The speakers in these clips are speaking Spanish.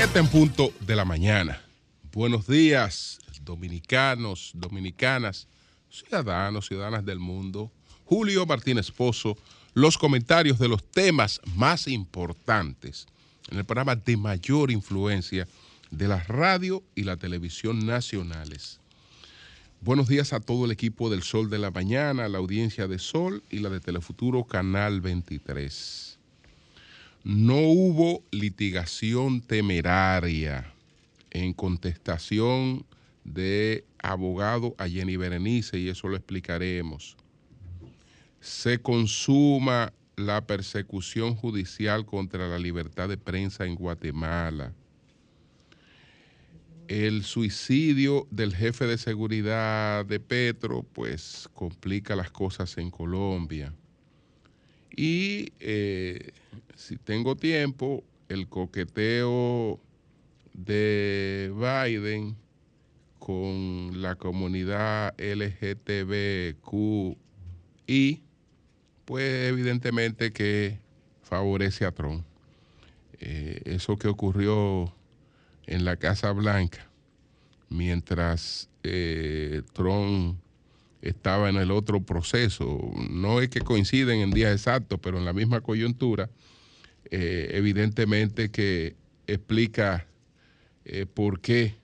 7 en punto de la mañana. Buenos días, dominicanos, dominicanas, ciudadanos, ciudadanas del mundo. Julio Martínez Pozo, los comentarios de los temas más importantes en el programa de mayor influencia de la radio y la televisión nacionales. Buenos días a todo el equipo del Sol de la Mañana, la audiencia de Sol y la de Telefuturo Canal 23. No hubo litigación temeraria en contestación de abogado a Jenny Berenice y eso lo explicaremos. Se consuma la persecución judicial contra la libertad de prensa en Guatemala el suicidio del jefe de seguridad de Petro, pues complica las cosas en Colombia. Y eh, si tengo tiempo, el coqueteo de Biden con la comunidad LGTBQI, pues evidentemente que favorece a Trump. Eh, eso que ocurrió en la Casa Blanca, mientras eh, Trump estaba en el otro proceso. No es que coinciden en días exactos, pero en la misma coyuntura, eh, evidentemente que explica eh, por qué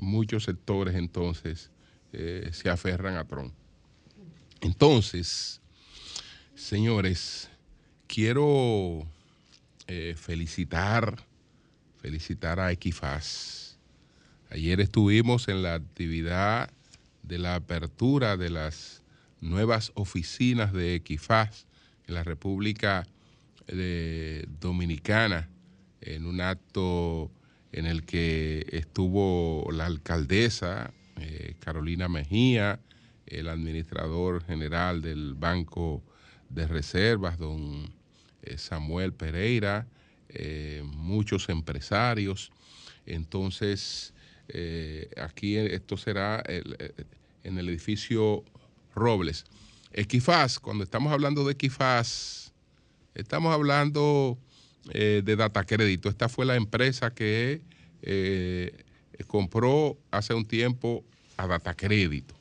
muchos sectores entonces se aferran a Trump. Entonces, señores, quiero felicitar felicitar a Equifaz. Ayer estuvimos en la actividad de la apertura de las nuevas oficinas de Equifaz en la República Dominicana, en un acto en el que estuvo la alcaldesa eh, Carolina Mejía, el administrador general del Banco de Reservas, don eh, Samuel Pereira, eh, muchos empresarios. Entonces, eh, aquí esto será eh, en el edificio Robles. Equifaz, cuando estamos hablando de Equifaz, estamos hablando de Data Crédito. Esta fue la empresa que compró hace un tiempo a Data Crédito.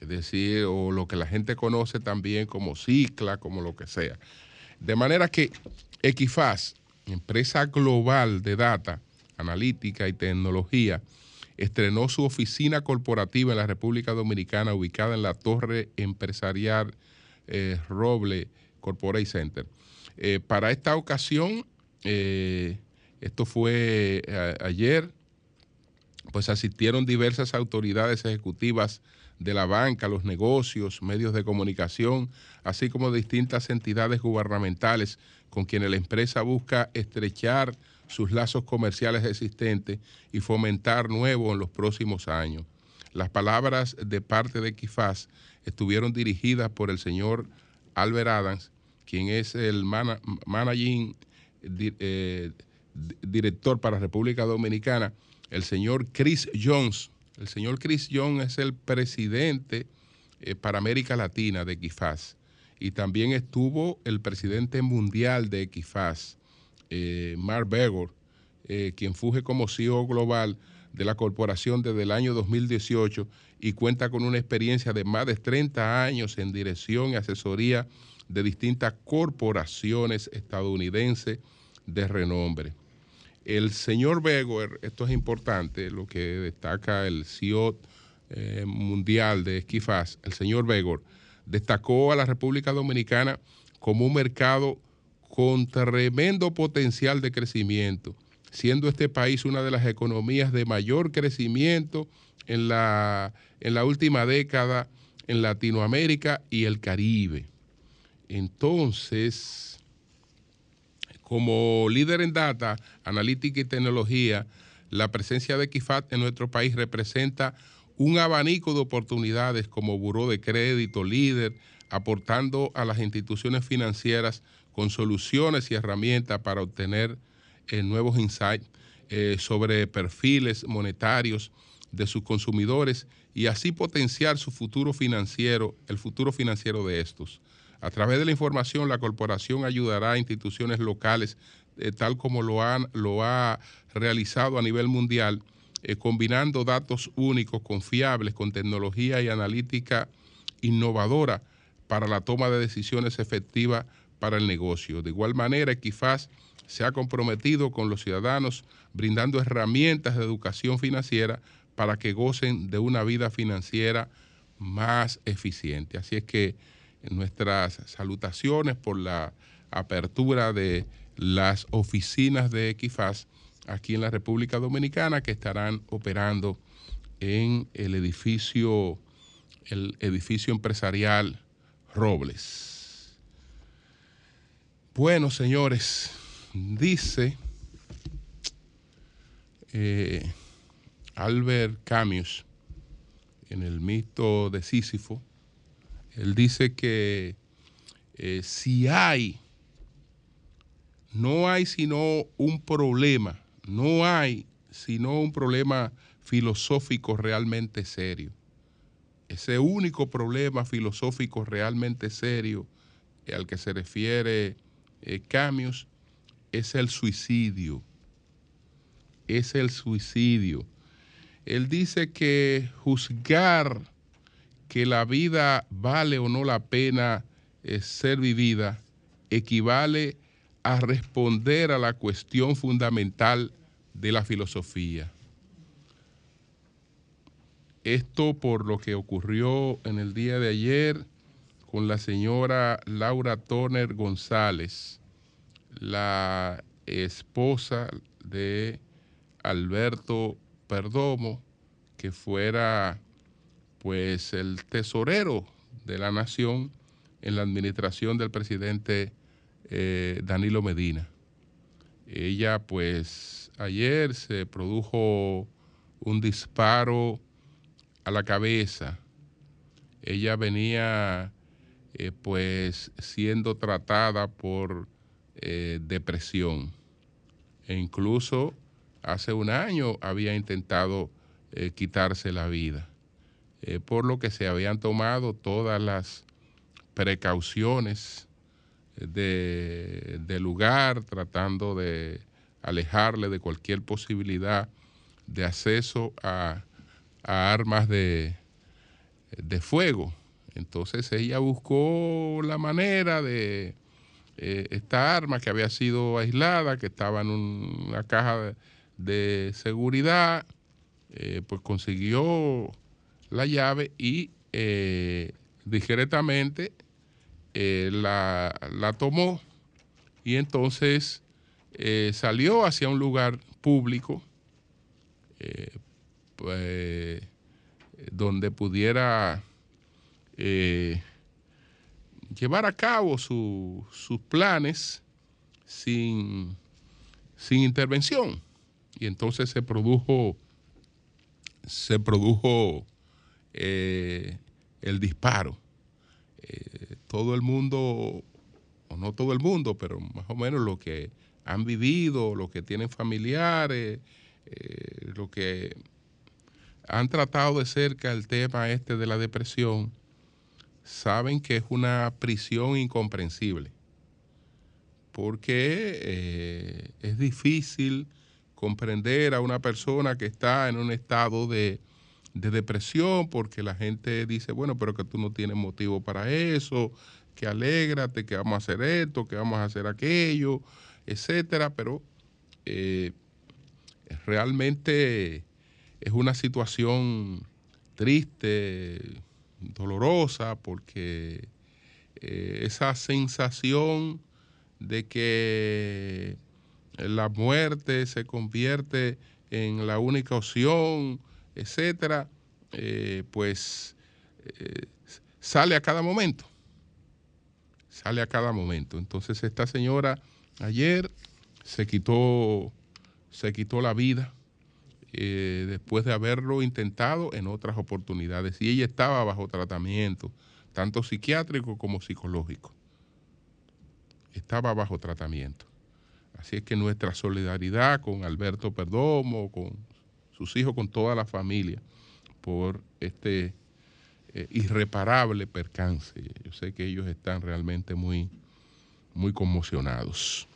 Es decir, o lo que la gente conoce también como Cicla, como lo que sea. De manera que Equifaz empresa global de data, analítica y tecnología, estrenó su oficina corporativa en la República Dominicana ubicada en la Torre Empresarial eh, Roble Corporate Center. Eh, para esta ocasión, eh, esto fue ayer, pues asistieron diversas autoridades ejecutivas de la banca, los negocios, medios de comunicación, así como distintas entidades gubernamentales con quienes la empresa busca estrechar sus lazos comerciales existentes y fomentar nuevos en los próximos años. Las palabras de parte de Kifaz estuvieron dirigidas por el señor Albert Adams, quien es el managing eh, director para República Dominicana, el señor Chris Jones. El señor Chris Jones es el presidente eh, para América Latina de Kifaz y también estuvo el presidente mundial de Equifaz, eh, Mark Begor, eh, quien funge como CEO global de la corporación desde el año 2018 y cuenta con una experiencia de más de 30 años en dirección y asesoría de distintas corporaciones estadounidenses de renombre. El señor Begor, esto es importante, lo que destaca el CEO eh, mundial de Equifaz, el señor Begor, destacó a la República Dominicana como un mercado con tremendo potencial de crecimiento, siendo este país una de las economías de mayor crecimiento en la, en la última década en Latinoamérica y el Caribe. Entonces, como líder en data, analítica y tecnología, la presencia de Kifat en nuestro país representa un abanico de oportunidades como buró de crédito, líder, aportando a las instituciones financieras con soluciones y herramientas para obtener eh, nuevos insights eh, sobre perfiles monetarios de sus consumidores y así potenciar su futuro financiero, el futuro financiero de estos. A través de la información, la corporación ayudará a instituciones locales, eh, tal como lo, han, lo ha realizado a nivel mundial, combinando datos únicos, confiables, con tecnología y analítica innovadora para la toma de decisiones efectivas para el negocio. De igual manera, Equifaz se ha comprometido con los ciudadanos brindando herramientas de educación financiera para que gocen de una vida financiera más eficiente. Así es que nuestras salutaciones por la apertura de las oficinas de Equifaz aquí en la República Dominicana que estarán operando en el edificio, el edificio empresarial Robles. Bueno, señores, dice eh, Albert Camus en el mito de Sísifo, él dice que eh, si hay, no hay sino un problema, no hay sino un problema filosófico realmente serio. Ese único problema filosófico realmente serio al que se refiere eh, Camus es el suicidio. Es el suicidio. Él dice que juzgar que la vida vale o no la pena eh, ser vivida equivale a responder a la cuestión fundamental de la filosofía. Esto por lo que ocurrió en el día de ayer con la señora Laura Turner González, la esposa de Alberto Perdomo, que fuera pues el tesorero de la nación en la administración del presidente eh, Danilo Medina. Ella pues ayer se produjo un disparo a la cabeza. Ella venía eh, pues siendo tratada por eh, depresión e incluso hace un año había intentado eh, quitarse la vida, por lo que se habían tomado todas las precauciones de, lugar, tratando de alejarle de cualquier posibilidad de acceso a, armas de, de, fuego. Entonces ella buscó la manera de eh, esta arma que había sido aislada, que estaba en una caja de, seguridad, eh, pues consiguió la llave y eh, discretamente eh, la, tomó. Y entonces salió hacia un lugar público pues, donde pudiera llevar a cabo sus planes sin, sin intervención y entonces se produjo, se produjo eh, el disparo. Eh, todo el mundo, o no todo el mundo, pero más o menos lo que han vivido, los que tienen familiares, eh, los que han tratado de cerca el tema este de la depresión, saben que es una prisión incomprensible, porque es difícil comprender a una persona que está en un estado de, depresión porque la gente dice, bueno, pero que tú no tienes motivo para eso, que alégrate, que vamos a hacer esto, que vamos a hacer aquello, etcétera, pero eh, realmente es una situación triste, dolorosa, porque eh, esa sensación de que la muerte se convierte en la única opción, etcétera, eh, pues eh, sale a cada momento. Sale a cada momento. Entonces esta señora ayer se quitó, se quitó la vida eh, después de haberlo intentado en otras oportunidades. Y ella estaba bajo tratamiento, tanto psiquiátrico como psicológico. Estaba bajo tratamiento. Así es que nuestra solidaridad con Alberto Perdomo, con sus hijos, con toda la familia, por este, eh, irreparable percance. Yo sé que ellos están realmente muy, muy conmocionados.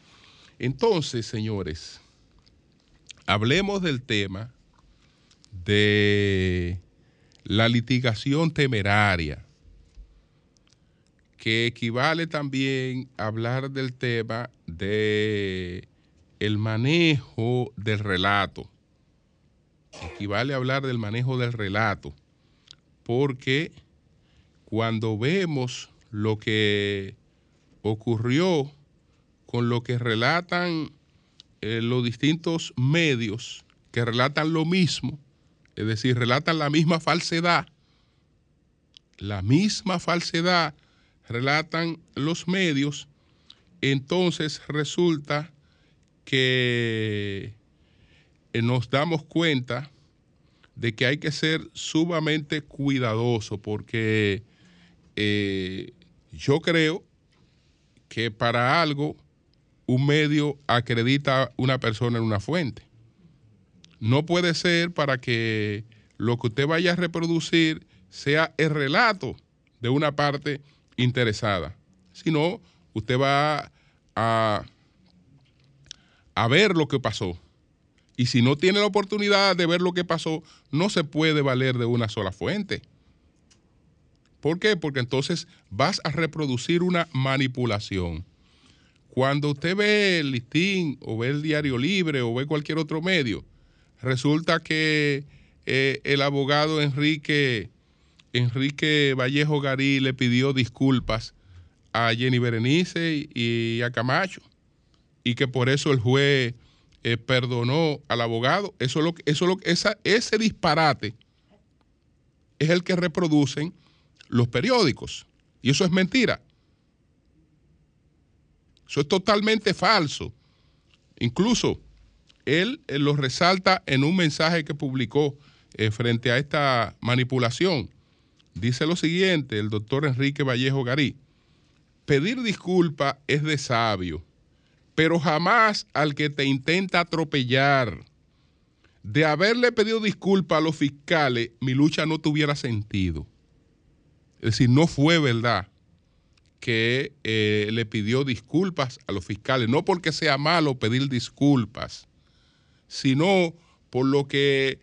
Entonces, señores, hablemos del tema de la litigación temeraria, que equivale también a hablar del tema de el manejo del relato. Equivale a hablar del manejo del relato, porque cuando vemos lo que ocurrió con lo que relatan eh, los distintos medios que relatan lo mismo, es decir, relatan la misma falsedad, la misma falsedad relatan los medios, entonces resulta que eh, nos damos cuenta de que hay que ser sumamente cuidadoso porque eh, yo creo que para algo un medio acredita una persona en una fuente. No puede ser para que lo que usted vaya a reproducir sea el relato de una parte interesada, sino usted va a, a ver lo que pasó. Y si no tiene la oportunidad de ver lo que pasó, no se puede valer de una sola fuente. ¿Por qué? Porque entonces vas a reproducir una manipulación. Cuando usted ve el listín o ve el diario libre o ve cualquier otro medio, resulta que eh, el abogado Enrique, Enrique Vallejo Garí le pidió disculpas a Jenny Berenice y, a Camacho y que por eso el juez eh, perdonó al abogado. Eso lo, eso lo, ese disparate es el que reproducen los periódicos. Y eso es mentira. Eso es totalmente falso. Incluso él, lo resalta en un mensaje que publicó eh, frente a esta manipulación. Dice lo siguiente, el doctor Enrique Vallejo Garí, pedir disculpa es de sabio, pero jamás al que te intenta atropellar. De haberle pedido disculpa a los fiscales, mi lucha no tuviera sentido. Es decir, no fue verdad que eh, le pidió disculpas a los fiscales, no porque sea malo pedir disculpas, sino por lo que,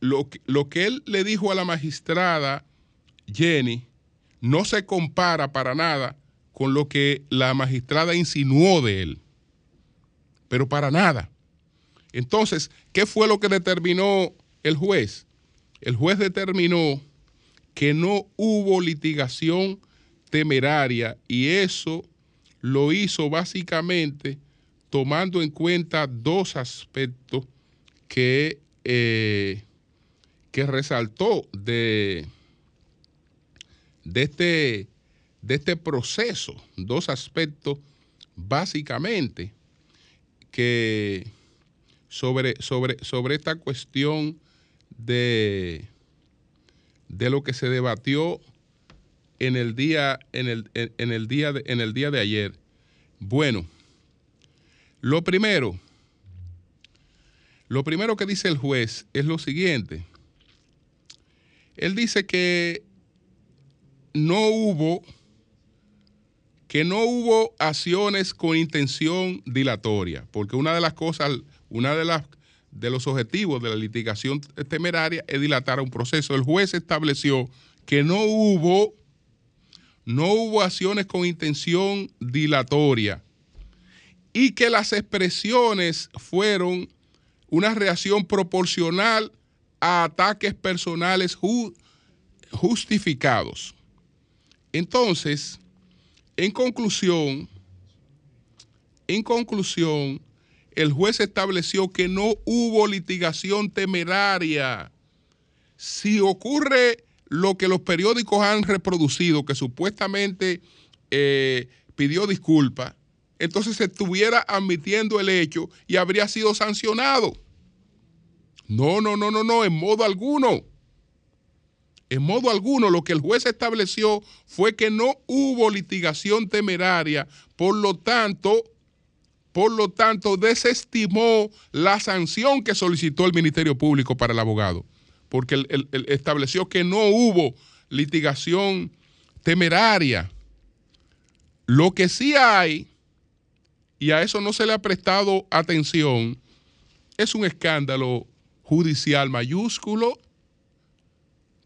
lo, lo que él le dijo a la magistrada Jenny no se compara para nada con lo que la magistrada insinuó de él, pero para nada. Entonces, ¿qué fue lo que determinó el juez? El juez determinó que no hubo litigación temeraria y eso lo hizo básicamente tomando en cuenta dos aspectos que, eh, que resaltó de, de, este, de este proceso, dos aspectos básicamente que sobre, sobre, sobre esta cuestión de, de lo que se debatió en el día, en el, en el día, de, en el día de ayer? Bueno, lo primero, lo primero que dice el juez es lo siguiente. Él dice que no hubo que no hubo acciones con intención dilatoria, porque una de las cosas, una de las de los objetivos de la litigación temeraria es dilatar un proceso. El juez estableció que no hubo no hubo acciones con intención dilatoria y que las expresiones fueron una reacción proporcional a ataques personales justificados. Entonces, en conclusión, en conclusión, el juez estableció que no hubo litigación temeraria. Si ocurre lo que los periódicos han reproducido, que supuestamente eh, pidió disculpas, entonces se estuviera admitiendo el hecho y habría sido sancionado. No, no, no, no, no, en modo alguno. En modo alguno, lo que el juez estableció fue que no hubo litigación temeraria, por lo tanto, por lo tanto, desestimó la sanción que solicitó el Ministerio Público para el abogado porque él, estableció que no hubo litigación temeraria. Lo que sí hay, y a eso no se le ha prestado atención, es un escándalo judicial mayúsculo.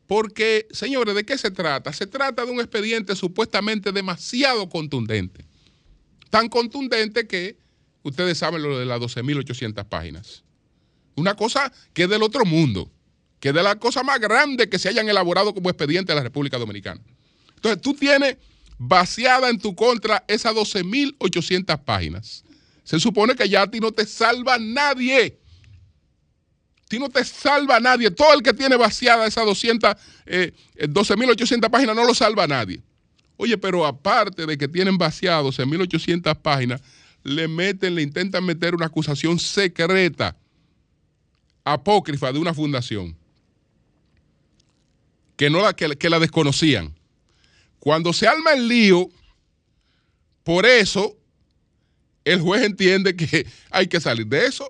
Porque, señores, ¿de qué se trata? Se trata de un expediente supuestamente demasiado contundente. Tan contundente que ustedes saben lo de las 12.800 páginas. Una cosa que es del otro mundo, que es de la cosa más grande que se hayan elaborado como expediente en la República Dominicana. Entonces, tú tienes vaciada en tu contra esas 12.800 páginas. Se supone que ya a ti no te salva nadie. A ti no te salva nadie. Todo el que tiene vaciada esas 200, 12.800 eh, páginas no lo salva nadie. Oye, pero aparte de que tienen vaciado 12.800 páginas, le meten, le intentan meter una acusación secreta, apócrifa de una fundación, que, no la, que la desconocían. Cuando se arma el lío, por eso el juez entiende que hay que salir de eso.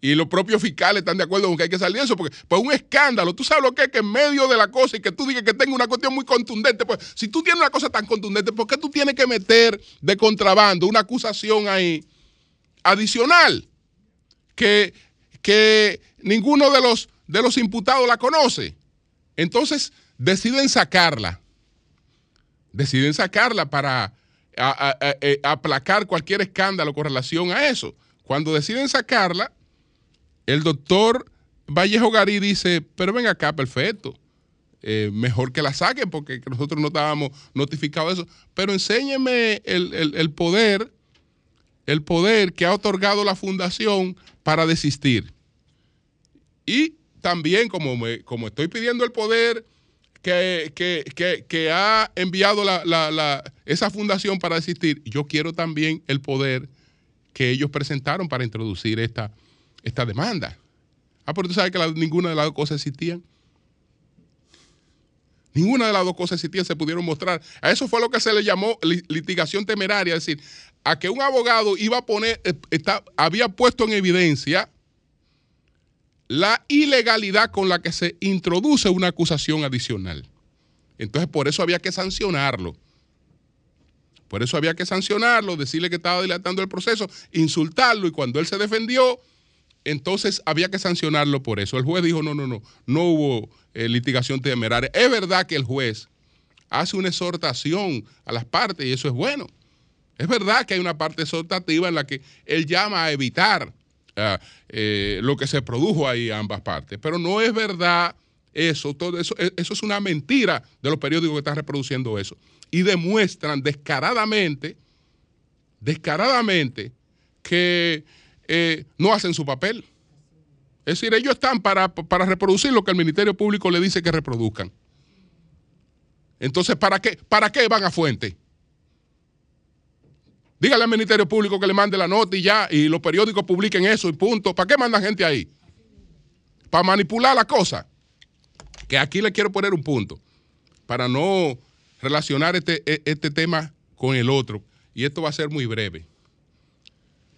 Y los propios fiscales están de acuerdo con que hay que salir de eso, porque pues un escándalo, tú sabes lo que es que en medio de la cosa y que tú digas que tengo una cuestión muy contundente, pues si tú tienes una cosa tan contundente, ¿por qué tú tienes que meter de contrabando una acusación ahí adicional que, que ninguno de los, de los imputados la conoce? Entonces deciden sacarla deciden sacarla para eh, aplacar cualquier escándalo con relación a eso. Cuando deciden sacarla, el doctor Vallejo Garí dice, pero ven acá, perfecto. Eh, mejor que la saquen porque nosotros no estábamos notificados de eso. Pero enséñeme el, poder, el poder que ha otorgado la fundación para desistir. Y también, como, como estoy pidiendo el poder que, ha enviado esa fundación para desistir, yo quiero también el poder que ellos presentaron para introducir esta, esta demanda. Ah, pero tú sabes que ninguna de las dos cosas existían. Ninguna de las dos cosas existían, se pudieron mostrar. A eso fue lo que se le llamó litigación temeraria, es decir, a que un abogado iba a poner, eh, había puesto en evidencia la ilegalidad con la que se introduce una acusación adicional. Entonces, por eso había que sancionarlo. Por eso había que sancionarlo, decirle que estaba dilatando el proceso, insultarlo y cuando él se defendió, entonces había que sancionarlo por eso. El juez dijo, no, no, no, no hubo eh, litigación temeraria. Es verdad que el juez hace una exhortación a las partes y eso es bueno. Es verdad que hay una parte exhortativa en la que él llama a evitar eh, lo que se produjo ahí a ambas partes. Pero no es verdad eso, todo eso, e, eso es una mentira de los periódicos que están reproduciendo eso. Y demuestran descaradamente, descaradamente, que eh, no hacen su papel. Es decir, ellos están para, para reproducir lo que el Ministerio Público le dice que reproduzcan. Entonces, ¿para qué, ¿para qué van a fuente? Dígale al Ministerio Público que le mande la nota y ya, y los periódicos publiquen eso y punto. ¿Para qué mandan gente ahí? Para manipular la cosa. Que aquí le quiero poner un punto, para no relacionar este, e, este tema con el otro. Y esto va a ser muy breve.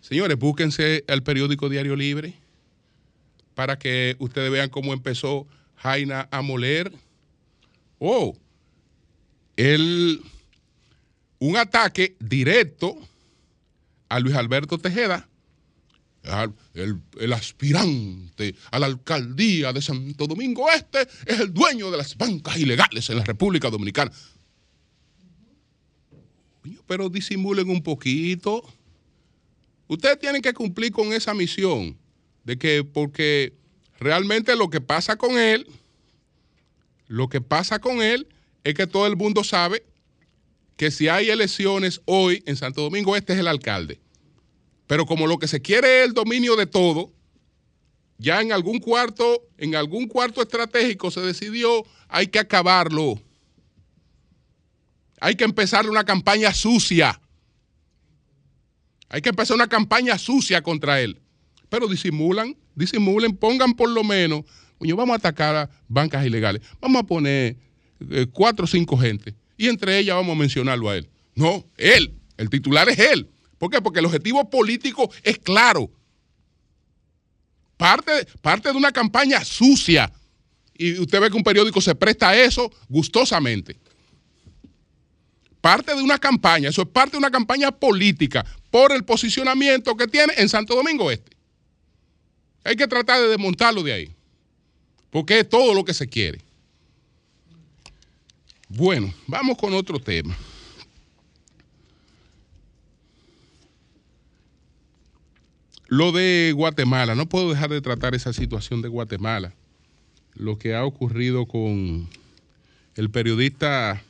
Señores, búsquense el periódico Diario Libre para que ustedes vean cómo empezó Jaina a moler. Oh, el un ataque directo a Luis Alberto Tejeda, el, aspirante a la alcaldía de Santo Domingo Este, es el dueño de las bancas ilegales en la República Dominicana. Pero disimulen un poquito. Ustedes tienen que cumplir con esa misión de que, porque realmente lo que pasa con él, lo que pasa con él es que todo el mundo sabe que si hay elecciones hoy en Santo Domingo Este es el alcalde. Pero como lo que se quiere es el dominio de todo, ya en algún cuarto, en algún cuarto estratégico se decidió, hay que acabarlo. Hay que empezar una campaña sucia. Hay que empezar una campaña sucia contra él. Pero disimulan, disimulen, pongan por lo menos, vamos a atacar a bancas ilegales. Vamos a poner eh, cuatro o cinco gente y entre ellas vamos a mencionarlo a él. No, él, el titular es él. ¿Por qué? Porque el objetivo político es claro. Parte, parte de una campaña sucia y usted ve que un periódico se presta a eso gustosamente. Parte de una campaña, eso es parte de una campaña política por el posicionamiento que tiene en Santo Domingo Este. Hay que tratar de desmontarlo de ahí, porque es todo lo que se quiere. Bueno, vamos con otro tema. Lo de Guatemala, no puedo dejar de tratar esa situación de Guatemala. Lo que ha ocurrido con el periodista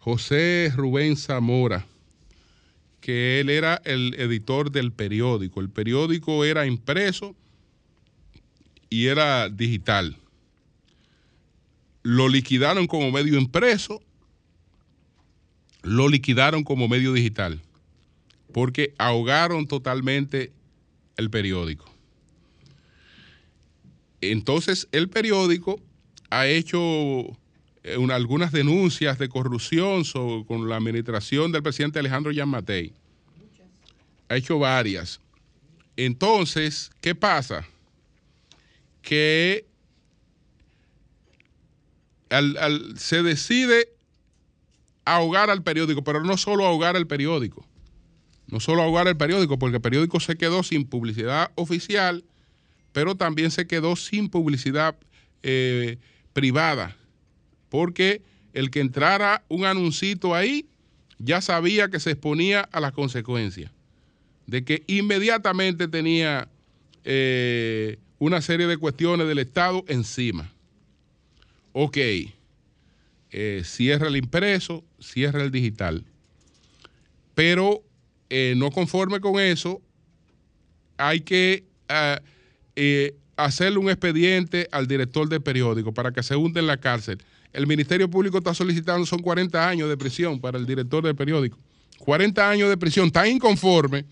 José Rubén Zamora, que él era el editor del periódico. El periódico era impreso y era digital. Lo liquidaron como medio impreso, lo liquidaron como medio digital, porque ahogaron totalmente el periódico. Entonces, el periódico ha hecho eh, algunas denuncias de corrupción con la administración del presidente Alejandro Yamatei. Ha hecho varias. Entonces, ¿qué pasa? Que se decide ahogar al periódico, pero no solo ahogar al periódico no solo ahogar el periódico, porque el periódico se quedó sin publicidad oficial, pero también se quedó sin publicidad eh, privada, porque el que entrara un anuncito ahí ya sabía que se exponía a las consecuencias, de que inmediatamente tenía eh, una serie de cuestiones del Estado encima. Ok, eh, cierra el impreso, cierra el digital, pero eh, no conforme con eso, hay que ah, eh, hacerle un expediente al director del periódico para que se hunde en la cárcel. El Ministerio Público está solicitando son 40 años de prisión para el director del periódico. 40 años de prisión. Está inconforme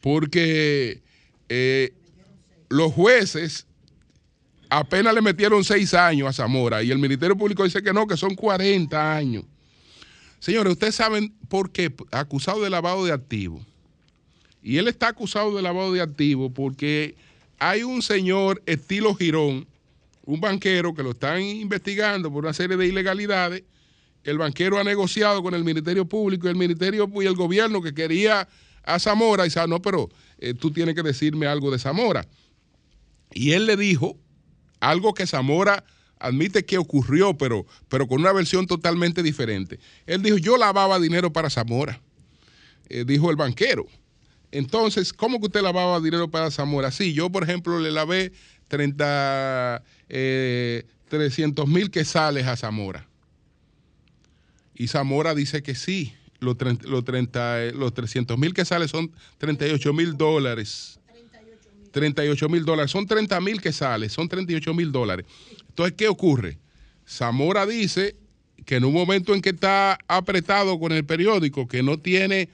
porque eh, los jueces apenas le metieron 6 años a Zamora y el Ministerio Público dice que no, que son 40 años. Señores, ustedes saben por qué, acusado de lavado de activos. Y él está acusado de lavado de activos porque hay un señor estilo Girón, un banquero que lo están investigando por una serie de ilegalidades. El banquero ha negociado con el Ministerio Público y el Ministerio y el gobierno que quería a Zamora y dice, no, pero eh, tú tienes que decirme algo de Zamora. Y él le dijo algo que Zamora admite que ocurrió, pero, pero con una versión totalmente diferente. Él dijo, yo lavaba dinero para Zamora, eh, dijo el banquero. Entonces, ¿cómo que usted lavaba dinero para Zamora? Sí, yo, por ejemplo, le lavé 30, 300 eh, mil quesales a Zamora. Y Zamora dice que sí. Los, 30, eh, los 300 mil quesales son 38 mil dólares. 38 mil dólares. Son 30 mil quesales, son 38 mil dólares. Entonces, ¿qué ocurre? Zamora dice que en un momento en que está apretado con el periódico, que no tiene,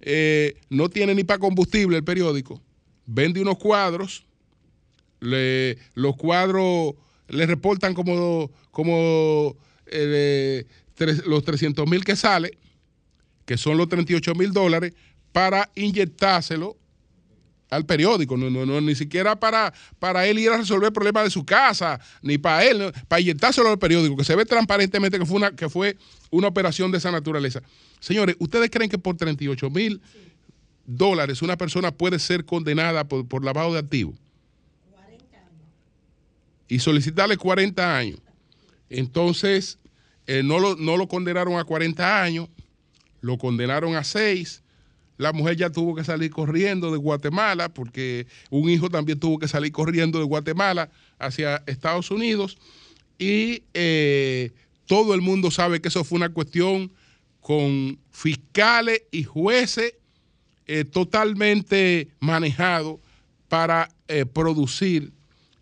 eh, no tiene ni para combustible el periódico, vende unos cuadros, los cuadros le reportan como, como eh, los 300 mil que sale, que son los 38 mil dólares, para inyectárselo al periódico, no, no, ni siquiera para, para él ir a resolver problemas de su casa, ni para él, para inyectárselo al periódico, que se ve transparentemente que fue, una, que fue una operación de esa naturaleza. Señores, ¿ustedes creen que por 38 mil dólares una persona puede ser condenada por, lavado de activos? 40 años. Y solicitarle 40 años. Entonces, eh, no, lo, no lo condenaron a 40 años, lo condenaron a 6 la mujer ya tuvo que salir corriendo de Guatemala porque un hijo también tuvo que salir corriendo de Guatemala hacia Estados Unidos y eh, todo el mundo sabe que eso fue una cuestión con fiscales y jueces eh, totalmente manejados para eh, producir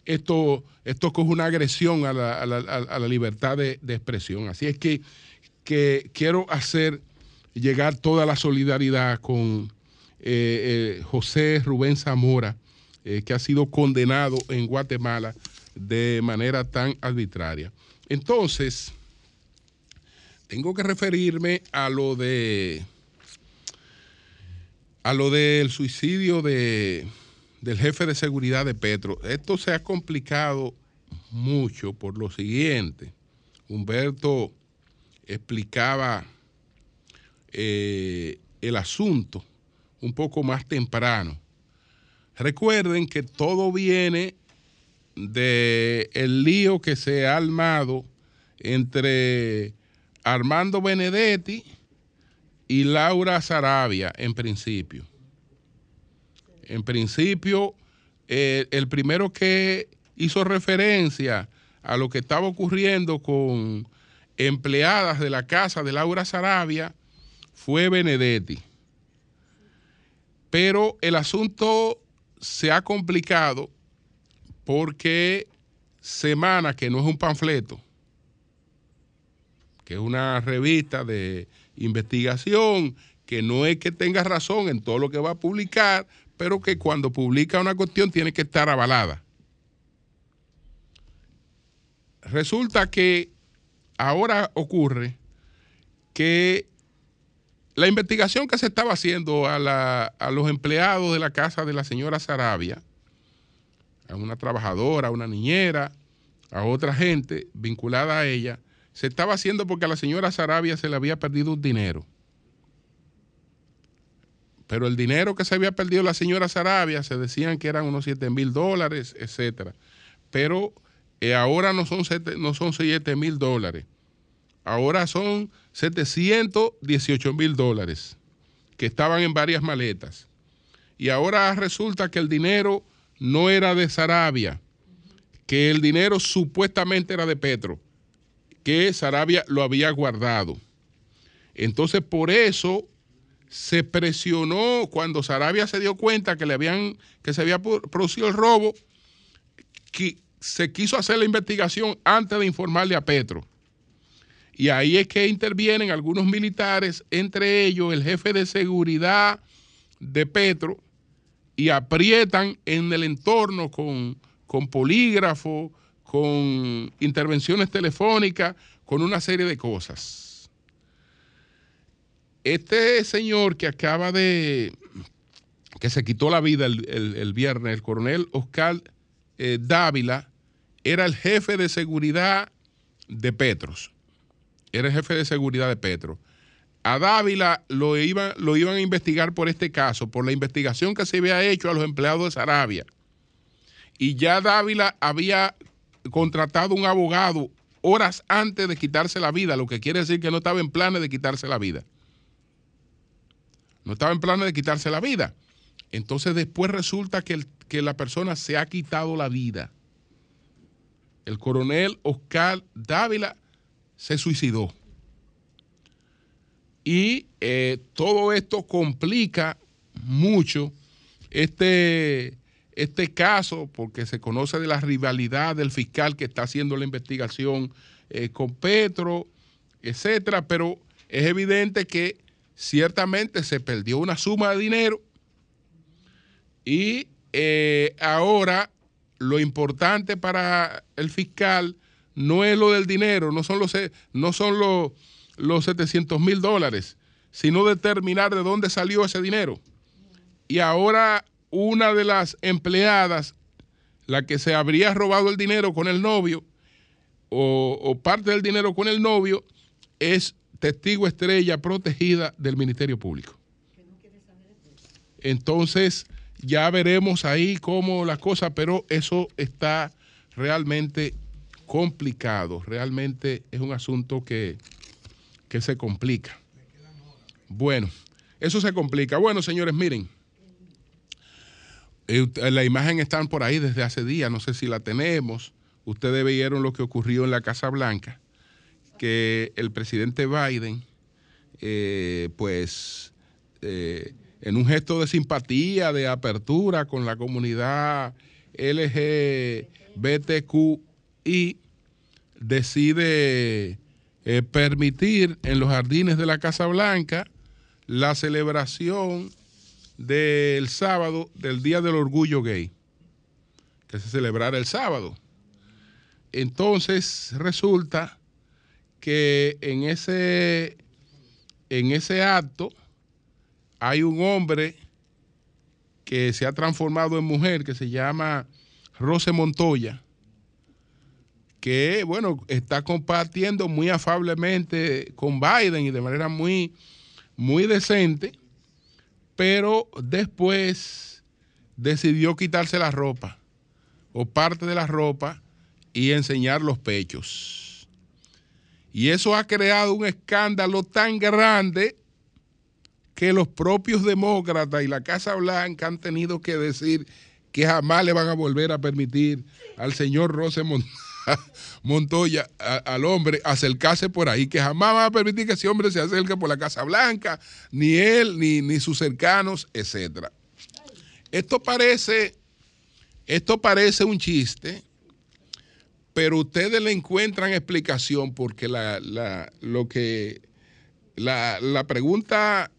esto, esto que es una agresión a la, libertad de, de, expresión. Así es que, que quiero hacer llegar toda la solidaridad con eh, eh, José Rubén Zamora, eh, que ha sido condenado en Guatemala de manera tan arbitraria. Entonces, tengo que referirme a lo de a lo del suicidio de, del jefe de seguridad de Petro. Esto se ha complicado mucho por lo siguiente. Humberto explicaba eh, el asunto un poco más temprano. Recuerden que todo viene del el lío que se ha armado entre Armando Benedetti y Laura Sarabia, en principio. En principio, eh, el primero que hizo referencia a lo que estaba ocurriendo con empleadas de la casa de Laura Sarabia fue Benedetti. Pero el asunto se ha complicado porque Semana, que no es un panfleto, que es una revista de investigación, que no es que tenga razón en todo lo que va a publicar, pero que cuando publica una cuestión tiene que estar avalada. Resulta que ahora ocurre que la investigación que se estaba haciendo a, a, los empleados de la casa de la señora Sarabia, a una trabajadora, a una niñera, a otra gente vinculada a ella, se estaba haciendo porque a la señora Sarabia se le había perdido un dinero. Pero el dinero que se había perdido la señora Sarabia se decían que eran unos 7 mil dólares, etcétera. Pero eh, ahora no son, no son 7 mil dólares. Ahora son 718 mil dólares que estaban en varias maletas. Y ahora resulta que el dinero no era de Sarabia, que el dinero supuestamente era de Petro que Sarabia lo había guardado. Entonces, por eso se presionó cuando Sarabia se dio cuenta que le habían que se había producido el robo, que se quiso hacer la investigación antes de informarle a Petro. Y ahí es que intervienen algunos militares, entre ellos el jefe de seguridad de Petro, y aprietan en el entorno con, con polígrafo, con intervenciones telefónicas, con una serie de cosas. Este señor que acaba de, que se quitó la vida el, viernes, el coronel Oscar eh, Dávila, era el jefe de seguridad de Petros. Era el jefe de seguridad de Petro. A Dávila lo, iba, lo iban a investigar por este caso, por la investigación que se había hecho a los empleados de Sarabia. Y ya Dávila había contratado un abogado horas antes de quitarse la vida, lo que quiere decir que no estaba en planes de quitarse la vida. No estaba en planes de quitarse la vida. Entonces después resulta que la persona se ha quitado la vida. El coronel Oscar Dávila se suicidó. Y eh, todo esto complica mucho este, este caso, porque se conoce de la rivalidad del fiscal que está haciendo la investigación eh, con Petro, etcétera, pero es evidente que ciertamente se perdió una suma de dinero y eh, ahora lo importante para el fiscal no es lo del dinero, no son los, no son los, los 700 mil dólares, sino determinar de dónde salió ese dinero. Y ahora una de las empleadas, la que se habría robado el dinero con el novio, o, parte del dinero con el novio, es testigo estrella protegida del Ministerio Público. Entonces, ya veremos ahí cómo la cosa, pero eso está realmente complicado, realmente es un asunto que, que se complica. Bueno, eso se complica. Bueno, señores, miren. Eh, la imagen están por ahí desde hace días, no sé si la tenemos. Ustedes vieron lo que ocurrió en la Casa Blanca, que el presidente Biden, eh, pues, eh, en un gesto de simpatía, de apertura con la comunidad LGBTQI, decide permitir en los jardines de la Casa Blanca la celebración del sábado del Día del Orgullo Gay, que se celebrara el sábado. Entonces resulta que en ese, en ese acto hay un hombre que se ha transformado en mujer, que se llama Rose Montoya. Que, bueno, está compartiendo muy afablemente con Biden y de manera muy, muy decente, pero después decidió quitarse la ropa o parte de la ropa y enseñar los pechos. Y eso ha creado un escándalo tan grande que los propios demócratas y la Casa Blanca han tenido que decir que jamás le van a volver a permitir al señor Rose Montoya, al hombre, acercarse por ahí, que jamás van a permitir que ese hombre se acerque por la Casa Blanca, ni él, ni, ni sus cercanos, etc. Esto parece, esto parece un chiste, pero ustedes le encuentran explicación porque la, lo que, la, la pregunta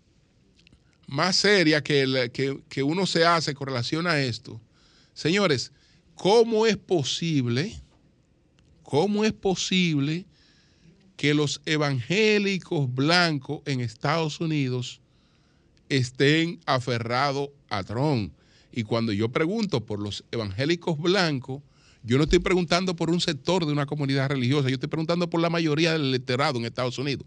más seria que, que, uno se hace con relación a esto. Señores, ¿cómo es posible, cómo es posible que los evangélicos blancos en Estados Unidos estén aferrados a Trump? Y cuando yo pregunto por los evangélicos blancos, yo no estoy preguntando por un sector de una comunidad religiosa, yo estoy preguntando por la mayoría del electorado en Estados Unidos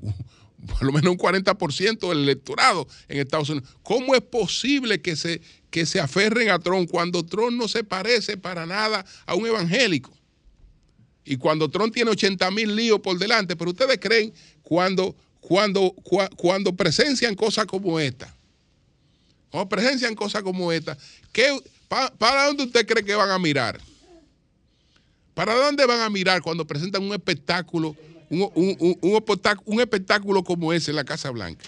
por lo menos un 40% del electorado en Estados Unidos. ¿Cómo es posible que se, que se aferren a Trump cuando Trump no se parece para nada a un evangélico? Y cuando Trump tiene 80 mil líos por delante, pero ustedes creen cuando, cuando, cuando presencian cosas como esta, cuando presencian cosas como esta, ¿para dónde usted cree que van a mirar? ¿Para dónde van a mirar cuando presentan un espectáculo un, espectáculo como ese en la Casa Blanca?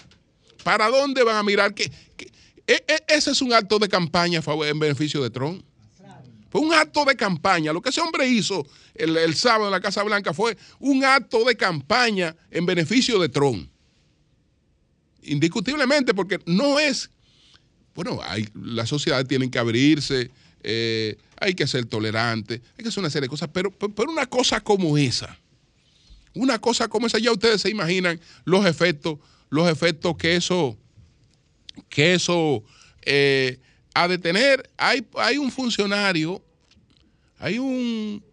¿Para dónde van a mirar? que, e, e, ese es un acto de campaña en beneficio de Trump. Fue un acto de campaña. Lo que ese hombre hizo el, sábado en la Casa Blanca fue un acto de campaña en beneficio de Trump. Indiscutiblemente, porque no es. Bueno, hay, las sociedades tienen que abrirse, eh, hay que ser tolerante, hay que hacer una serie de cosas, pero, pero una cosa como esa una cosa como esa, ya ustedes se imaginan los efectos, los efectos que eso, que eso eh, ha de tener. Hay, hay un funcionario, hay un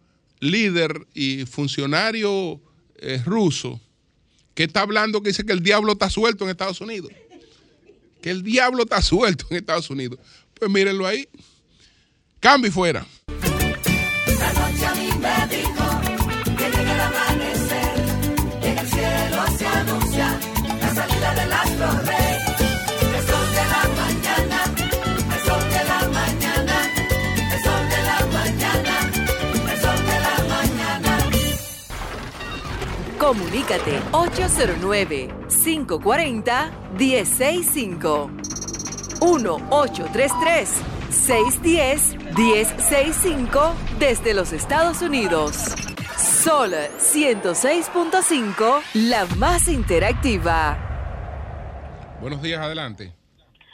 líder y funcionario eh, ruso que está hablando que dice que el diablo está suelto en Estados Unidos. Que el diablo está suelto en Estados Unidos. Pues mírenlo ahí. Cambio fuera. Comunícate 809-540-1065. 1-833-610-1065 desde los Estados Unidos. Sol 106.5, la más interactiva. Buenos días, adelante.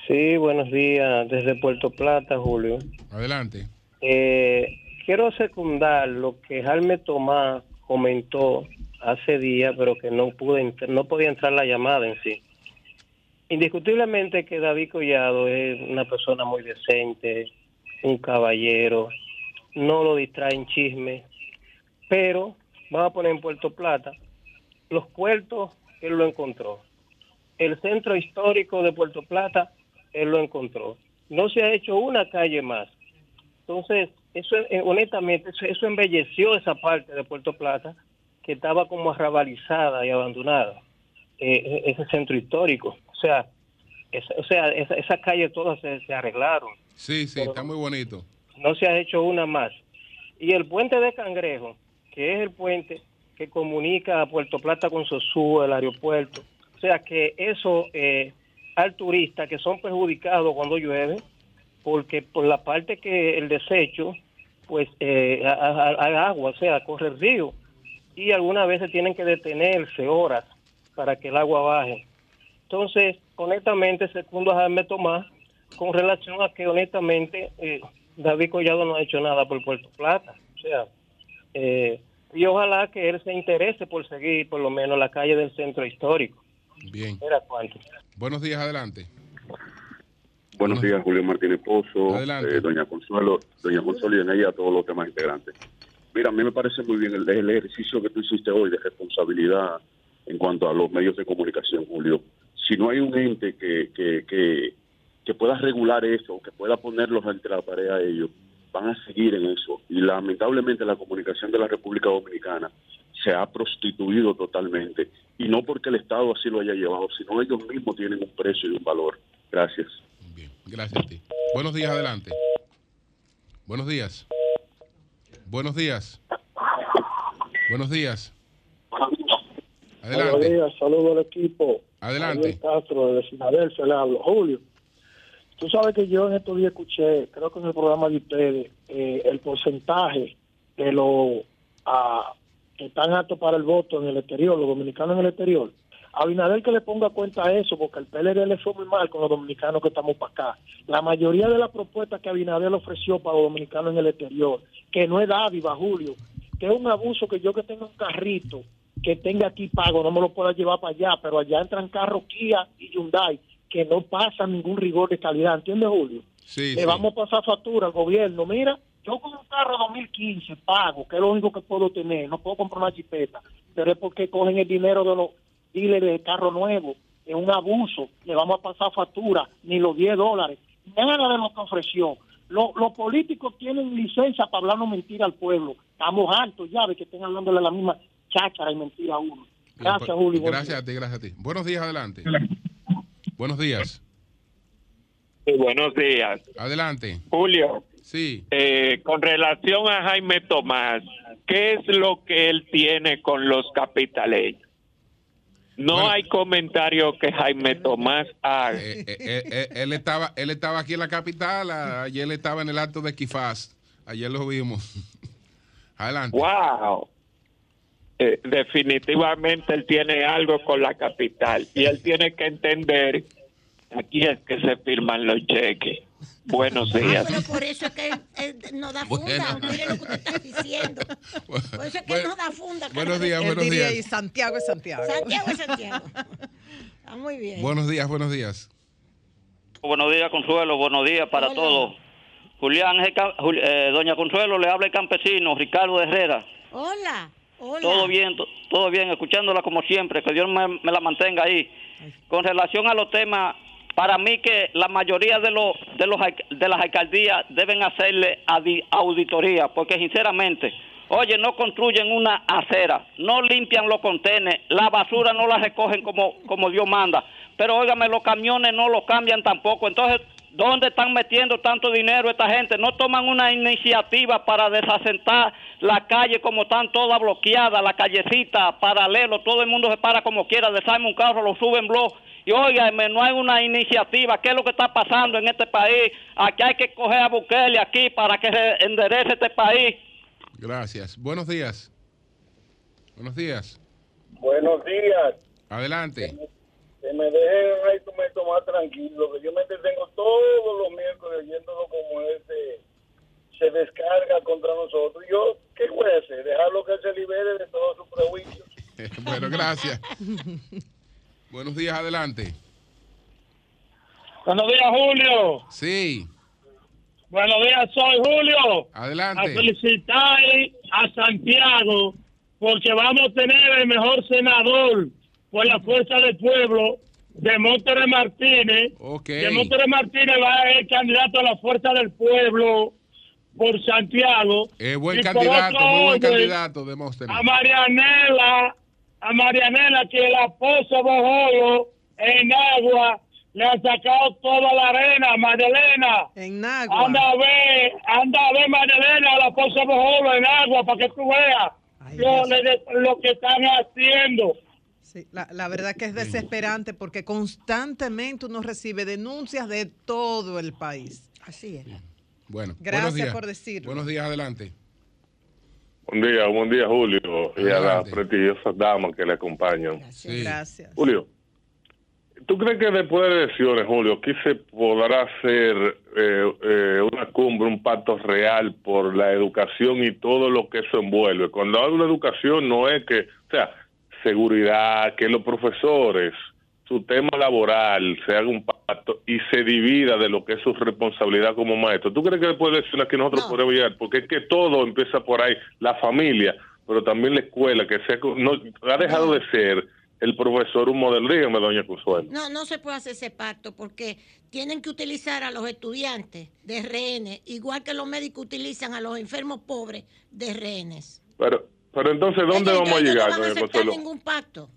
Sí, buenos días, desde Puerto Plata, Julio. Adelante. Eh, quiero secundar lo que Jaime Tomás comentó hace días, pero que no pude no podía entrar la llamada en sí. Indiscutiblemente que David Collado es una persona muy decente, un caballero, no lo distrae en chisme, pero vamos a poner en Puerto Plata, los puertos él lo encontró. El centro histórico de Puerto Plata él lo encontró. No se ha hecho una calle más. Entonces, eso eh, honestamente, eso embelleció esa parte de Puerto Plata que estaba como arrabalizada y abandonada, eh, ese centro histórico. O sea, o sea esa, esa calle todas se, arreglaron. Sí, sí, está muy bonito. No se ha hecho una más. Y el puente de Cangrejo, que es el puente que comunica a Puerto Plata con Sosúa, el aeropuerto. O sea que eso eh, al turista que son perjudicados cuando llueve, porque por la parte que el desecho, pues eh, hay agua, o sea, corre el río y algunas veces tienen que detenerse horas para que el agua baje. Entonces, honestamente, segundo a Jaime Tomás, con relación a que honestamente eh, David Collado no ha hecho nada por Puerto Plata. O sea, eh, y ojalá que él se interese por seguir por lo menos la calle del centro histórico. Bien. Era cuánto. Buenos días, adelante. Buenos días, Julio Martínez Pozo, eh, doña Consuelo, doña Consuelo y en ella a todos los demás integrantes. Mira, a mí me parece muy bien el, ejercicio que tú hiciste hoy de responsabilidad en cuanto a los medios de comunicación, Julio. Si no hay un ente que, que, que, que pueda regular eso, que pueda ponerlos ante la pared a ellos, van a seguir en eso. Y lamentablemente la comunicación de la República Dominicana se ha prostituido totalmente. Y no porque el Estado así lo haya llevado, sino ellos mismos tienen un precio y un valor. Gracias. Bien, gracias a ti. Buenos días, adelante. Buenos días. Buenos días. Buenos días. Adelante. Buenos días, saludos al equipo. Adelante. Javier Castro de Filadelfia le hablo. Julio, tú sabes que yo en estos días escuché, creo que en el programa de ustedes, eh, el porcentaje de los ah, que están aptos para el voto en el exterior, los dominicanos en el exterior. A Abinader que le ponga cuenta a eso, porque el PLD le fue muy mal con los dominicanos que estamos para acá. La mayoría de las propuestas que Abinader ofreció para los dominicanos en el exterior, que no es dádiva, Julio, que es un abuso que yo que tenga un carrito que tenga aquí pago, no me lo pueda llevar para allá, pero allá entran carros Kia y Hyundai que no pasan ningún rigor de calidad, ¿entiendes, Julio? Sí, Le sí. vamos a pasar factura al gobierno. Mira, yo con un carro 2015 pago, que es lo único que puedo tener, no puedo comprar una chipeta, pero es porque cogen el dinero de los dealers de carro nuevo, es un abuso, le vamos a pasar factura, ni los 10 dólares, nada de lo que ofreció. Lo- los políticos tienen licencia para hablarnos mentira al pueblo. Estamos hartos ya de que estén hablándole la misma cháchara y mentira a uno. Gracias, Bien, Julio. pues, Gracias a ti, gracias a ti. Buenos días, adelante. Buenos días. Sí, buenos días. Adelante. Julio, Sí. eh, con relación a Jaime Tomás, ¿qué es lo que él tiene con los capitaleños? No Bueno. hay comentario que Jaime Tomás haga. Eh, eh, eh, él estaba él estaba aquí en la capital, ayer estaba en el acto de Kifas. Ayer lo vimos. Adelante. ¡Wow! Definitivamente él tiene algo con la capital y él tiene que entender aquí es que se firman los cheques. Buenos Ah, días. pero por eso es que él no da funda. Bueno. Mire lo que usted está diciendo. Por eso es que Bueno, no da funda. buenos días, buenos diría, días. y Santiago es Santiago. Santiago es Santiago. Está muy bien. Buenos días, buenos días. Buenos días, Consuelo. Buenos días para Hola. todos. Julián, eh, doña Consuelo, le habla el campesino, Ricardo Herrera. Hola. Hola. Todo bien, to- todo bien, escuchándola como siempre, que Dios me, me la mantenga ahí. Con relación a los temas, para mí que la mayoría de los de los de las alcaldías deben hacerle auditoría, porque sinceramente, oye, no construyen una acera, no limpian los contenes, la basura no la recogen como como Dios manda, pero óigame, los camiones no los cambian tampoco, entonces ¿Dónde están metiendo tanto dinero esta gente? No toman una iniciativa para desasentar la calle como están todas bloqueadas, la callecita, paralelo, todo el mundo se para como quiera, desarma un carro, lo suben blog. Y óigame, no hay una iniciativa. ¿Qué es lo que está pasando en este país? Aquí hay que coger a Bukele aquí para que se enderece este país. Gracias. Buenos días. Buenos días. Buenos días. Adelante. que me dejen ahí me tomar tranquilo, que yo me entretengo todos los miércoles oyéndolo como ese se descarga contra nosotros. Yo, ¿qué voy a hacer? Dejarlo que se libere de todos sus prejuicios. bueno, gracias. Buenos días, adelante. Buenos días, Julio. Sí, Buenos días, soy Julio. A adelante. felicitar a Santiago porque vamos a tener el mejor senador por la fuerza del pueblo de Monterrey Martínez. Ok. Que Monterrey Martínez va a ser candidato a la fuerza del pueblo por Santiago. Eh, buen Y candidato, muy buen candidato, Demóstenes. A Marianela, a Marianela que la pozo Bojolo en agua le han sacado toda la arena, Magdalena. En Nagua. Anda a ver, anda a ver, Magdalena, la pozo Bojolo en agua para que tú veas Ay, lo, le- lo que están haciendo. Sí, la, la verdad que es desesperante porque constantemente uno recibe denuncias de todo el país. Así es. Bueno, Gracias buenos días. por decirlo. Buenos días, adelante. Buen día, buen día, Julio, y a las prestigiosas damas que le acompañan. Gracias. Sí. Gracias. Julio, ¿tú crees que después de elecciones, Julio, aquí se podrá hacer eh, eh, una cumbre, un pacto real por la educación y todo lo que eso envuelve? Cuando hablo de educación no es que, o sea, seguridad, que los profesores su tema laboral, se haga un pacto y se divida de lo que es su responsabilidad como maestro. ¿Tú crees que después de eso aquí nosotros podemos llegar? Porque es que todo empieza por ahí, la familia, pero también la escuela, que sea, no, ha dejado de ser el profesor un modelo. Dígame, doña Consuelo. No, no se puede hacer ese pacto porque tienen que utilizar a los estudiantes de rehenes, igual que los médicos utilizan a los enfermos pobres de rehenes. Pero, pero entonces, ¿dónde vamos a llegar, no van doña Consuelo? ningún pacto.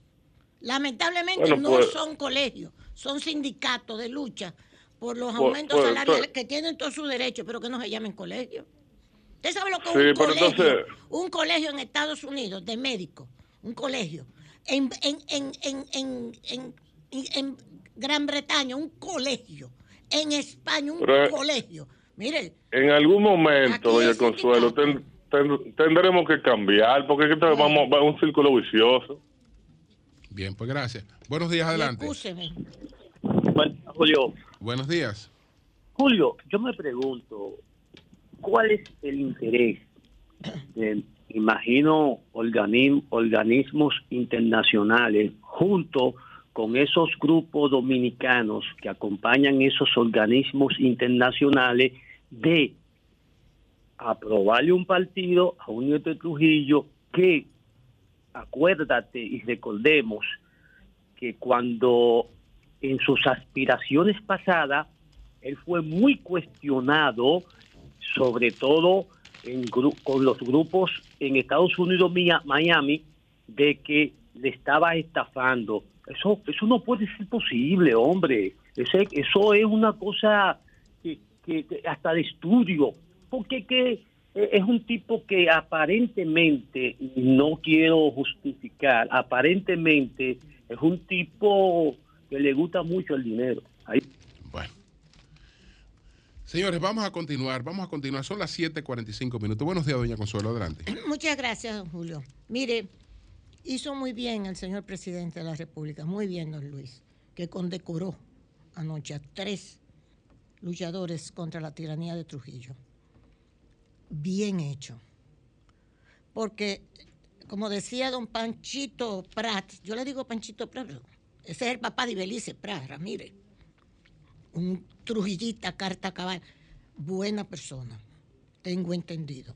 Lamentablemente Bueno, no pues- son colegios, son sindicatos de lucha por los Pues- aumentos pues, salariales que tienen todos sus derechos, pero que no se llamen colegios. ¿Usted sabe lo que es Sí, un colegio? entonces- Un colegio en Estados Unidos de médicos, un colegio. En, en, en, en, en, en- en Gran Bretaña, un colegio. En España, un Pero, eh, colegio. Mire, En algún momento, doña Consuelo, ten- ten- tendremos que cambiar, porque es que vamos va a un círculo vicioso. Bien, pues gracias. Buenos días, adelante. Escúcheme. Bueno, Julio, Buenos días. Julio, yo me pregunto, ¿cuál es el interés de, imagino, organi- organismos internacionales junto con esos grupos dominicanos que acompañan esos organismos internacionales de aprobarle un partido a un nieto de Trujillo que, acuérdate y recordemos que cuando en sus aspiraciones pasadas, él fue muy cuestionado, sobre todo en con los grupos en Estados Unidos, Mia- Miami, de que le estaba estafando. Eso, eso no puede ser posible, hombre. Ese- eso es una cosa que, que- hasta de estudio, porque que es un tipo que aparentemente, no quiero justificar, aparentemente es un tipo que le gusta mucho el dinero. Ahí- Señores, vamos a continuar, vamos a continuar. Son las 7:45 minutos. Buenos días, doña Consuelo, adelante. Muchas gracias, don Julio. Mire, hizo muy bien el señor presidente de la República, muy bien, don Luis, que condecoró anoche a tres luchadores contra la tiranía de Trujillo. Bien hecho. Porque, como decía don Panchito Prat, yo le digo Panchito Prat, ese es el papá de Belice Prat, Ramírez. Un trujillita, carta cabal. Buena persona, tengo entendido.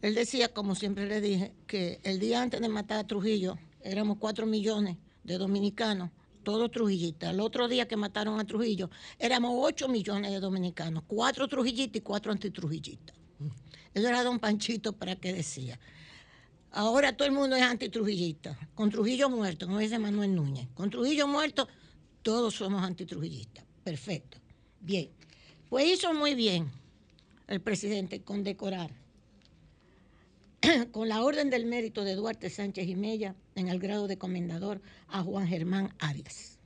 Él decía, como siempre le dije, que el día antes de matar a Trujillo éramos cuatro millones de dominicanos, todos trujillistas. El otro día que mataron a Trujillo éramos ocho millones de dominicanos, cuatro trujillistas y cuatro antitrujillistas. Eso era don Panchito para que decía. Ahora todo el mundo es antitrujillista. Con Trujillo muerto, como dice Manuel Núñez. Con Trujillo muerto, todos somos antitrujillistas. Perfecto. Bien. Pues hizo muy bien el presidente con decorar con la orden del mérito de Duarte Sánchez y en el grado de comendador a Juan Germán Arias.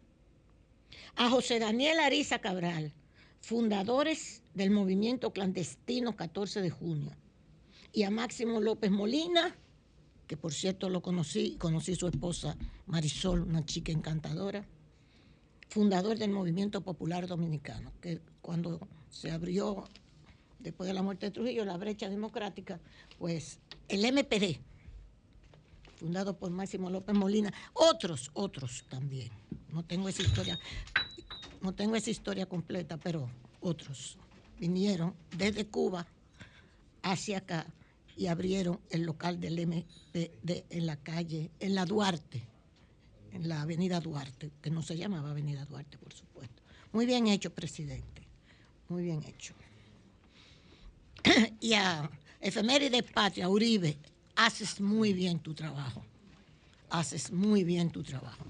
A José Daniel Ariza Cabral, fundadores del movimiento clandestino 14 de junio. Y a Máximo López Molina, que por cierto lo conocí, conocí su esposa Marisol, una chica encantadora, fundador del movimiento popular dominicano, que cuando se abrió después de la muerte de Trujillo, la brecha democrática, pues el MPD, fundado por Máximo López Molina, otros, otros también. No tengo esa historia, no tengo esa historia completa, pero otros vinieron desde Cuba hacia acá y abrieron el local del MPD en la calle, en la Duarte, en la avenida Duarte, que no se llamaba avenida Duarte, por supuesto. Muy bien hecho, presidente, muy bien hecho y a Efeméride Patria, Uribe, haces muy bien tu trabajo. Haces muy bien tu trabajo.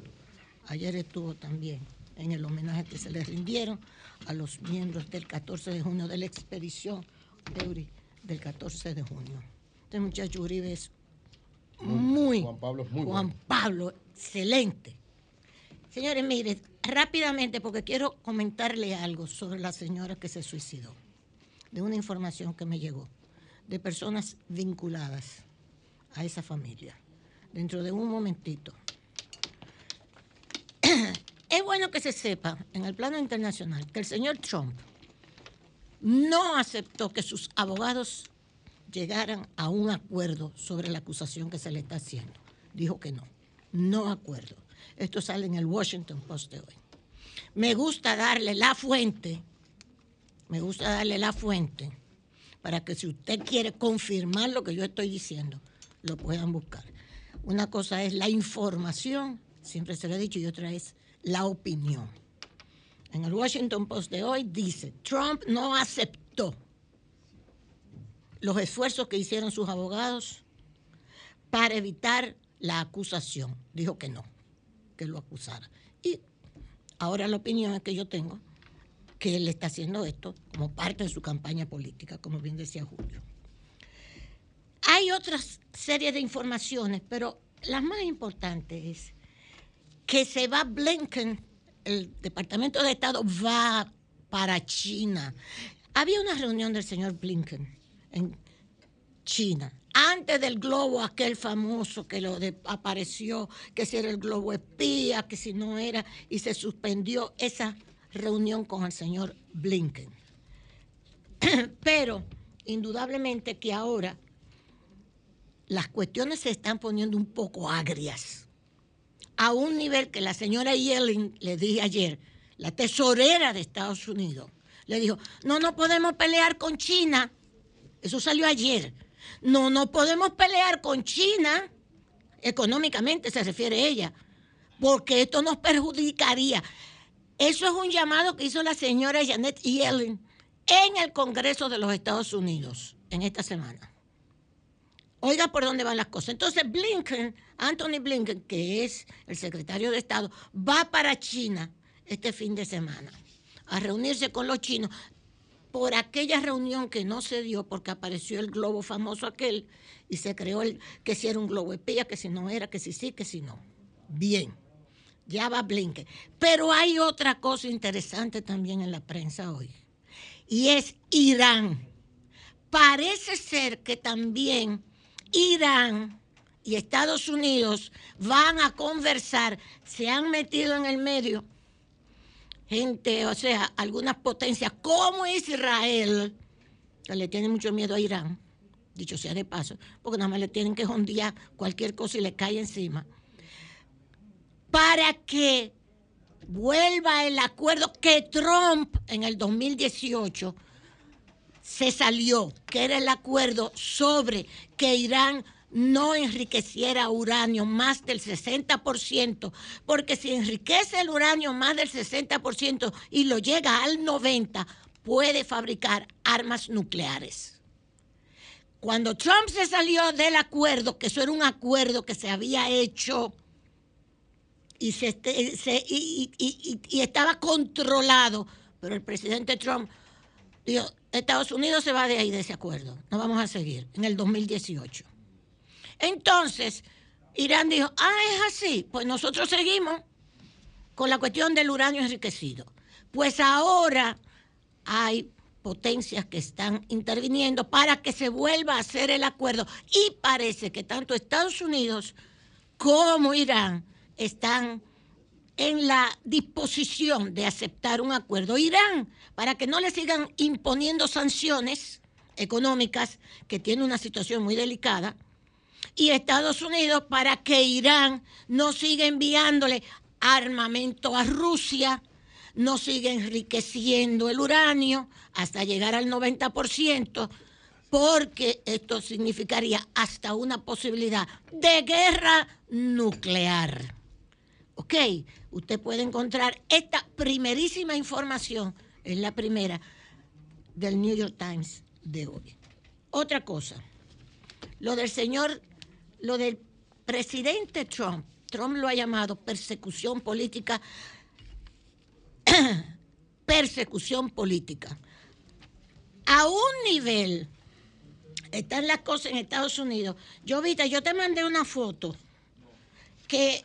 Ayer estuvo también en el homenaje que se le rindieron a los miembros del 14 de junio de la expedición de Uri del 14 de junio. Este muchacho Uribe es muy, Juan Pablo es muy Juan bueno. Pablo, excelente. Señores, mire, rápidamente, porque quiero comentarle algo sobre la señora que se suicidó de una información que me llegó de personas vinculadas a esa familia. Dentro de un momentito. Es bueno que se sepa en el plano internacional que el señor Trump no aceptó que sus abogados llegaran a un acuerdo sobre la acusación que se le está haciendo. Dijo que no, no acuerdo. Esto sale en el Washington Post de hoy. Me gusta darle la fuente, me gusta darle la fuente para que si usted quiere confirmar lo que yo estoy diciendo, lo puedan buscar. Una cosa es la información, siempre se lo he dicho, y otra es la opinión. En el Washington Post de hoy dice, Trump no aceptó los esfuerzos que hicieron sus abogados para evitar la acusación. Dijo que no, que lo acusara. Y ahora la opinión es que yo tengo que él está haciendo esto como parte de su campaña política, como bien decía Julio. Hay otras series de informaciones, pero la más importante es que se va Blinken, el Departamento de Estado va para China. Había una reunión del señor Blinken en China. Antes del globo aquel famoso que lo apareció, que si era el globo espía, que si no era, y se suspendió esa reunión con el señor Blinken. Pero indudablemente que ahora las cuestiones se están poniendo un poco agrias, a un nivel que la señora Yellen, le dije ayer, la tesorera de Estados Unidos, le dijo, no, no podemos pelear con China. Eso salió ayer. No, no podemos pelear con China, económicamente se refiere ella, porque esto nos perjudicaría. Eso es un llamado que hizo la señora Janet Yellen en el Congreso de los Estados Unidos en esta semana. Oiga por dónde van las cosas. Entonces Blinken, Anthony Blinken, que es el secretario de Estado, va para China este fin de semana a reunirse con los chinos por aquella reunión que no se dio porque apareció el globo famoso aquel y se creó que si era un globo espía, que si no era, que si sí, que si no. Bien ya va Blinken. Pero hay otra cosa interesante también en la prensa hoy, y es Irán. Parece ser que también Irán y Estados Unidos van a conversar, se han metido en el medio gente, o sea, algunas potencias como Israel, que le tiene mucho miedo a Irán, dicho sea de paso, porque nada más le tienen que jondear cualquier cosa y le cae encima para que vuelva el acuerdo que Trump en el 2018 se salió, que era el acuerdo sobre que Irán no enriqueciera uranio más del 60%, porque si enriquece el uranio más del 60% y lo llega al 90%, puede fabricar armas nucleares. Cuando Trump se salió del acuerdo, que eso era un acuerdo que se había hecho y, se, y, estaba controlado, pero el presidente Trump dijo, Estados Unidos se va de ahí de ese acuerdo, no vamos a seguir, en el 2018. Entonces, Irán dijo, ah, es así, pues nosotros seguimos con la cuestión del uranio enriquecido. Pues ahora hay potencias que están interviniendo para que se vuelva a hacer el acuerdo y parece que tanto Estados Unidos como Irán están en la disposición de aceptar un acuerdo. Irán, para que no le sigan imponiendo sanciones económicas, que tiene una situación muy delicada, y Estados Unidos para que Irán no siga enviándole armamento a Rusia, no siga enriqueciendo el uranio hasta llegar al 90%, porque esto significaría hasta una posibilidad de guerra nuclear. Ok, usted puede encontrar esta primerísima información, es la primera del New York Times de hoy. Otra cosa, lo del señor, lo del presidente Trump, Trump lo ha llamado persecución política, persecución política. A un nivel, están las cosas en Estados Unidos. Yo, Vita, yo te mandé una foto que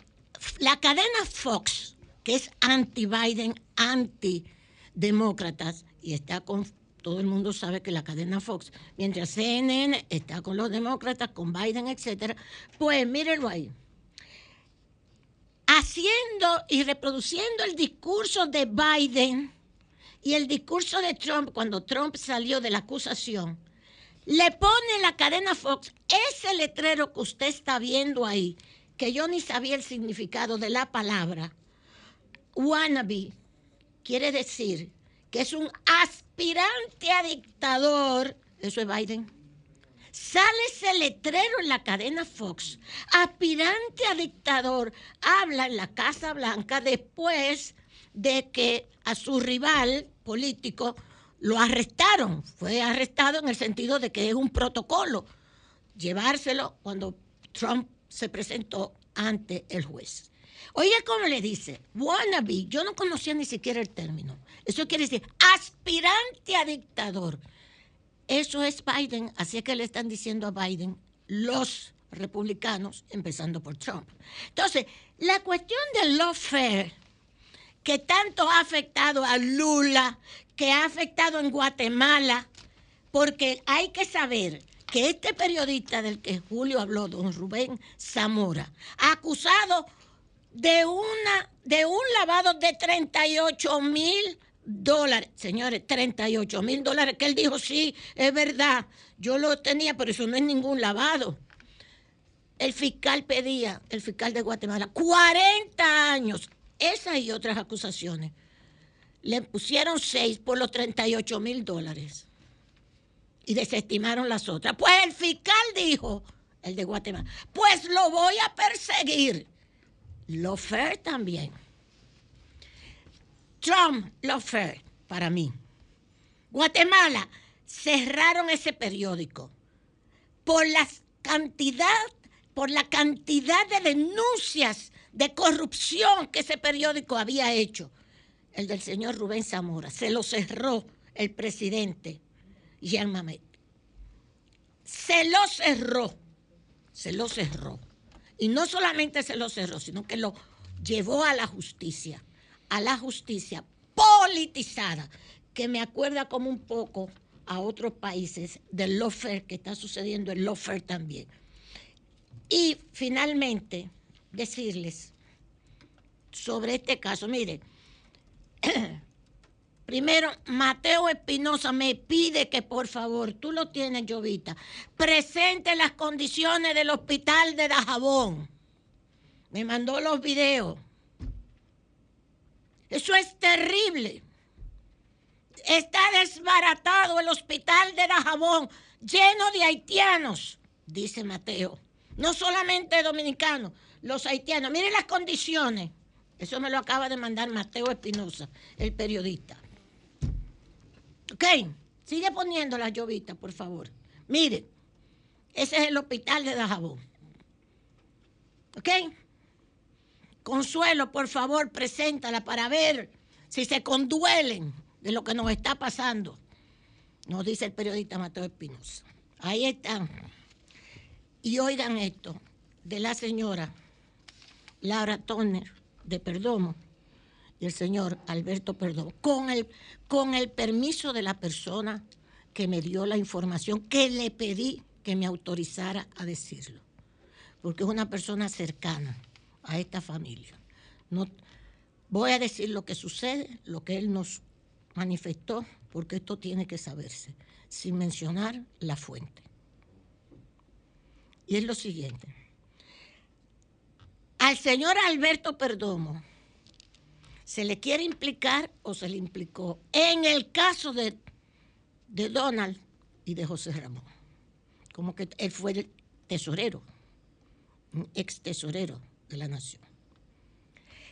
la cadena Fox, que es anti-Biden, anti-demócratas, y está con, todo el mundo sabe que la cadena Fox, mientras CNN está con los demócratas, con Biden, etcétera, pues mírenlo ahí. Haciendo y reproduciendo el discurso de Biden y el discurso de Trump cuando Trump salió de la acusación, le pone la cadena Fox ese letrero que usted está viendo ahí que yo ni sabía el significado de la palabra, wannabe quiere decir que es un aspirante a dictador, eso es Biden. Sale ese letrero en la cadena Fox, aspirante a dictador, habla en la Casa Blanca después de que a su rival político lo arrestaron. Fue arrestado en el sentido de que es un protocolo llevárselo cuando Trump se presentó ante el juez. Oiga cómo le dice, wannabe, yo no conocía ni siquiera el término. Eso quiere decir aspirante a dictador. Eso es Biden, así que le están diciendo a Biden los republicanos, empezando por Trump. Entonces, la cuestión del lawfare, que tanto ha afectado a Lula, que ha afectado en Guatemala, porque hay que saber que este periodista del que Julio habló, don Rubén Zamora, acusado de, una, de un lavado de 38 mil dólares, señores, 38 mil dólares, que él dijo, sí, es verdad, yo lo tenía, pero eso no es ningún lavado. El fiscal pedía, el fiscal de Guatemala, 40 años, esas y otras acusaciones. Le pusieron seis por los 38 mil dólares y desestimaron las otras. Pues el fiscal dijo, el de Guatemala, pues lo voy a perseguir. Lo fair también. Trump, lo fair, para mí. Guatemala, cerraron ese periódico por la cantidad, por la cantidad de denuncias de corrupción que ese periódico había hecho. El del señor Rubén Zamora. Se lo cerró el presidente Mamet. Se lo cerró. Se lo cerró. Y no solamente se lo cerró, sino que lo llevó a la justicia, a la justicia politizada, que me acuerda como un poco a otros países del lawfare que está sucediendo en lawfare también. Y finalmente, decirles sobre este caso, mire, Primero, Mateo Espinosa me pide que por favor, tú lo tienes, Llovita, presente las condiciones del hospital de Dajabón. Me mandó los videos. Eso es terrible. Está desbaratado el hospital de Dajabón, lleno de haitianos, dice Mateo. No solamente dominicanos, los haitianos. Miren las condiciones. Eso me lo acaba de mandar Mateo Espinosa, el periodista. Ok, sigue poniendo la llovita, por favor. Mire, ese es el hospital de Dajabón. ¿Ok? Consuelo, por favor, preséntala para ver si se conduelen de lo que nos está pasando. Nos dice el periodista Mateo Espinosa. Ahí están. Y oigan esto de la señora Laura Toner de Perdomo y el señor Alberto Perdomo, con el, con el permiso de la persona que me dio la información, que le pedí que me autorizara a decirlo, porque es una persona cercana a esta familia. No, voy a decir lo que sucede, lo que él nos manifestó, porque esto tiene que saberse, sin mencionar la fuente. Y es lo siguiente. Al señor Alberto Perdomo se le quiere implicar o se le implicó en el caso de, de Donald y de José Ramón. Como que él fue el tesorero, un ex tesorero de la nación.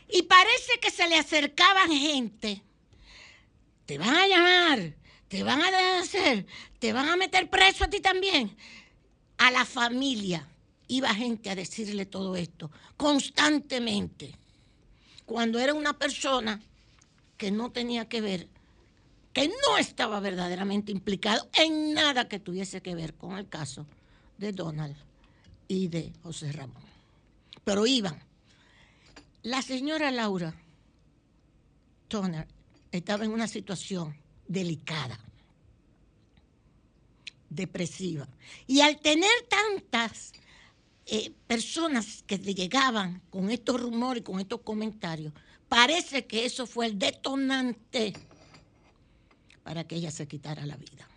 Y parece que se le acercaban gente. Te van a llamar, te van a hacer, te van a meter preso a ti también. A la familia iba gente a decirle todo esto constantemente cuando era una persona que no tenía que ver, que no estaba verdaderamente implicado en nada que tuviese que ver con el caso de Donald y de José Ramón. Pero iban. La señora Laura Toner estaba en una situación delicada, depresiva. Y al tener tantas eh, personas que llegaban con estos rumores, con estos comentarios, parece que eso fue el detonante para que ella se quitara la vida.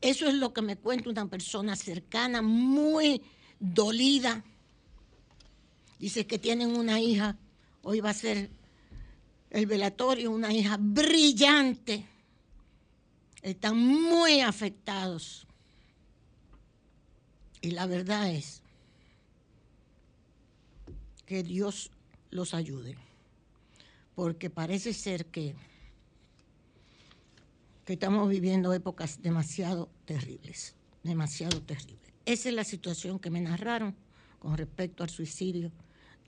Eso es lo que me cuenta una persona cercana, muy dolida, Dice que tienen una hija, hoy va a ser el velatorio, una hija brillante. Están muy afectados. Y la verdad es que Dios los ayude, porque parece ser que, que estamos viviendo épocas demasiado terribles, demasiado terribles. Esa es la situación que me narraron con respecto al suicidio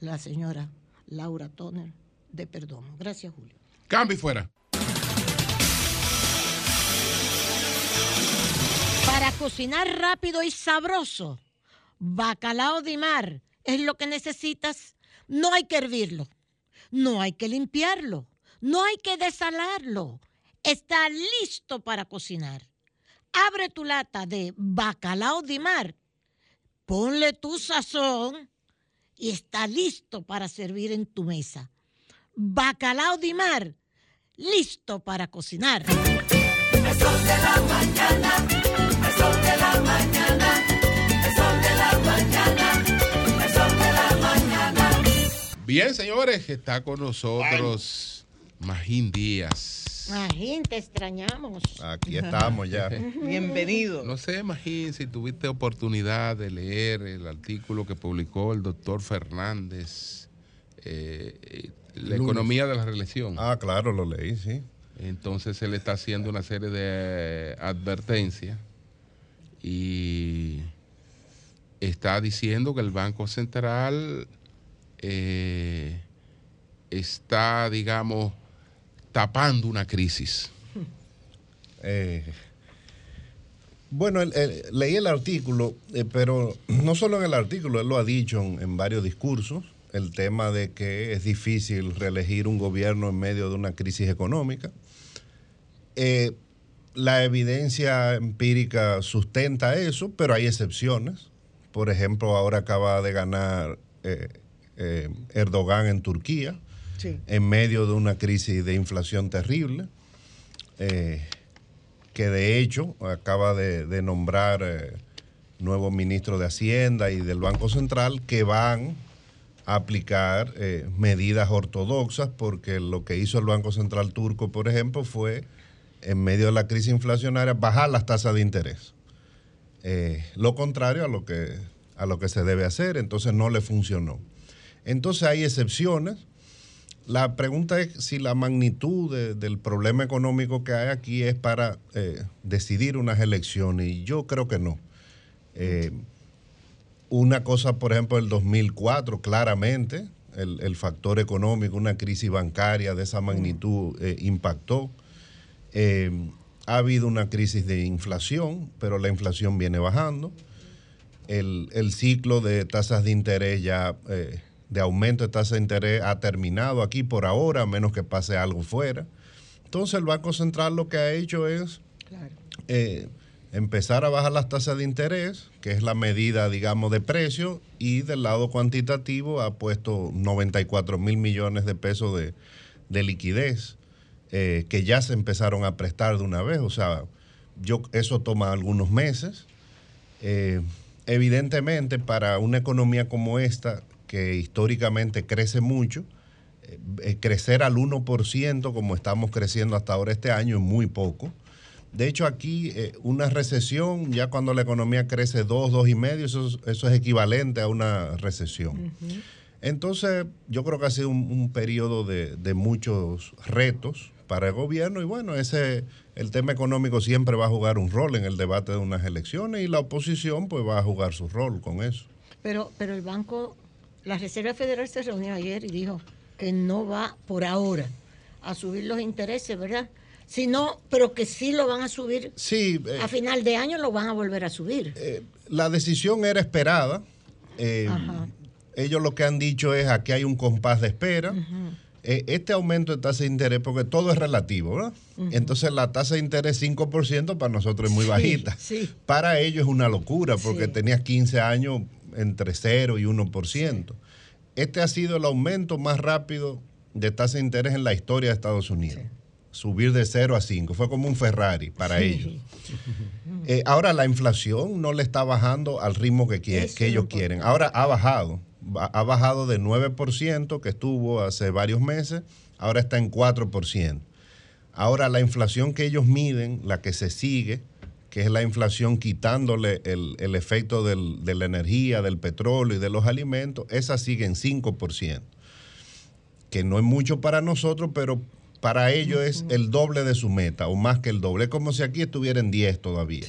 la señora Laura Toner de Perdomo. Gracias, Julio. Cambio fuera. Para cocinar rápido y sabroso, bacalao de mar es lo que necesitas. No hay que hervirlo, no hay que limpiarlo, no hay que desalarlo. Está listo para cocinar. Abre tu lata de bacalao de mar, ponle tu sazón y está listo para servir en tu mesa. Bacalao de mar, listo para cocinar. Bien, señores, está con nosotros Magín Díaz. Magín, te extrañamos. Aquí estamos ya. Bienvenido. No sé, Magín, si tuviste oportunidad de leer el artículo que publicó el doctor Fernández, eh, eh, La Lunes. economía de la reelección. Ah, claro, lo leí, sí. Entonces él está haciendo una serie de advertencias y está diciendo que el Banco Central eh, está, digamos, tapando una crisis. Eh, bueno, el- leí el artículo, eh, pero no solo en el artículo, él lo ha dicho en, varios discursos, el tema de que es difícil reelegir un gobierno en medio de una crisis económica. La evidencia empírica sustenta eso, pero hay excepciones. Por ejemplo, ahora acaba de ganar eh, Erdogan en Turquía Sí. en medio de una crisis de inflación terrible, eh, que de hecho acaba de, de nombrar eh, nuevo ministro de Hacienda y del Banco Central que van a aplicar eh, medidas ortodoxas, porque lo que hizo el Banco Central turco, por ejemplo, fue, en medio de la crisis inflacionaria, bajar las tasas de interés. Eh, lo contrario a lo, que, a lo que se debe hacer, entonces no le funcionó. Entonces hay excepciones. La pregunta es si la magnitud de- del problema económico que hay aquí es para eh, decidir unas elecciones y yo creo que no. Eh, una cosa, por ejemplo, el 2004, claramente, el, el factor económico, una crisis bancaria de esa magnitud eh, impactó. Ha habido una crisis de inflación, pero la inflación viene bajando. El, el ciclo de tasas de interés ya, de aumento de tasas de interés ha terminado aquí por ahora, a menos que pase algo fuera. Entonces el Banco Central lo que ha hecho es eh, empezar a bajar las tasas de interés, que es la medida, digamos, de precio, y del lado cuantitativo ha puesto 94 mil millones de pesos de, de liquidez, eh, que ya se empezaron a prestar de una vez. O sea, yo, eso toma algunos meses. Eh, evidentemente, para una economía como esta, que históricamente crece mucho, eh, eh, crecer al 1% como estamos creciendo hasta ahora este año es muy poco. De hecho, aquí eh, una recesión, ya cuando la economía crece 2, 2,5, eso, es- eso es equivalente a una recesión. Entonces, yo creo que ha sido un, un periodo de, de muchos retos para el gobierno y bueno, ese el tema económico siempre va a jugar un rol en el debate de unas elecciones y la oposición pues va a jugar su rol con eso. Pero, pero el Banco, la Reserva Federal se reunió ayer y dijo que no va por ahora a subir los intereses, ¿verdad? Sino, pero que sí lo van a subir. Sí. eh, a final de año lo van a volver a subir. la decisión era esperada. Eh, ellos lo que han dicho es aquí hay un compás de espera. Eh, este aumento de tasa de interés, porque todo es relativo, ¿verdad? Entonces la tasa de interés 5% para nosotros es muy Sí, bajita. sí. Para ellos es una locura, porque Sí. tenías 15 años entre 0 y 1%. Este ha sido el aumento más rápido de tasa de interés en la historia de Estados Unidos. Subir de 0 a 5. Fue como un Ferrari para ellos. Eh, ahora la inflación no le está bajando al ritmo que, que ellos lo quieren. Ahora ha bajado. ba- ha bajado de 9% que estuvo hace varios meses, ahora está en 4%. Ahora la inflación que ellos miden, la que se sigue, que es la inflación quitándole el, el efecto del- de la energía, del petróleo y de los alimentos, esa sigue en 5%, que no es mucho para nosotros, pero para ellos es el doble de su meta, o más que el doble, es como si aquí estuviera en 10 todavía.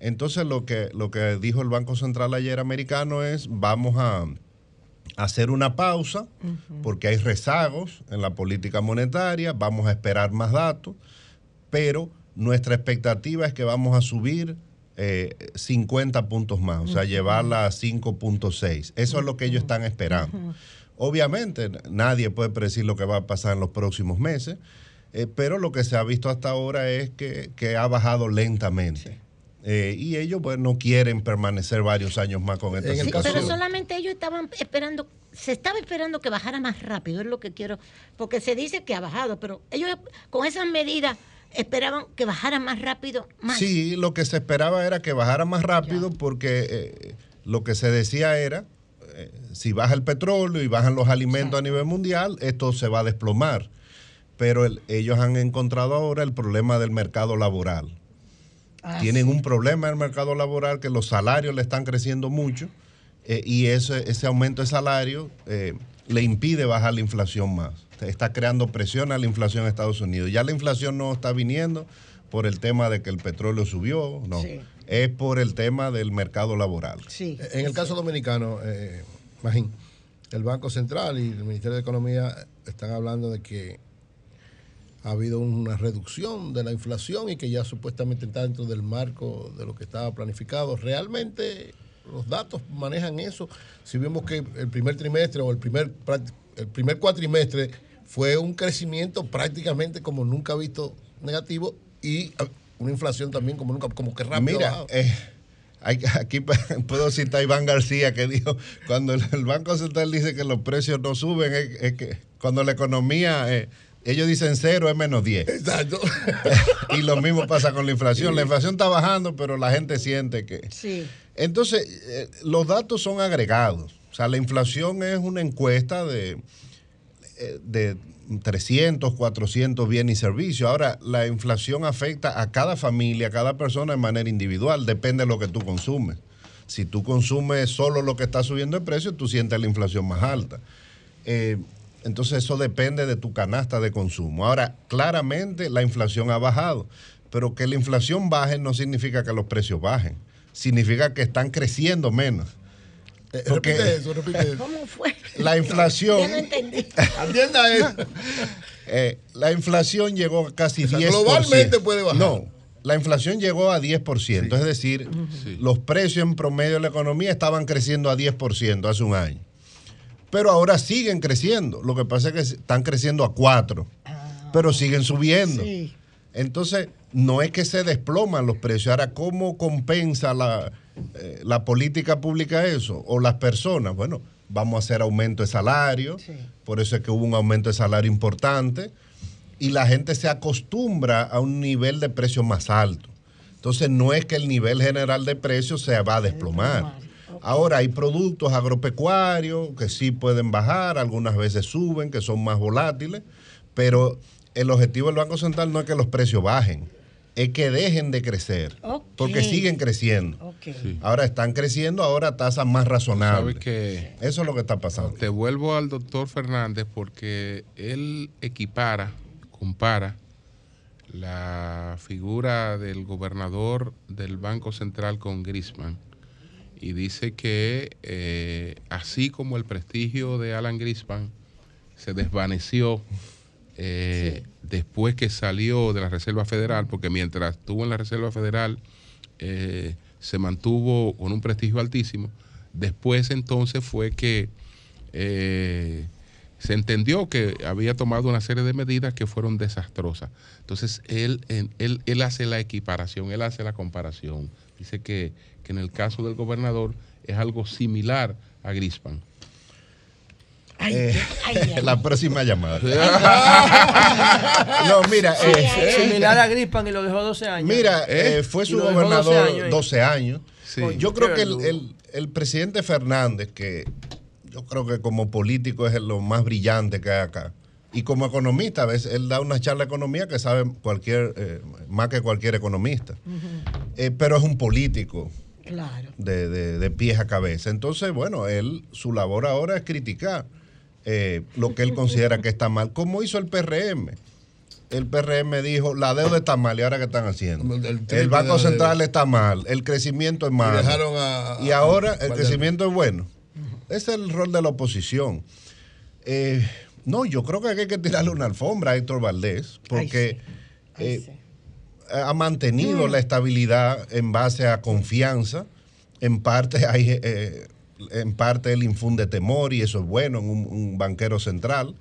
Entonces lo que, lo que dijo el Banco Central ayer americano es vamos a hacer una pausa porque hay rezagos en la política monetaria, vamos a esperar más datos, pero nuestra expectativa es que vamos a subir eh, 50 puntos más, o sea, llevarla a 5.6. Eso es lo que ellos están esperando. Obviamente nadie puede predecir lo que va a pasar en los próximos meses, eh, pero lo que se ha visto hasta ahora es que, que ha bajado lentamente. Eh, y ellos pues no quieren permanecer varios años más con esta Sí, situación. pero solamente ellos estaban esperando, se estaba esperando que bajara más rápido, es lo que quiero, porque se dice que ha bajado, pero ellos con esas medidas esperaban que bajara más rápido, más. Sí, lo que se esperaba era que bajara más rápido porque eh, lo que se decía era, eh, si baja el petróleo y bajan los alimentos a nivel mundial, esto se va a desplomar. Pero el- ellos han encontrado ahora el problema del mercado laboral. Ah, Tienen un problema en el mercado laboral que los salarios le están creciendo mucho eh, y ese, ese aumento de salario le impide bajar la inflación más. Está creando presión a la inflación en Estados Unidos. Ya la inflación no está viniendo por el tema de que el petróleo subió, no. Sí. Es por el tema del mercado laboral. En el caso dominicano, eh, Magín, el Banco Central y el Ministerio de Economía están hablando de que ha habido una reducción de la inflación y que ya supuestamente está dentro del marco de lo que estaba planificado. ¿Realmente los datos manejan eso? Si vemos que el primer trimestre o el primer, el primer cuatrimestre fue un crecimiento prácticamente como nunca visto negativo y ah, una inflación también como nunca, como que rápido. Mira, eh, aquí puedo citar a Iván García que dijo, cuando el, el Banco Central dice que los precios no suben, es, es que cuando la economía, eh, ellos dicen cero, es menos 10. Exacto. y lo mismo pasa con la inflación. La inflación está bajando, pero la gente siente que... Sí. Entonces, eh, los datos son agregados. O sea, la inflación es una encuesta de, eh, de 300, 400 bienes y servicios. Ahora, la inflación afecta a cada familia, a cada persona de manera individual. Depende de lo que tú consumes. Si tú consumes solo lo que está subiendo de precio, tú sientes la inflación más alta. Eh, entonces, eso depende de tu canasta de consumo. Ahora, claramente la inflación ha bajado, pero que la inflación baje no significa que los precios bajen. Significa que están creciendo menos. Porque repite eso, repite eso. ¿Cómo fue? la inflación. Ya no entendí. Atienda eso. Eh, la inflación llegó a casi O sea, 10%. globalmente puede bajar. No, la inflación llegó a 10%. Es decir, los precios en promedio de la economía estaban creciendo a 10% hace un año. Pero ahora siguen creciendo. Lo que pasa es que están creciendo a 4%, pero siguen subiendo. Entonces, no es que se desploman los precios. Ahora, ¿cómo compensa la, eh, la política pública eso? O las personas. Bueno, vamos a hacer aumento de salario. Por eso es que hubo un aumento de salario importante. Y la gente se acostumbra a un nivel de precio más alto. Entonces, no es que el nivel general de precios se va a desplomar. Ahora hay productos agropecuarios que sí pueden bajar, algunas veces suben, que son más volátiles, pero el objetivo del Banco Central no es que los precios bajen, es que dejen de crecer, porque siguen creciendo. Ahora están creciendo ahora a tasas más razonables. Que Eso es lo que está pasando. te vuelvo al doctor Fernández porque él equipara, compara la figura del gobernador del Banco Central con Grisman y dice que eh, así como el prestigio de Alan Grisman se desvaneció eh, después que salió de la Reserva Federal, porque mientras estuvo en la Reserva Federal eh, se mantuvo con un prestigio altísimo, después entonces fue que eh, se entendió que había tomado una serie de medidas que fueron desastrosas. Entonces él, él, él hace la equiparación, él hace la comparación. Dice que, que en el caso del gobernador es algo similar a Grispan. Eh, la próxima llamada. no, mira, eh, Similar a Grispan y lo dejó 12 años. Mira, eh, fue Y su gobernador 12 12 años. ¿eh? Yo creo que el, el- el presidente Fernández, que yo creo que como político es lo más brillante que hay acá. Y como economista, a veces él da una charla de economía que sabe cualquier, eh, más que cualquier economista. Eh, pero es un político Claro. de, de- de pies a cabeza. Entonces, bueno, él, su labor ahora es criticar eh, lo que él considera que está mal, como hizo el PRM. El PRM dijo, la deuda está mal, ¿y ahora qué están haciendo? El Banco Central está mal, el crecimiento es malo. dejaron a- y ahora a- el crecimiento es bueno. Ese es el rol de la oposición. Eh, no, yo creo que hay que tirarle una alfombra a Héctor Valdés, porque eh, ha mantenido Mm. la estabilidad en base a confianza. En parte hay, eh, en parte él infunde temor y eso es bueno en un, un banquero central.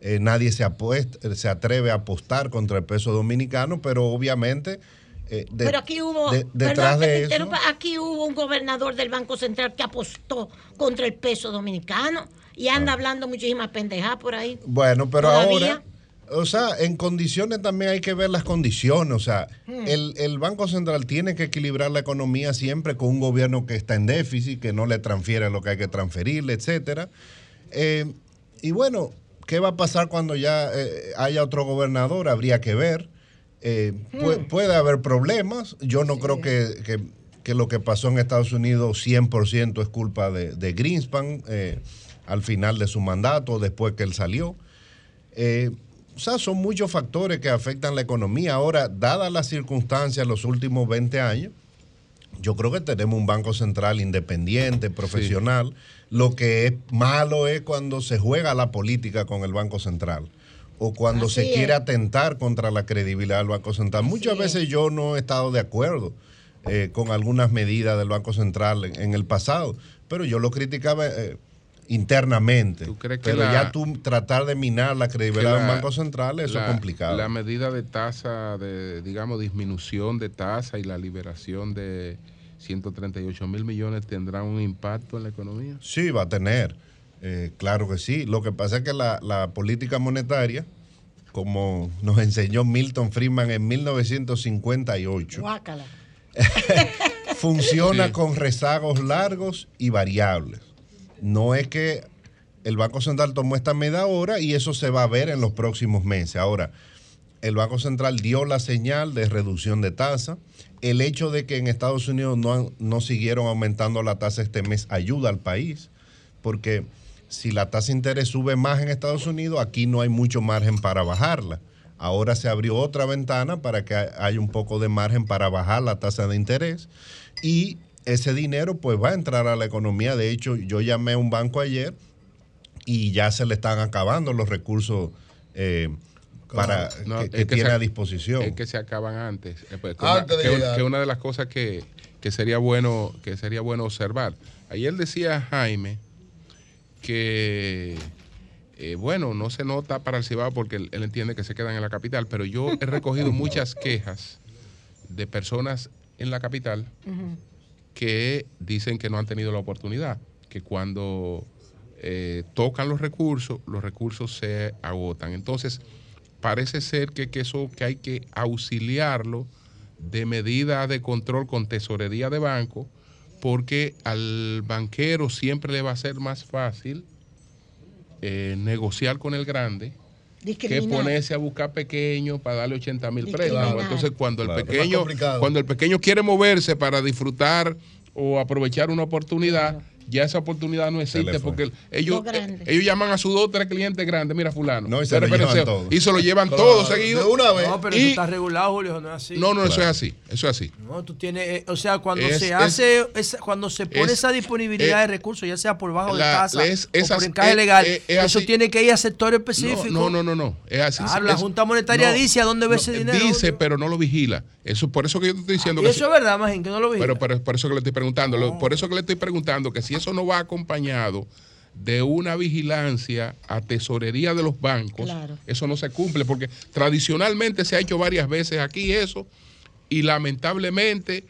Eh, nadie se, apuesta, se atreve a apostar contra el peso dominicano, pero obviamente eh, de- Pero aquí hubo, de- detrás de eso, aquí hubo un gobernador del Banco Central que apostó contra el peso dominicano y anda hablando muchísimas pendejadas por ahí. Bueno, pero Todavía. ahora, o sea, en condiciones también hay que ver las condiciones. O sea, Hmm. el, el Banco Central tiene que equilibrar la economía siempre con un gobierno que está en déficit, que no le transfiere lo que hay que transferirle, etcétera. Eh, y bueno, ¿qué va a pasar cuando ya eh, haya otro gobernador? Habría que ver. Eh, pu- puede haber problemas. Yo no creo que, que- que lo que pasó en Estados Unidos 100% es culpa de, de Greenspan al final de su mandato, después que él salió. O sea, son muchos factores que afectan la economía. Ahora, dadas las circunstancias en los últimos 20 años, yo creo que tenemos un banco central independiente, profesional. Lo que es malo es cuando se juega la política con el Banco Central o cuando Así se es. quiere atentar contra la credibilidad del Banco Central. Muchas es. veces yo no he estado de acuerdo eh, con algunas medidas del Banco Central en, en el pasado, pero yo lo criticaba eh, internamente. crees que pero la- ya tú tratar de minar la credibilidad de un Banco Central, eso la- es complicado. La medida de tasa, de, digamos, disminución de tasa y la liberación de 138 mil millones tendrán un impacto en la economía. Sí, va a tener. Eh, claro que sí. Lo que pasa es que la, la política monetaria, como nos enseñó Milton Friedman en 1958, Guácala. funciona Sí. con rezagos largos y variables. No es que el Banco Central tomó esta medida ahora y eso se va a ver en los próximos meses. Ahora, el Banco Central dio la señal de reducción de tasa. El hecho de que en Estados Unidos no, no siguieron aumentando la tasa este mes ayuda al país, porque si la tasa de interés sube más en Estados Unidos, aquí no hay mucho margen para bajarla. Ahora se abrió otra ventana para que haya un poco de margen para bajar la tasa de interés y ese dinero pues va a entrar a la economía. De hecho, yo llamé a un banco ayer y ya se le están acabando los recursos eh, para No, que, es que que tiene se- a disposición. Es que se acaban antes. Eh, pues, que Antes una- de que, llegar. que una de las cosas que, que sería bueno que sería bueno observar. Ayer decía Jaime que eh, bueno, no se nota para el Cibao porque él, él entiende que se quedan en la capital, pero yo he recogido muchas quejas de personas en la capital que dicen que no han tenido la oportunidad, que cuando eh, tocan los recursos, los recursos se agotan. Entonces, parece ser que, que eso que hay que auxiliarlo de medidas de control con tesorería de banco, porque al banquero siempre le va a ser más fácil eh, negociar con el grande que ponerse a buscar pequeño para darle 80 mil préstamos. Entonces, cuando el Claro. Pequeño, cuando el pequeño quiere moverse para disfrutar o aprovechar una oportunidad, ya esa oportunidad no existe porque ellos, ellos llaman a sus dos o tres clientes grandes, mira fulano. No, y se lo llevan todos. Y se lo llevan Claro, todos de seguidos. una vez. No, pero Y- eso está regulado, Julio, no es así. No, no, eso es así, eso es así. No, tú tienes, eh, o sea, cuando Es- se es- hace, esa- cuando se pone es- esa disponibilidad eh, de recursos, ya sea por bajo de es- o por encaje legal, es eso así. tiene que ir a sectores específicos. No, no, no, no, no, es así. Claro, la Es- Junta Monetaria dice a dónde va ese dinero, Dice, Julio. pero no lo vigila. Eso, por eso que yo te estoy diciendo Y que eso es verdad, Magín, que no lo vi. Pero, pero por eso que le estoy preguntando, por eso que le estoy preguntando que si eso no va acompañado de una vigilancia a tesorería de los bancos, Claro. eso no se cumple, porque tradicionalmente se ha hecho varias veces aquí eso, y lamentablemente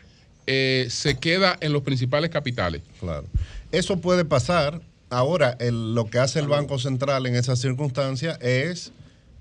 eh, se queda en los principales capitales. Claro. Eso puede pasar. Ahora, el- lo que hace el Banco Central en esas circunstancias es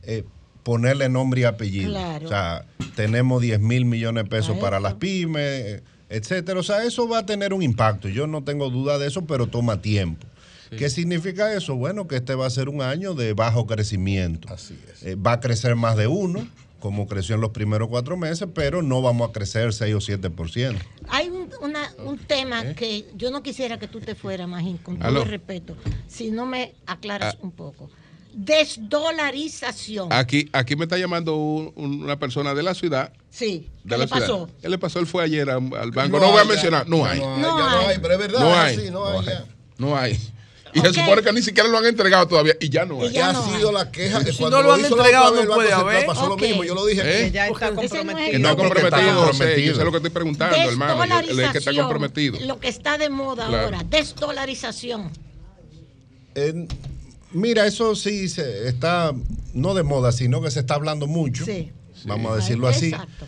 eh, ponerle nombre y apellido. Claro. O sea, tenemos 10 mil millones de pesos para las pymes, eh, etcétera. O sea, eso va a tener un impacto. Yo no tengo duda de eso, pero toma tiempo. ¿Qué significa eso? Bueno, que este va a ser un año de bajo crecimiento. Así es. Eh, va a crecer más de uno, como creció en los primeros cuatro meses, pero no vamos a crecer 6 o 7%. Hay un, una- un tema que yo no quisiera que tú te fueras, Magín, con todo el respeto, si no me aclaras Ah. un poco. Desdolarización. Aquí, aquí me está llamando un- un- una persona de la ciudad. Sí. De ¿Qué la le pasó? ¿Qué le pasó? Él fue ayer al banco. No No, voy a hay, mencionar. No hay. No hay, No ya no hay. hay, pero es verdad, No hay. así, no hay ya. No hay. Y se supone que ni siquiera lo han entregado todavía. Y ya no Y hay. ya ha no sido hay. la queja que Si cuando no lo han entregado, vez no el puede haber. Pasó lo mismo, yo lo dije. ¿Eh? Que ya está comprometido. Que el- No, está comprometido. Yo sé, comprometido. yo sé lo que estoy preguntando, hermano. Es que está comprometido. Lo que está de moda Claro. ahora, desdolarización. En- mira, eso sí se está, no de moda, sino que se está hablando mucho. Sí. Vamos a decirlo así. Exacto.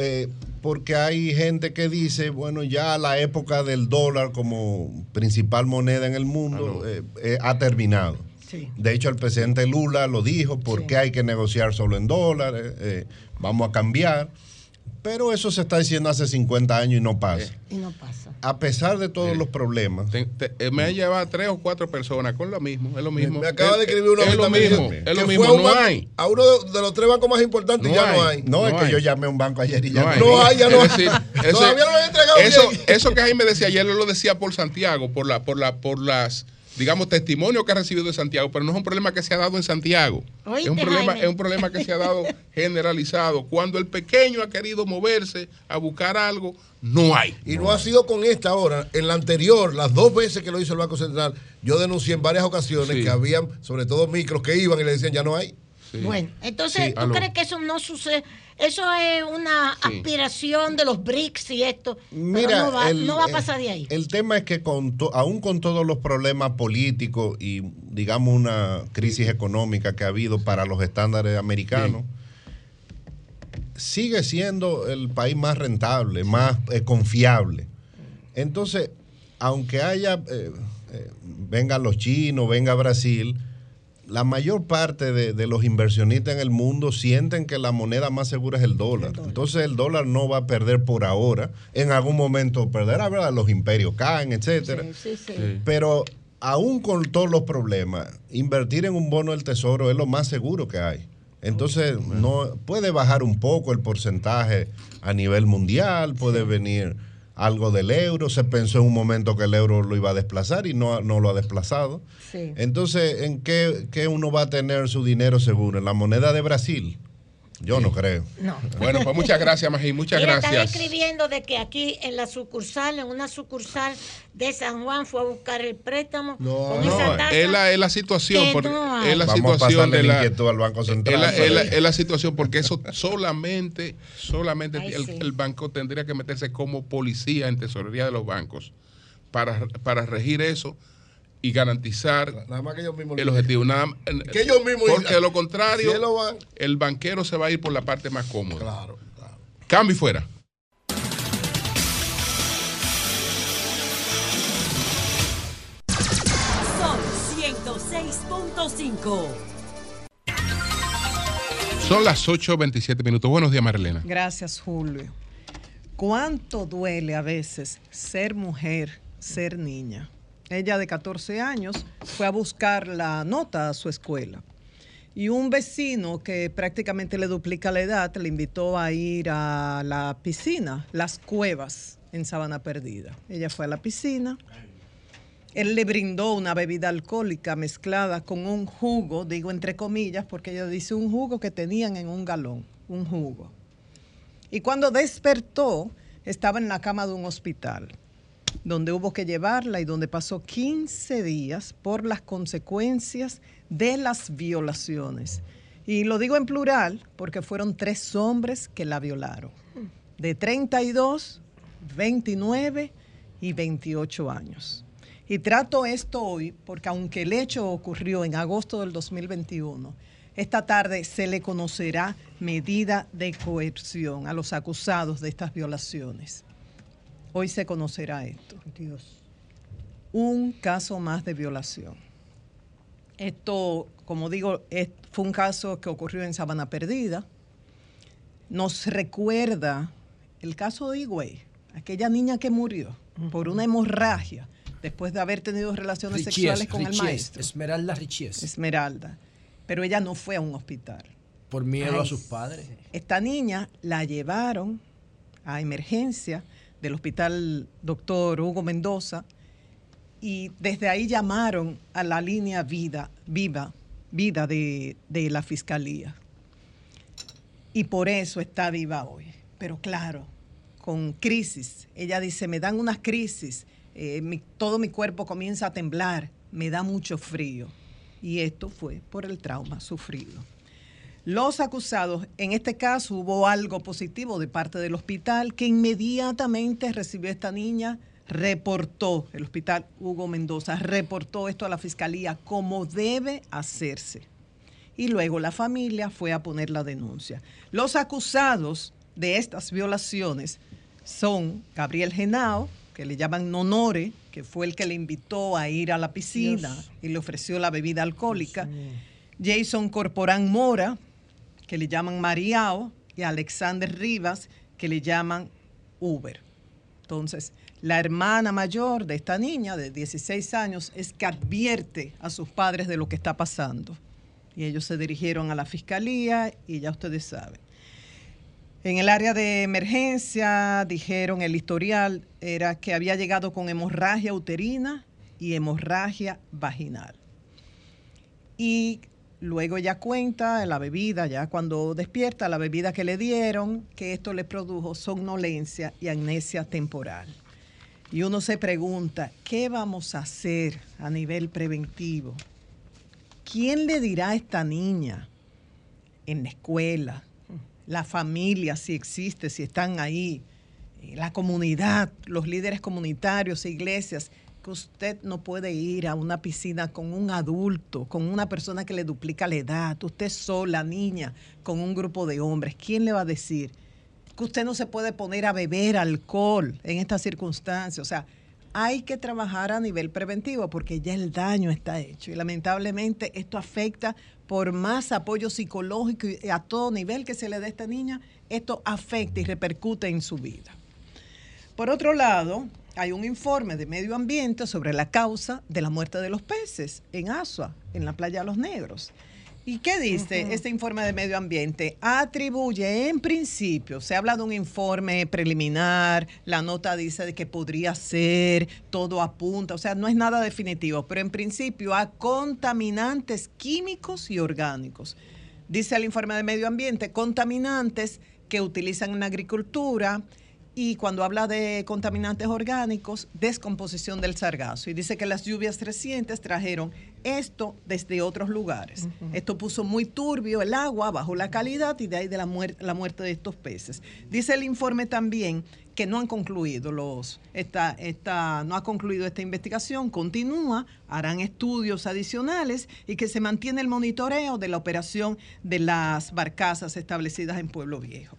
Eh, porque hay gente que dice, bueno, ya la época del dólar como principal moneda en el mundo eh, eh, ha terminado. Sí. De hecho, el presidente Lula lo dijo, ¿por qué hay que negociar solo en dólares? Eh, vamos a cambiar. Pero eso se está diciendo hace 50 años y no pasa. Y no pasa. A pesar de todos los problemas. Te- te- eh, me han llevado tres o cuatro personas con lo mismo. Es lo mismo. Me acaba de Es- escribir uno Es lo mismo. Es lo mismo. a No banco- hay. A uno de, de los tres bancos más importantes No ya no hay. No, es que yo llamé a un banco ayer y ya No hay. No hay, ya no hay. decir, ese- Todavía no lo han entregado eso, bien. eso que Jaime decía ayer, lo decía por Santiago, por la, por la, por las, digamos, testimonios que ha recibido de Santiago, pero no es un problema que se ha dado en Santiago. Oíste, es un problema, Jaime. es un problema que se ha dado generalizado. Cuando el pequeño ha querido moverse a buscar algo, no hay. Y no ha sido con esta ahora. En la anterior, las dos veces que lo hizo el Banco Central, yo denuncié en varias ocasiones Sí. que habían, sobre todo micros, que iban y le decían, ya no hay. Sí. Bueno, entonces, Sí, ¿tú crees que eso no sucede? Eso es una aspiración de los BRICS y esto. pero no va, el- no va a el- pasar de ahí. El tema es que con to- aún con todos los problemas políticos y digamos una crisis económica que ha habido para los estándares americanos, sigue siendo el país más rentable, más eh, confiable. Entonces, aunque haya, eh, eh, vengan los chinos, venga Brasil, la mayor parte de, de los inversionistas en el mundo sienten que la moneda más segura es el dólar. Entonces el dólar no va a perder por ahora. En algún momento perderá, ¿verdad? Los imperios caen, etcétera. Sí, sí, sí. Sí. Pero aún con todos los problemas, invertir en un bono del tesoro es lo más seguro que hay. Entonces, no puede bajar un poco el porcentaje a nivel mundial, puede venir algo del euro. Se pensó en un momento que el euro lo iba a desplazar y no, no lo ha desplazado. Sí. Entonces, ¿en qué, qué uno va a tener su dinero seguro? ¿En la moneda de Brasil? Yo no creo. No. Bueno, pues muchas gracias, Magín. Muchas Mira, están gracias. escribiendo de que aquí en la sucursal, en una sucursal de San Juan, fue a buscar el préstamo con esa No, tasa. es la, es la situación, porque no es la Vamos a situación pasarle de la al Banco Central. es la, es la- es la situación porque eso solamente, solamente Ay, el, sí. el banco tendría que meterse como policía en tesorería de los bancos para, para regir eso y garantizar Nada más que ellos mismos. el objetivo. Nada, Que ellos mismos porque de lo contrario, si el banquero se va a ir por la parte más cómoda. Claro, claro. Cambio y fuera. Sol 106.5. Son las 8.27 minutos. Buenos días, Marilena. Gracias, Julio. ¿Cuánto duele a veces ser mujer, ser niña? Ella de 14 años fue a buscar la nota a su escuela. Y un vecino que prácticamente le duplica la edad le invitó a ir a la piscina, las cuevas en Sabana Perdida. Ella fue a la piscina. Él le brindó una bebida alcohólica mezclada con un jugo, digo entre comillas, porque ella dice un jugo que tenían en un galón, un jugo. Y cuando despertó, estaba en la cama de un hospital, donde hubo que llevarla y donde pasó 15 días por las consecuencias de las violaciones. Y lo digo en plural porque fueron tres hombres que la violaron, de 32, 29 y 28 años. Y trato esto hoy porque aunque el hecho ocurrió en agosto del 2021, esta tarde se le conocerá medida de coerción a los acusados de estas violaciones. Hoy se conocerá esto. Dios. Un caso más de violación. Esto, como digo, es- fue un caso que ocurrió en Sabana Perdida. Nos recuerda el caso de Higüey, aquella niña que murió por una hemorragia después de haber tenido relaciones Richies, sexuales con el maestro. Esmeralda Richies. Esmeralda. Pero ella no fue a un hospital. Por miedo Ay, a sus padres. Esta niña la llevaron a emergencia del hospital doctor Hugo Mendoza y desde ahí llamaron a la línea vida, viva, vida de, de la fiscalía. Y por eso está viva hoy. Pero claro, con crisis. Ella dice, me dan unas crisis, eh, todo mi cuerpo comienza a temblar, me da mucho frío. Y esto fue por el trauma sufrido. Los acusados, en este caso hubo algo positivo de parte del hospital que inmediatamente recibió a esta niña, reportó, el hospital Hugo Mendoza reportó esto a la fiscalía como debe hacerse. Y luego la familia fue a poner la denuncia. Los acusados de estas violaciones son Gabriel Genao, que le llaman Nonore, que fue el que le invitó a ir a la piscina Dios. y le ofreció la bebida alcohólica. Jason Corporán Mora, que le llaman Mariao, y Alexander Rivas, que le llaman Uber. Entonces, la hermana mayor de esta niña de 16 años es que advierte a sus padres de lo que está pasando. Y ellos se dirigieron a la fiscalía y ya ustedes saben. En el área de emergencia dijeron el historial era que había llegado con hemorragia uterina y hemorragia vaginal. Y luego ella cuenta la bebida, ya cuando despierta, la bebida que le dieron, que esto le produjo somnolencia y amnesia temporal. Y uno se pregunta, ¿qué vamos a hacer a nivel preventivo? ¿Quién le dirá a esta niña en la escuela, la familia, si existe, si están ahí, la comunidad, los líderes comunitarios, iglesias, que usted no puede ir a una piscina con un adulto, con una persona que le duplica la edad, usted sola, niña, con un grupo de hombres? ¿Quién le va a decir que usted no se puede poner a beber alcohol en estas circunstancias? O sea, hay que trabajar a nivel preventivo porque ya el daño está hecho y lamentablemente esto afecta por más apoyo psicológico y a todo nivel que se le dé a esta niña, esto afecta y repercute en su vida. Por otro lado, hay un informe de medio ambiente sobre la causa de la muerte de los peces en Asua, en la playa de los Negros. ¿Y qué dice este informe de medio ambiente? Atribuye en principio, se habla de un informe preliminar, la nota dice de que podría ser, todo apunta, o sea, no es nada definitivo, pero en principio a contaminantes químicos y orgánicos. Dice el informe de medio ambiente, contaminantes que utilizan en la agricultura, y cuando habla de contaminantes orgánicos, descomposición del sargazo. Y dice que las lluvias recientes trajeron esto desde otros lugares. Esto puso muy turbio el agua, bajó la calidad y de ahí de la, muer- la muerte de estos peces. Dice el informe también que no han concluido los, esta, esta, no ha concluido esta investigación, continúa, harán estudios adicionales y que se mantiene el monitoreo de la operación de las barcazas establecidas en Pueblo Viejo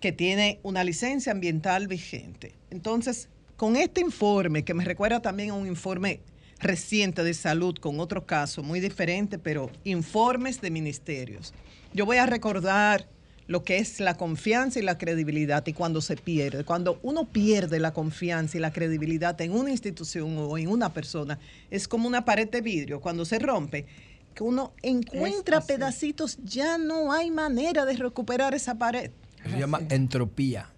que tiene una licencia ambiental vigente. Entonces, con este informe, que me recuerda también a un informe reciente de salud con otro caso muy diferente, pero informes de ministerios, yo voy a recordar lo que es la confianza y la credibilidad y cuando se pierde. Cuando uno pierde la confianza y la credibilidad en una institución o en una persona, es como una pared de vidrio. Cuando se rompe, que uno encuentra pedacitos, ya no hay manera de recuperar esa pared. Se llama entropía.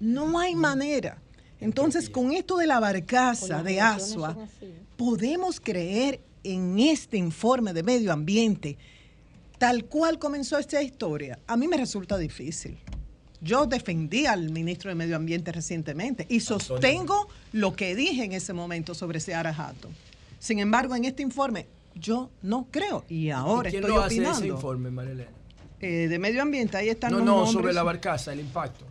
No hay manera. Entonces, con esto de la barcaza de Asua, podemos creer en este informe de medio ambiente, tal cual comenzó esta historia. A mí me resulta difícil. Yo defendí al ministro de Medio Ambiente recientemente y sostengo lo que dije en ese momento sobre Seara Hatton. Sin embargo, en este informe yo no creo y ahora ¿Y quién estoy lo hace opinando. ese informe, Marilena? Eh, de medio ambiente, ahí están No, los no, nombres. sobre la barcaza, el impacto.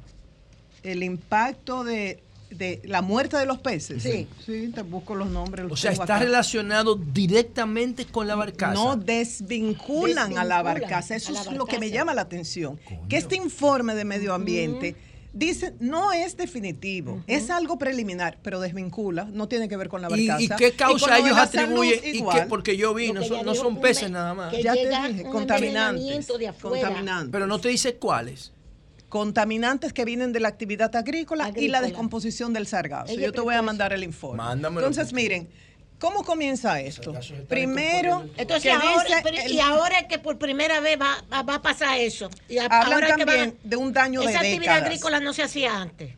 El impacto de, de la muerte de los peces. Sí. Sí, te busco los nombres. O sea, está acá. relacionado directamente con la barcaza. No desvinculan, a la barcaza. Eso es lo que me llama la atención. Que este informe de medio ambiente dice no es definitivo, es algo preliminar, pero desvincula, no tiene que ver con la ¿Y, barcaza. y qué causa ellos atribuyen? ¿Y? Porque yo vi, no son, no son peces nada más. Ya te dije, contaminantes, contaminantes. Pero no te dice cuáles. contaminantes que vienen de la actividad agrícola, y Agrícola. la descomposición del sargazo. Yo te voy a mandar el informe. Mándamelo. Entonces, miren, ¿cómo comienza esto? Primero, Entonces que ahora, dice pero- el- y ahora es que por primera vez va, va- va a pasar eso. Y a- Hablan ahora es que también van- de un daño de Esa actividad agrícola no se hacía antes.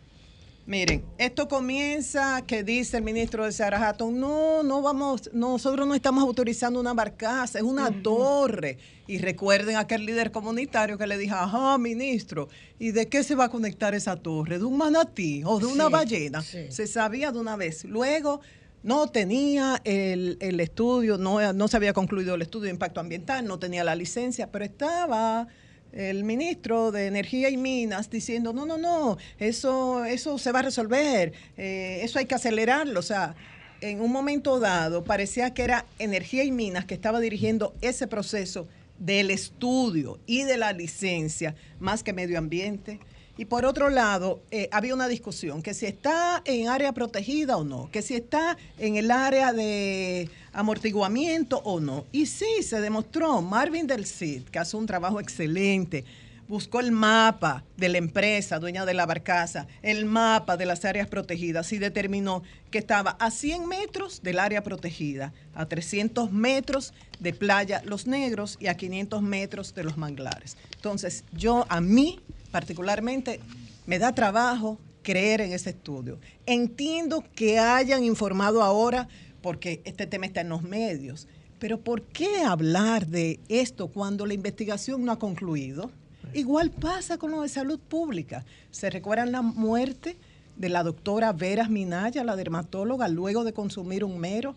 Miren, esto comienza que dice el ministro de Sarah Hatton, no, no vamos, nosotros no estamos autorizando una barcaza, es una torre. Y recuerden a aquel líder comunitario que le dijo, ajá, ministro, ¿y de qué se va a conectar esa torre? ¿De un manatí o de una Sí, ballena? sí. Se sabía de una vez. Luego no tenía el, el estudio, no, no se había concluido el estudio de impacto ambiental, no tenía la licencia, pero estaba el ministro de Energía y Minas diciendo, no, no, no, eso, eso se va a resolver, eh, eso hay que acelerarlo. O sea, en un momento dado parecía que era Energía y Minas que estaba dirigiendo ese proceso del estudio y de la licencia, más que medio ambiente. Y por otro lado, eh, había una discusión, que si está en área protegida o no, que si está en el área de amortiguamiento o no. Y sí, se demostró, Marvin del Cid, que hace un trabajo excelente, buscó el mapa de la empresa dueña de la barcaza, el mapa de las áreas protegidas y determinó que estaba a 100 metros del área protegida, a 300 metros de playa Los Negros y a 500 metros de los manglares. Entonces, yo a mí particularmente me da trabajo creer en ese estudio. Entiendo que hayan informado ahora porque este tema está en los medios, pero ¿por qué hablar de esto cuando la investigación no ha concluido? Igual pasa con lo de salud pública. ¿Se recuerdan la muerte de la doctora Veras Minaya, la dermatóloga, luego de consumir un mero?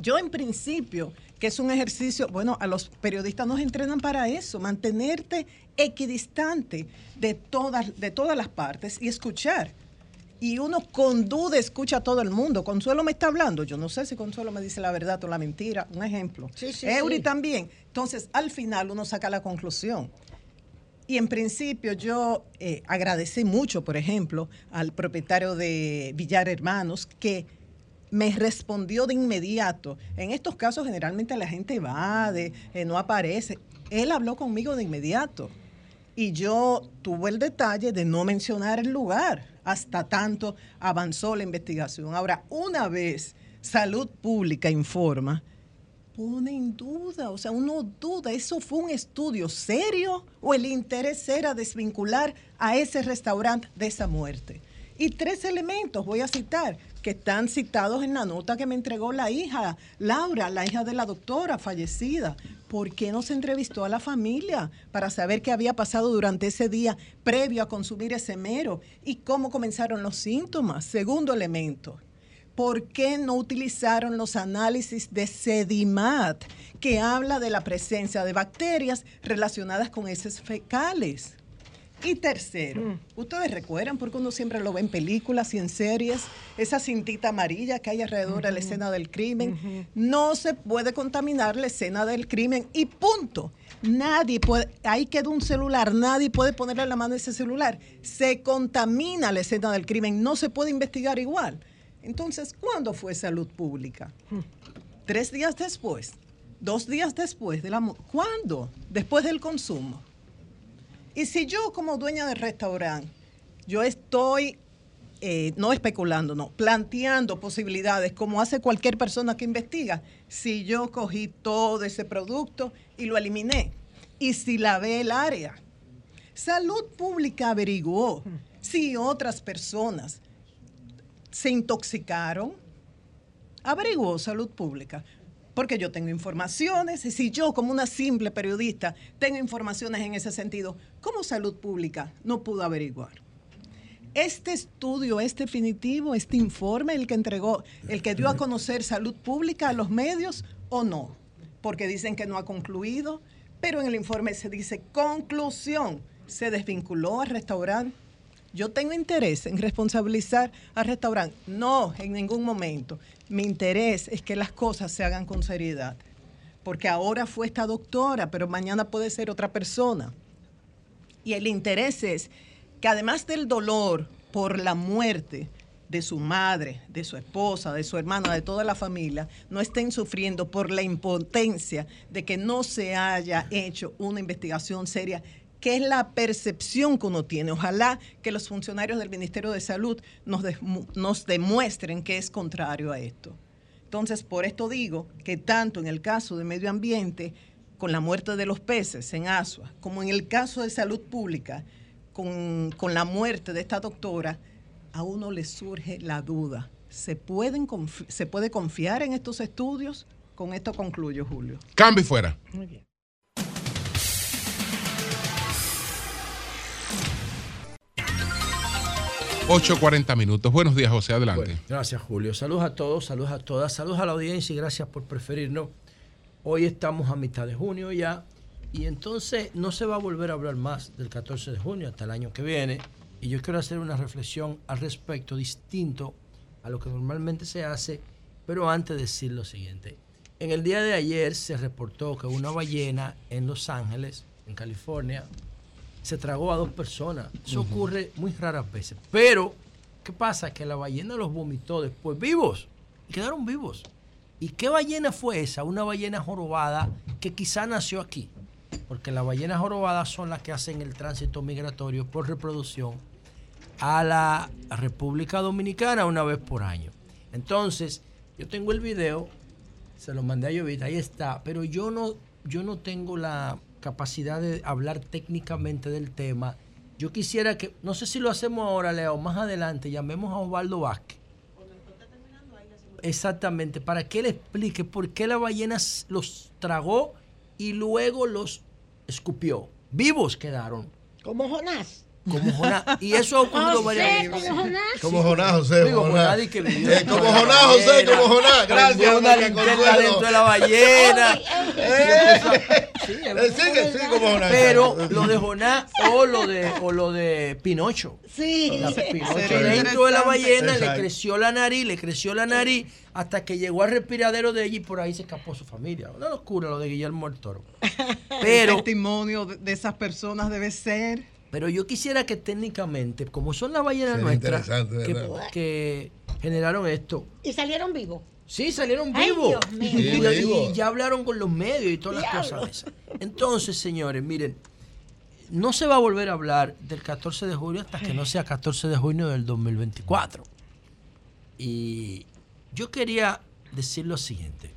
Yo en principio, que es un ejercicio, bueno, a los periodistas nos entrenan para eso, mantenerte equidistante de todas, de todas las partes y escuchar. Y uno con duda escucha a todo el mundo. Consuelo me está hablando. Yo no sé si Consuelo me dice la verdad o la mentira. Un ejemplo. Sí, sí, Eury sí. también. Entonces, al final uno saca la conclusión. Y en principio yo eh, agradecí mucho, por ejemplo, al propietario de Villar Hermanos que me respondió de inmediato. En estos casos generalmente la gente va, eh, no aparece. Él habló conmigo de inmediato. Y yo tuve el detalle de no mencionar el lugar hasta tanto avanzó la investigación. Ahora, una vez Salud Pública informa, pone en duda, o sea, uno duda, ¿eso fue un estudio serio o el interés era desvincular a ese restaurante de esa muerte? Y tres elementos, voy a citar, que están citados en la nota que me entregó la hija, Laura, la hija de la doctora fallecida. ¿Por qué no se entrevistó a la familia para saber qué había pasado durante ese día previo a consumir ese mero y cómo comenzaron los síntomas? Segundo elemento, ¿por qué no utilizaron los análisis de Sedimat, que habla de la presencia de bacterias relacionadas con heces fecales? Y tercero, ustedes recuerdan, porque uno siempre lo ve en películas y en series, esa cintita amarilla que hay alrededor de la escena del crimen. No se puede contaminar la escena del crimen y punto. Nadie puede, ahí queda un celular, nadie puede ponerle la mano a ese celular. Se contamina la escena del crimen, no se puede investigar igual. Entonces, ¿cuándo fue salud pública? Tres días después, dos días después de la... ¿Cuándo? Después del consumo. Y si yo como dueña del restaurante, yo estoy, eh, no especulando, no, planteando posibilidades como hace cualquier persona que investiga, si yo cogí todo ese producto y lo eliminé, y si lavé el área, salud pública averiguó si otras personas se intoxicaron, averiguó salud pública. Porque yo tengo informaciones, y si yo como una simple periodista tengo informaciones en ese sentido, ¿cómo salud pública no pudo averiguar? Este estudio es definitivo, este informe, el que entregó, el que dio a conocer salud pública a los medios o no, porque dicen que no ha concluido, pero en el informe se dice conclusión, se desvinculó al restaurante. Yo tengo interés en responsabilizar al restaurante. No, en ningún momento. Mi interés es que las cosas se hagan con seriedad. Porque ahora fue esta doctora, pero mañana puede ser otra persona. Y el interés es que además del dolor por la muerte de su madre, de su esposa, de su hermana, de toda la familia, no estén sufriendo por la impotencia de que no se haya hecho una investigación seria que es la percepción que uno tiene. Ojalá que los funcionarios del Ministerio de Salud nos, demuestren que es contrario a esto. Entonces, por esto digo que tanto en el caso de medio ambiente, con la muerte de los peces en Asua, como en el caso de salud pública, con, con la muerte de esta doctora, a uno le surge la duda. ¿Se, pueden ¿Se puede confiar en estos estudios? Con esto concluyo, Julio. Cambio y fuera. Muy bien. Ocho cuarenta minutos. Buenos días, José. Adelante. Gracias, Julio. Saludos a todos, saludos a todas, saludos a la audiencia y gracias por preferirnos. Hoy estamos a mitad de junio ya y entonces no se va a volver a hablar más del 14 de junio hasta el año que viene. Y yo quiero hacer una reflexión al respecto distinto a lo que normalmente se hace, pero antes decir lo siguiente. En el día de ayer se reportó que una ballena en Los Ángeles, en California, se tragó a dos personas. Eso ocurre muy raras veces. Pero, ¿qué pasa? Que la ballena los vomitó después vivos. Y quedaron vivos. ¿Y qué ballena fue esa? Una ballena jorobada que quizá nació aquí. Porque las ballenas jorobadas son las que hacen el tránsito migratorio por reproducción a la República Dominicana una vez por año. Entonces, yo tengo el video, se lo mandé a Llovita, ahí está, pero yo no, yo no tengo la capacidad de hablar técnicamente del tema. Yo quisiera que, no sé si lo hacemos ahora, Leo, más adelante, llamemos a Osvaldo Vázquez. Exactamente, para que él explique por qué la ballena los tragó y luego los escupió. Vivos quedaron. Como Jonás. Como Jonás. Y eso ha ocurrido José, varias veces. como Jonás. Como Jonás, José. Digo, Jonás. Que vivió Eh, como Jonás, José, como Jonás. Gracias. Una linterna dentro de la ballena. Sigue, sigue como Jonás. Pero lo de Jonás o lo de, o lo de Pinocho. Sí. La Pinocho dentro de la ballena le creció la nariz, le creció la nariz hasta que llegó al respiradero de ella y por ahí se escapó su familia. Una locura lo de Guillermo el Toro. Pero el testimonio de esas personas debe ser. Pero yo quisiera que técnicamente, como son las ballenas Sería nuestras que, generaron esto, Y salieron vivos. Sí, salieron Ay, vivos. Dios mío. Y, Sí, y ya hablaron con los medios y todas las Diablo. cosas esas. Entonces, señores, miren, no se va a volver a hablar del 14 de julio hasta que no sea 14 de junio del 2024. Y yo quería decir lo siguiente.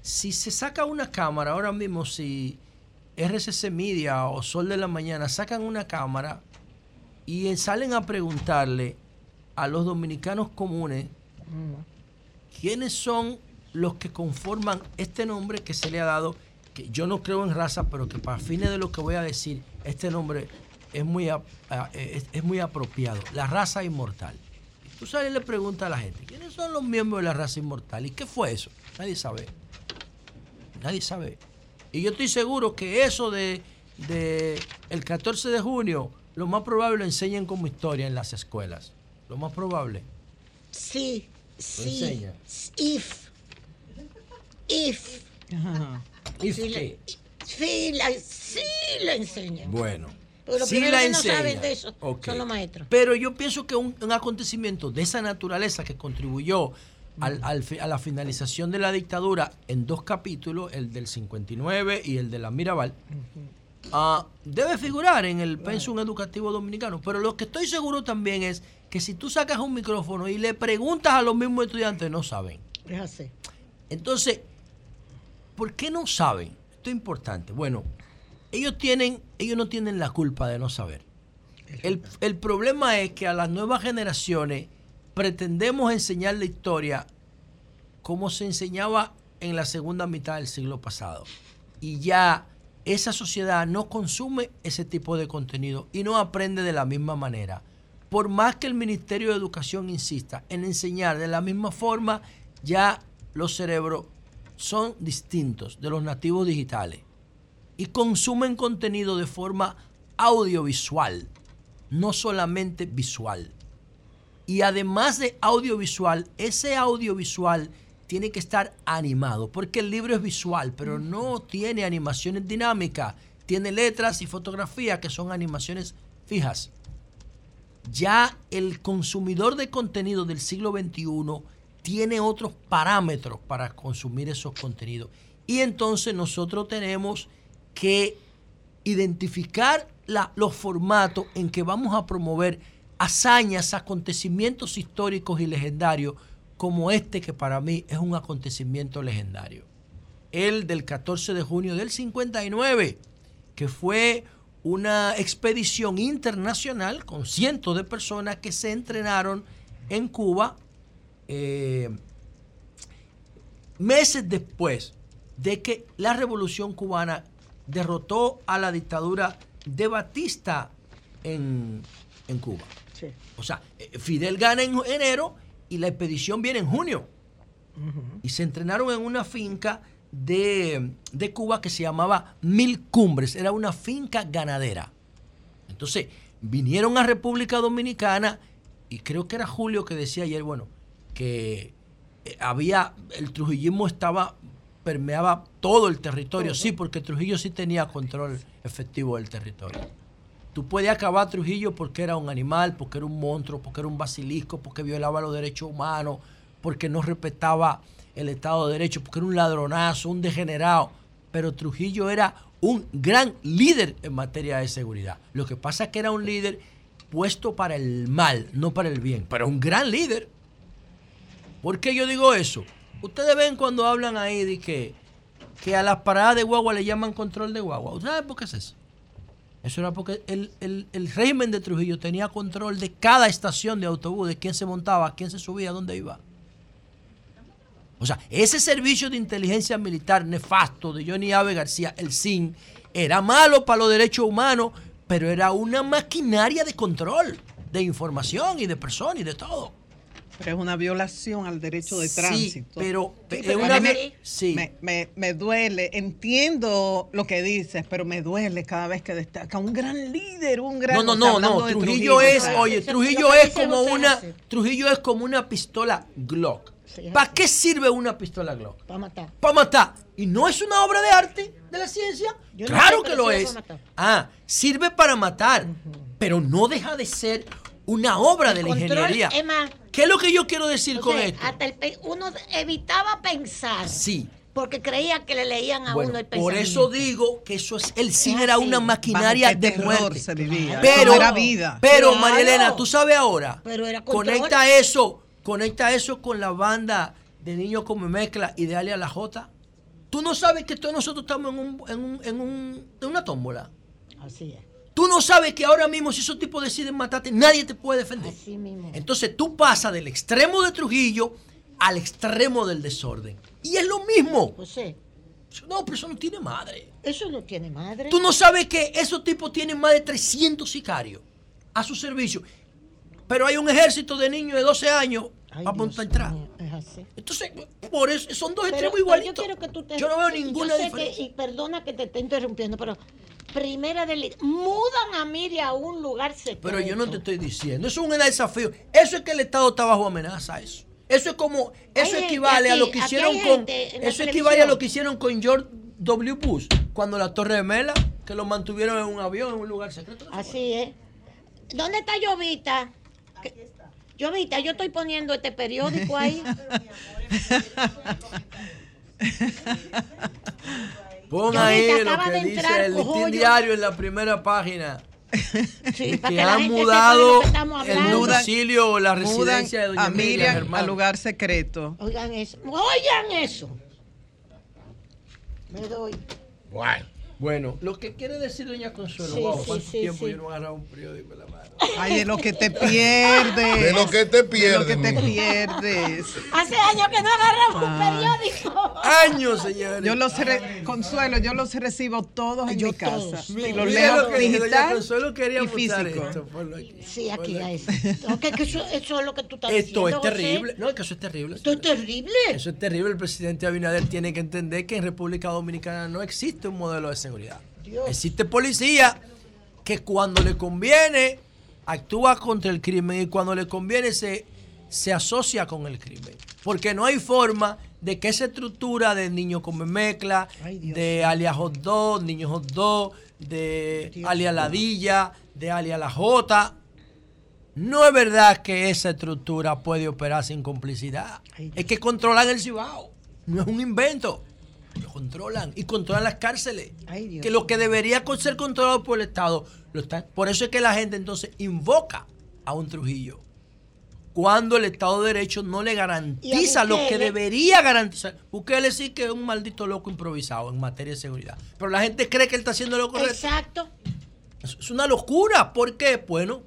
Si se saca una cámara ahora mismo, si RCC Media o Sol de la Mañana sacan una cámara y salen a preguntarle a los dominicanos comunes quiénes son los que conforman este nombre que se le ha dado, que yo no creo en raza, pero que para fines de lo que voy a decir, este nombre es muy, es, es muy apropiado, la raza inmortal. Tú sales y le preguntas a la gente, ¿quiénes son los miembros de la raza inmortal? ¿Y qué fue eso? Nadie sabe. Nadie sabe. Y yo estoy seguro que eso de, de el 14 de junio, lo más probable lo enseñen como historia en las escuelas. Lo más probable. Sí, sí. enseña. If. If. ¿If sí, qué? la, sí, la, sí la enseñan. Bueno. Pero sí la que no enseña. saben de eso son los maestros. Pero yo pienso que un, un acontecimiento de esa naturaleza que contribuyó al- a la finalización de la dictadura en dos capítulos, el del 59 y el de la Mirabal, ah, debe figurar en el pensum educativo dominicano. Pero lo que estoy seguro también es que si tú sacas un micrófono y le preguntas a los mismos estudiantes, no saben. Es así. Entonces, ¿por qué no saben? Esto es importante. Bueno, ellos tienen, ellos no tienen la culpa de no saber. El, el problema es que a las nuevas generaciones pretendemos enseñar la historia como se enseñaba en la segunda mitad del siglo pasado. Y ya esa sociedad no consume ese tipo de contenido y no aprende de la misma manera. Por más que el Ministerio de Educación insista en enseñar de la misma forma, ya los cerebros son distintos de los nativos digitales y consumen contenido de forma audiovisual, no solamente visual. Y además de audiovisual, ese audiovisual tiene que estar animado, porque el libro es visual, pero no tiene animaciones dinámicas, tiene letras y fotografía que son animaciones fijas. Ya el consumidor de contenido del siglo XXI tiene otros parámetros para consumir esos contenidos. Y entonces nosotros tenemos que identificar la- los formatos en que vamos a promover hazañas, acontecimientos históricos y legendarios como este que para mí es un acontecimiento legendario. El del 14 de junio del 59, que fue una expedición internacional con cientos de personas que se entrenaron en Cuba eh, meses después de que la revolución cubana derrotó a la dictadura de Batista en, en Cuba. O sea, eh, Fidel gana en enero y la expedición viene en junio. Y se entrenaron en una finca de, de Cuba que se llamaba Mil Cumbres. Era una finca ganadera. Entonces, vinieron a República Dominicana y creo que era Julio que decía ayer, bueno, que eh, había, el trujillismo estaba, permeaba todo el territorio. Sí, porque Trujillo sí tenía control efectivo del territorio. Tú puedes acabar Trujillo porque era un animal, porque era un monstruo, porque era un basilisco, porque violaba los derechos humanos, porque no respetaba el Estado de Derecho, porque era un ladronazo, un degenerado. Pero Trujillo era un gran líder en materia de seguridad. Lo que pasa es que era un líder puesto para el mal, no para el bien, pero un gran líder. ¿Por qué yo digo eso? Ustedes ven cuando hablan ahí de que, que a las paradas de guagua le llaman control de guagua. ¿Ustedes saben por qué es eso? Eso era porque el, el- el régimen de Trujillo tenía control de cada estación de autobús, de quién se montaba, quién se subía, dónde iba. O sea, ese servicio de inteligencia militar nefasto de Johnny Ave García, el SIN, era malo para los derechos humanos, pero era una maquinaria de control de información y de personas y de todo. Pero es una violación al derecho de Sí, tránsito. pero Sí, es pero una me, me, me- me duele, entiendo lo que dices, pero me duele cada vez que destaca un gran líder, un gran... No, no, no, no. Trujillo es, oye, Trujillo es como una. Trujillo es como una pistola Glock. ¿Para qué sirve una pistola Glock? Para matar. Para matar. ¿Y no es una obra de arte de la ciencia? Yo claro que lo es. Ah, sirve para matar, pero no deja de ser una obra de la ingeniería. es más, ¿Qué es lo que yo quiero decir o con sea, esto? hasta el pe- uno evitaba pensar. Sí. Porque creía que le leían a Bueno, uno el por pensamiento. eso digo que eso es el cine Es era una maquinaria de terror muerte. se vivía. Pero era vida. Pero Claro. María Elena, tú sabes ahora. Pero era. Conecta eso, conecta eso con la banda de Niños Come Mezcla y de Alia La Jota. Tú no sabes que todos nosotros estamos en, un, en, un- en un- en una tómbola. Así es. Tú no sabes que ahora mismo si esos tipos deciden matarte, nadie te puede defender. Así mismo. Entonces tú pasas del extremo de Trujillo al extremo del desorden. Y es lo mismo. José, No, pero eso no tiene madre. eso no tiene madre. Tú no sabes que esos tipos tienen más de 300 sicarios a su servicio. Pero hay un ejército de niños de 12 años Ay, a mío, es así. Entonces, por eso son dos Pero- extremos igualitos. Yo, quiero que tú te- Yo no veo ninguna yo sé diferencia. que- y perdona que te esté interrumpiendo, pero primera del mudan a Miriam a un lugar secreto. Pero yo no te estoy diciendo. Eso es un desafío. Eso es que el Estado está bajo amenaza. Eso. Eso es como. Eso Hay equivale gente a lo aquí, que aquí hicieron con. Eso equivale a lo que hicieron con George W. Bush. Cuando la Torre de Mela, que lo mantuvieron en un avión, en un lugar secreto. Así es. ¿Dónde está Llovita? Que- Llovita, yo estoy poniendo este periódico ahí. Pon Yo ahí lo que dice entrar el listín diario en la primera página. Sí, que han mudado que el domicilio o la residencia de doña a Miriam al lugar secreto. Oigan eso. Oigan eso. Me doy. Bueno. Bueno, lo que quiere decir doña Consuelo, Sí, wow, sí, ¿cuánto sí, tiempo sí. yo no agarraba un periódico en la mano? Ay, de lo que te pierdes. De lo que te De lo que pierdes, te pierdes. Hace años que no agarramos Ah. un periódico. Años, señores. Yo los re- consuelo, yo los recibo todos en Yo mi casa. todos. Y los lo leo que digital Consuelo quería y físico. esto, ponlo aquí. Sí, aquí a eso. Ok, que eso, eso es lo que tú estás Esto es diciendo. José. terrible. No, es que eso es terrible. Esto es terrible. Eso es terrible. El presidente Abinader tiene que entender que en República Dominicana no existe un modelo de seguridad. Dios. Existe policía que cuando le conviene actúa contra el crimen y cuando le conviene se, se asocia con el crimen. Porque no hay forma de que esa estructura de niño come mezcla, Ay, Dios de alia hot dog, niño hot dog, de Dios alia ladilla, de alia la jota, no es verdad que esa estructura puede operar sin complicidad. Ay, Es que controlan el Cibao. No es un invento. Lo controlan y controlan las cárceles. Ay, Dios. que lo que debería ser controlado por el Estado Lo están- por eso es que la gente entonces invoca a un Trujillo. Cuando el Estado de Derecho no le garantiza lo que debería garantizar. Bukele sí que es un maldito loco improvisado en materia de seguridad. Pero la gente cree que él está haciendo lo correcto. Exacto. Es es una locura. ¿Por qué? Bueno,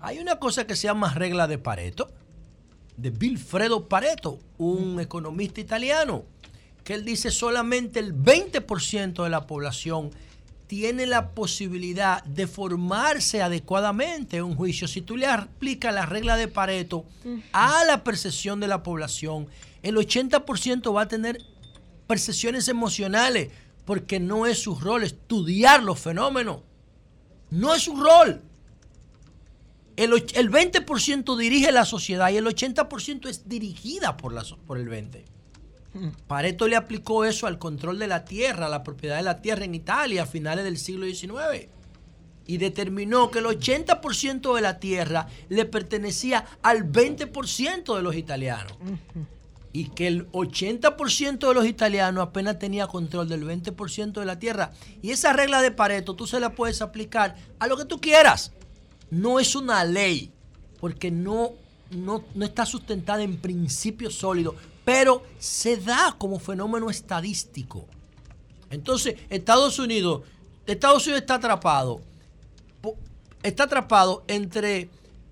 hay una cosa que se llama regla de Pareto, de Vilfredo Pareto, un economista italiano, que él dice solamente el 20% de la población tiene la posibilidad de formarse adecuadamente en un juicio. Si tú le aplicas la regla de Pareto a la percepción de la población, el 80% va a tener percepciones emocionales, porque no es su rol estudiar los fenómenos. No es su rol. El, el 20% dirige la sociedad y el 80% es dirigida por, la, por el 20%. Pareto le aplicó eso al control de la tierra, a la propiedad de la tierra en Italia a finales del siglo XIX. Y determinó que el 80% de la tierra le pertenecía al 20% de los italianos. Y que el 80% de los italianos apenas tenía control del 20% de la tierra. Y esa regla de Pareto tú se la puedes aplicar a lo que tú quieras. No es una ley, porque no, no, no está sustentada en principios sólidos, pero se da como fenómeno estadístico. Entonces, Estados Unidos, Estados Unidos está atrapado, está atrapado entre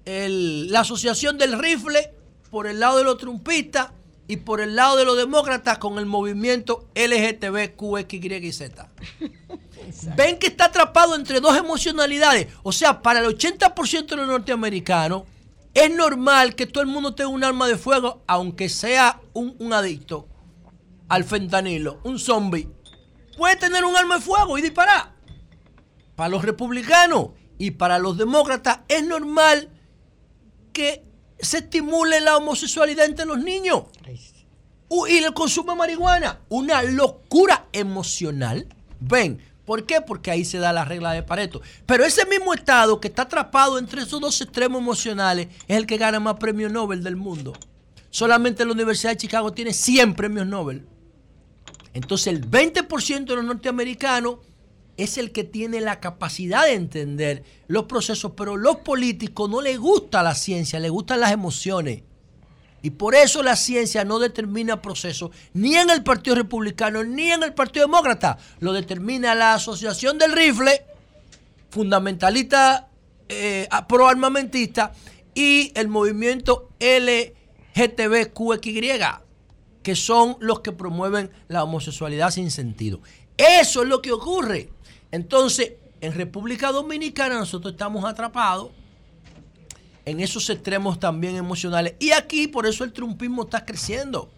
el- la asociación del rifle por el lado de los trumpistas y por el lado de los demócratas con el movimiento LGTBQXYZ. Ven que está atrapado entre dos emocionalidades. O sea, para el 80% de los norteamericanos es normal que todo el mundo tenga un arma de fuego, aunque sea un, un adicto al fentanilo, un zombie. Puede tener un arma de fuego y disparar. Para los republicanos y para los demócratas es normal que se estimule la homosexualidad entre los niños. Y el consumo de marihuana. Una locura emocional. Ven, ¿por qué? Porque ahí se da la regla de Pareto. Pero ese mismo estado que está atrapado entre esos dos extremos emocionales es el que gana más premios Nobel del mundo. Solamente la Universidad de Chicago tiene 100 premios Nobel. Entonces el 20% de los norteamericanos es el que tiene la capacidad de entender los procesos, pero los políticos no les gusta la ciencia, les gustan las emociones. Y por eso la ciencia no determina procesos ni en el Partido Republicano ni en el Partido Demócrata. Lo determina la Asociación del Rifle, fundamentalista eh, proarmamentista, y el movimiento LGTBQXY, que son los que promueven la homosexualidad sin sentido. Eso es lo que ocurre. Entonces, en República Dominicana nosotros estamos atrapados en esos extremos también emocionales. Y aquí por eso el trumpismo está creciendo.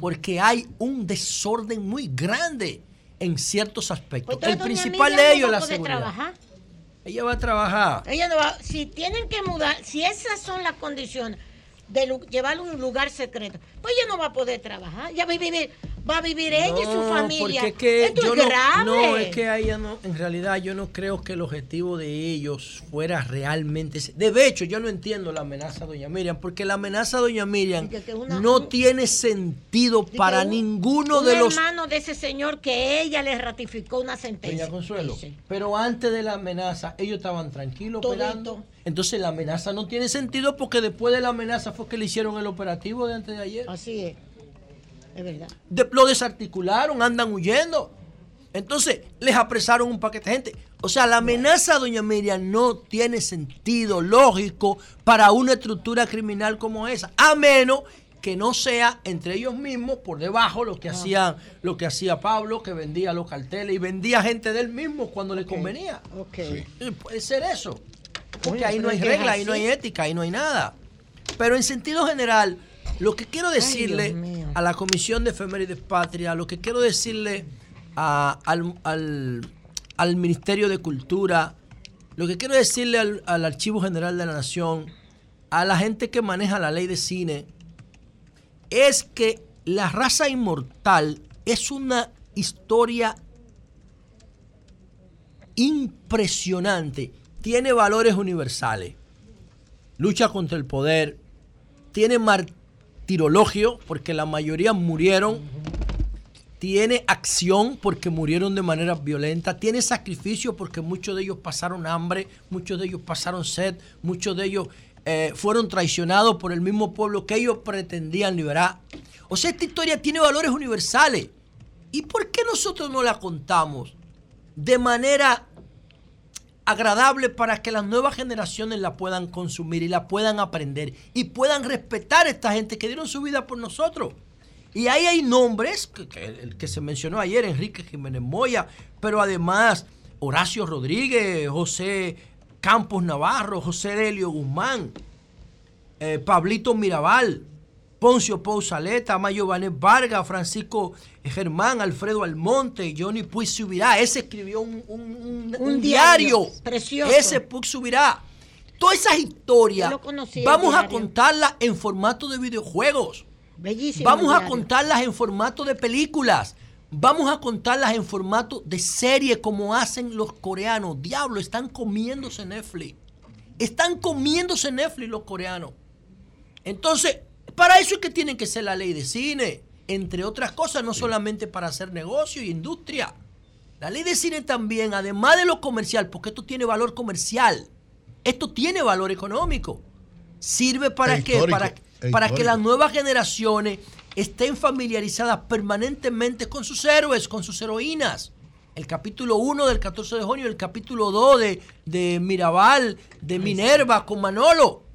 Porque hay un desorden muy grande en ciertos aspectos. Entonces, el principal de ellos es la seguridad. trabajar. Ella va a trabajar. Ella no va, si tienen que mudar, si esas son las condiciones de llevarlo a un lugar secreto, pues ella no va a poder trabajar. Ya va a vivir, va a vivir ella y su familia. Porque es que Esto yo es no, grave. no, es que a ella no, en realidad yo no creo que el objetivo de ellos fuera realmente ese. De hecho, yo no entiendo la amenaza a doña Miriam, porque la amenaza a doña Miriam que una- no tiene sentido para un- ninguno un de los hermano de ese señor que ella le ratificó una sentencia. Doña Consuelo, pero antes de la amenaza, ellos estaban tranquilos Todito. operando. Entonces la amenaza no tiene sentido porque después de la amenaza fue que le hicieron el operativo de antes de ayer. Así es. Es verdad. De- lo desarticularon, andan huyendo. Entonces les apresaron un paquete de gente. O sea, la amenaza a doña Miriam no tiene sentido lógico para una estructura criminal como esa, a menos que no sea entre ellos mismos por debajo lo que hacían, lo que hacía Pablo, que vendía los carteles y vendía gente del mismo cuando le convenía. Eh, Puede ser eso. Porque Oye, ahí no hay regla, ahí no hay ética, ahí no hay nada. Pero en sentido general, lo que quiero decirle a la Comisión de Efemérides Patria, lo que quiero decirle a- al, al- al Ministerio de Cultura, lo que quiero decirle al, al Archivo General de la Nación, a la gente que maneja la ley de cine, es que la raza inmortal es una historia impresionante. Tiene valores universales. Lucha contra el poder. Tiene martirologio, porque la mayoría murieron. tiene acción porque murieron de manera violenta, tiene sacrificio porque muchos de ellos pasaron hambre, muchos de ellos pasaron sed, muchos de ellos eh, fueron traicionados por el mismo pueblo que ellos pretendían liberar. O sea, esta historia tiene valores universales. ¿Y por qué nosotros no la contamos de manera agradable para que las nuevas generaciones la puedan consumir y la puedan aprender y puedan respetar a esta gente que dieron su vida por nosotros? Y ahí hay nombres, que, el que se mencionó ayer, Enrique Jiménez Moya, pero además Horacio Rodríguez, José Campos Navarro, José Delio Guzmán, eh, Pablito Mirabal, Poncio Pousaleta, Mayo Vanés Vargas, Francisco Germán, Alfredo Almonte, Johnny Puig Subirá. Ese escribió un, un- un- Un un diario diario. precioso. Ese Puig Subirá. Todas esas historias vamos a contarlas en formato de videojuegos. Bellísimo. Vamos a contarlas en formato de películas. Vamos a contarlas en formato de serie como hacen los coreanos. Diablo, están comiéndose Netflix. Están comiéndose Netflix los coreanos. Entonces, para eso es que tienen que ser la ley de cine. Entre otras cosas, no solamente para hacer negocio y industria. La ley de cine también, además de lo comercial, porque esto tiene valor comercial. Esto tiene valor económico. Sirve para E Para, e para que las nuevas generaciones estén familiarizadas permanentemente con sus héroes, con sus heroínas. El capítulo 1 del 14 de junio, el capítulo 2 de, de Mirabal, de Minerva con Manolo.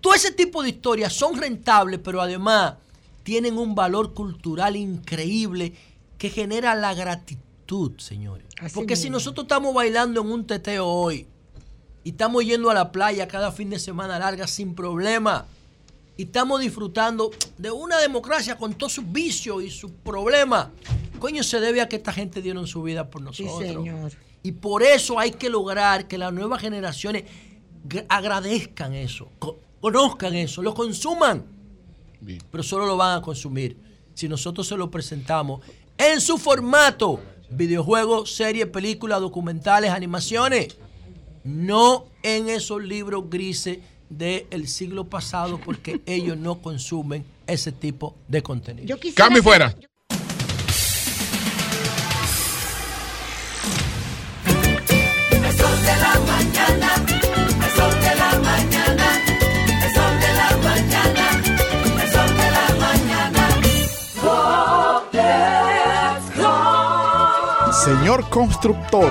Todo ese tipo de historias son rentables, pero además tienen un valor cultural increíble que genera la gratitud, señores. Así Porque si nosotros estamos bailando en un teteo hoy y estamos yendo a la playa cada fin de semana larga sin problema y estamos disfrutando de una democracia con todos sus vicios y sus problemas, coño, se debe a que esta gente dieron su vida por Sí, nosotros. señor. Y por eso hay que lograr que las nuevas generaciones gra- agradezcan eso, conozcan eso, lo consuman. Pero solo lo van a consumir si nosotros se lo presentamos en su formato, videojuegos, series, películas, documentales, animaciones. No en esos libros grises del siglo pasado porque ellos no consumen ese tipo de contenido. Yo Cambio y fuera. El sol de la Señor constructor,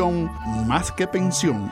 más que pensión.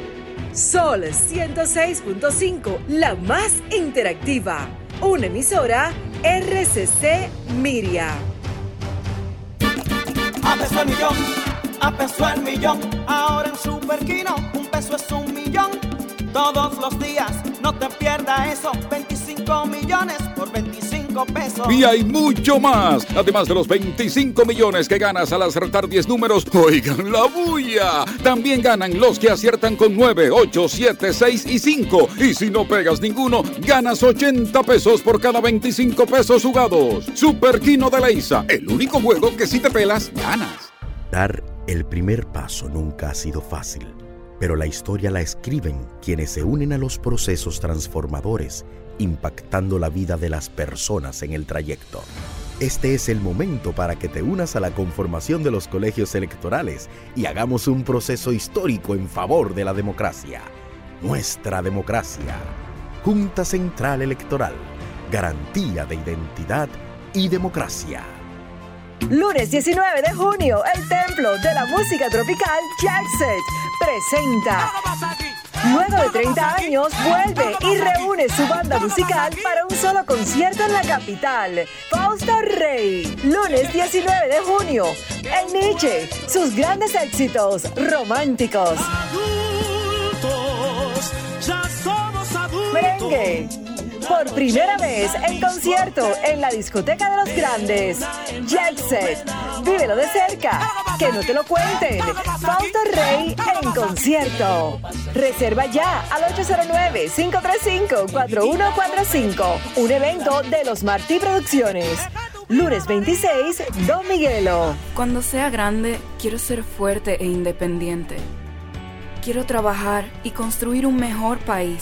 Sol 106.5, la más interactiva. Una emisora RCC Miria. A peso el millón, a peso el millón. Ahora en Superquino, un peso es un millón. Todos los días, no te pierdas eso. 25 millones por 25 pesos. Y hay mucho más. Además de los 25 millones que ganas al acertar 10 números, oigan la bulla. También ganan los que aciertan con 9, 8, 7, 6 y 5. Y si no pegas ninguno, ganas 80 pesos por cada 25 pesos jugados. Super Kino de Leisa, el único juego que si te pelas, ganas. Dar el primer paso nunca ha sido fácil, pero la historia la escriben quienes se unen a los procesos transformadores, impactando la vida de las personas en el trayecto. Este es el momento para que te unas a la conformación de los colegios electorales y hagamos un proceso histórico en favor de la democracia. Nuestra democracia. Junta Central Electoral. Garantía de identidad y democracia. Lunes 19 de junio, el Templo de la Música Tropical Jackset presenta. Luego de 30 años, vuelve y reúne su banda musical para un solo concierto en la capital. Fausto Rey, lunes 19 de junio. El Nietzsche, sus grandes éxitos románticos. ya somos adultos. Merengue. Por primera vez en concierto en la discoteca de los grandes. Jackset. Vívelo de cerca. Que no te lo cuenten. Fausto Rey en concierto. Reserva ya al 809-535-4145. Un evento de los Martí Producciones. Lunes 26, Don Miguelo. Cuando sea grande, quiero ser fuerte e independiente. Quiero trabajar y construir un mejor país.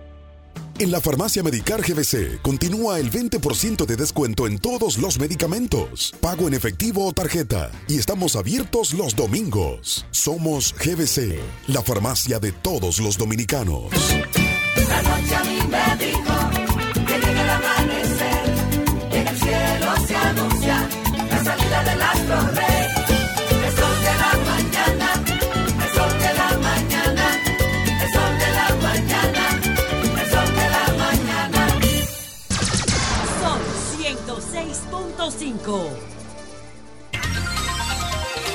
En la farmacia Medicar GBC continúa el 20% de descuento en todos los medicamentos, pago en efectivo o tarjeta, y estamos abiertos los domingos. Somos GBC, la farmacia de todos los dominicanos. Noche a llega el cielo se anuncia la salida del astro rey.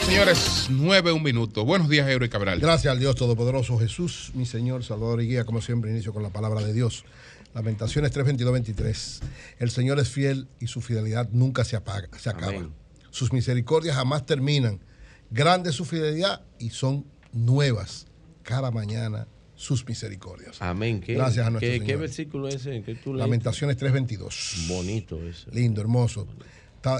Señores, nueve, un minuto. Buenos días, Héroe Cabral. Gracias al Dios Todopoderoso, Jesús, mi Señor, Salvador y Guía. Como siempre, inicio con la palabra de Dios. Lamentaciones 3.22.23. El Señor es fiel y su fidelidad nunca se, apaga, se acaba. Sus misericordias jamás terminan. Grande su fidelidad y son nuevas cada mañana sus misericordias. Amén. Gracias a nuestro ¿qué, Señor. ¿Qué versículo es ese? Tú Lamentaciones 3.22. Bonito eso. Lindo, hermoso.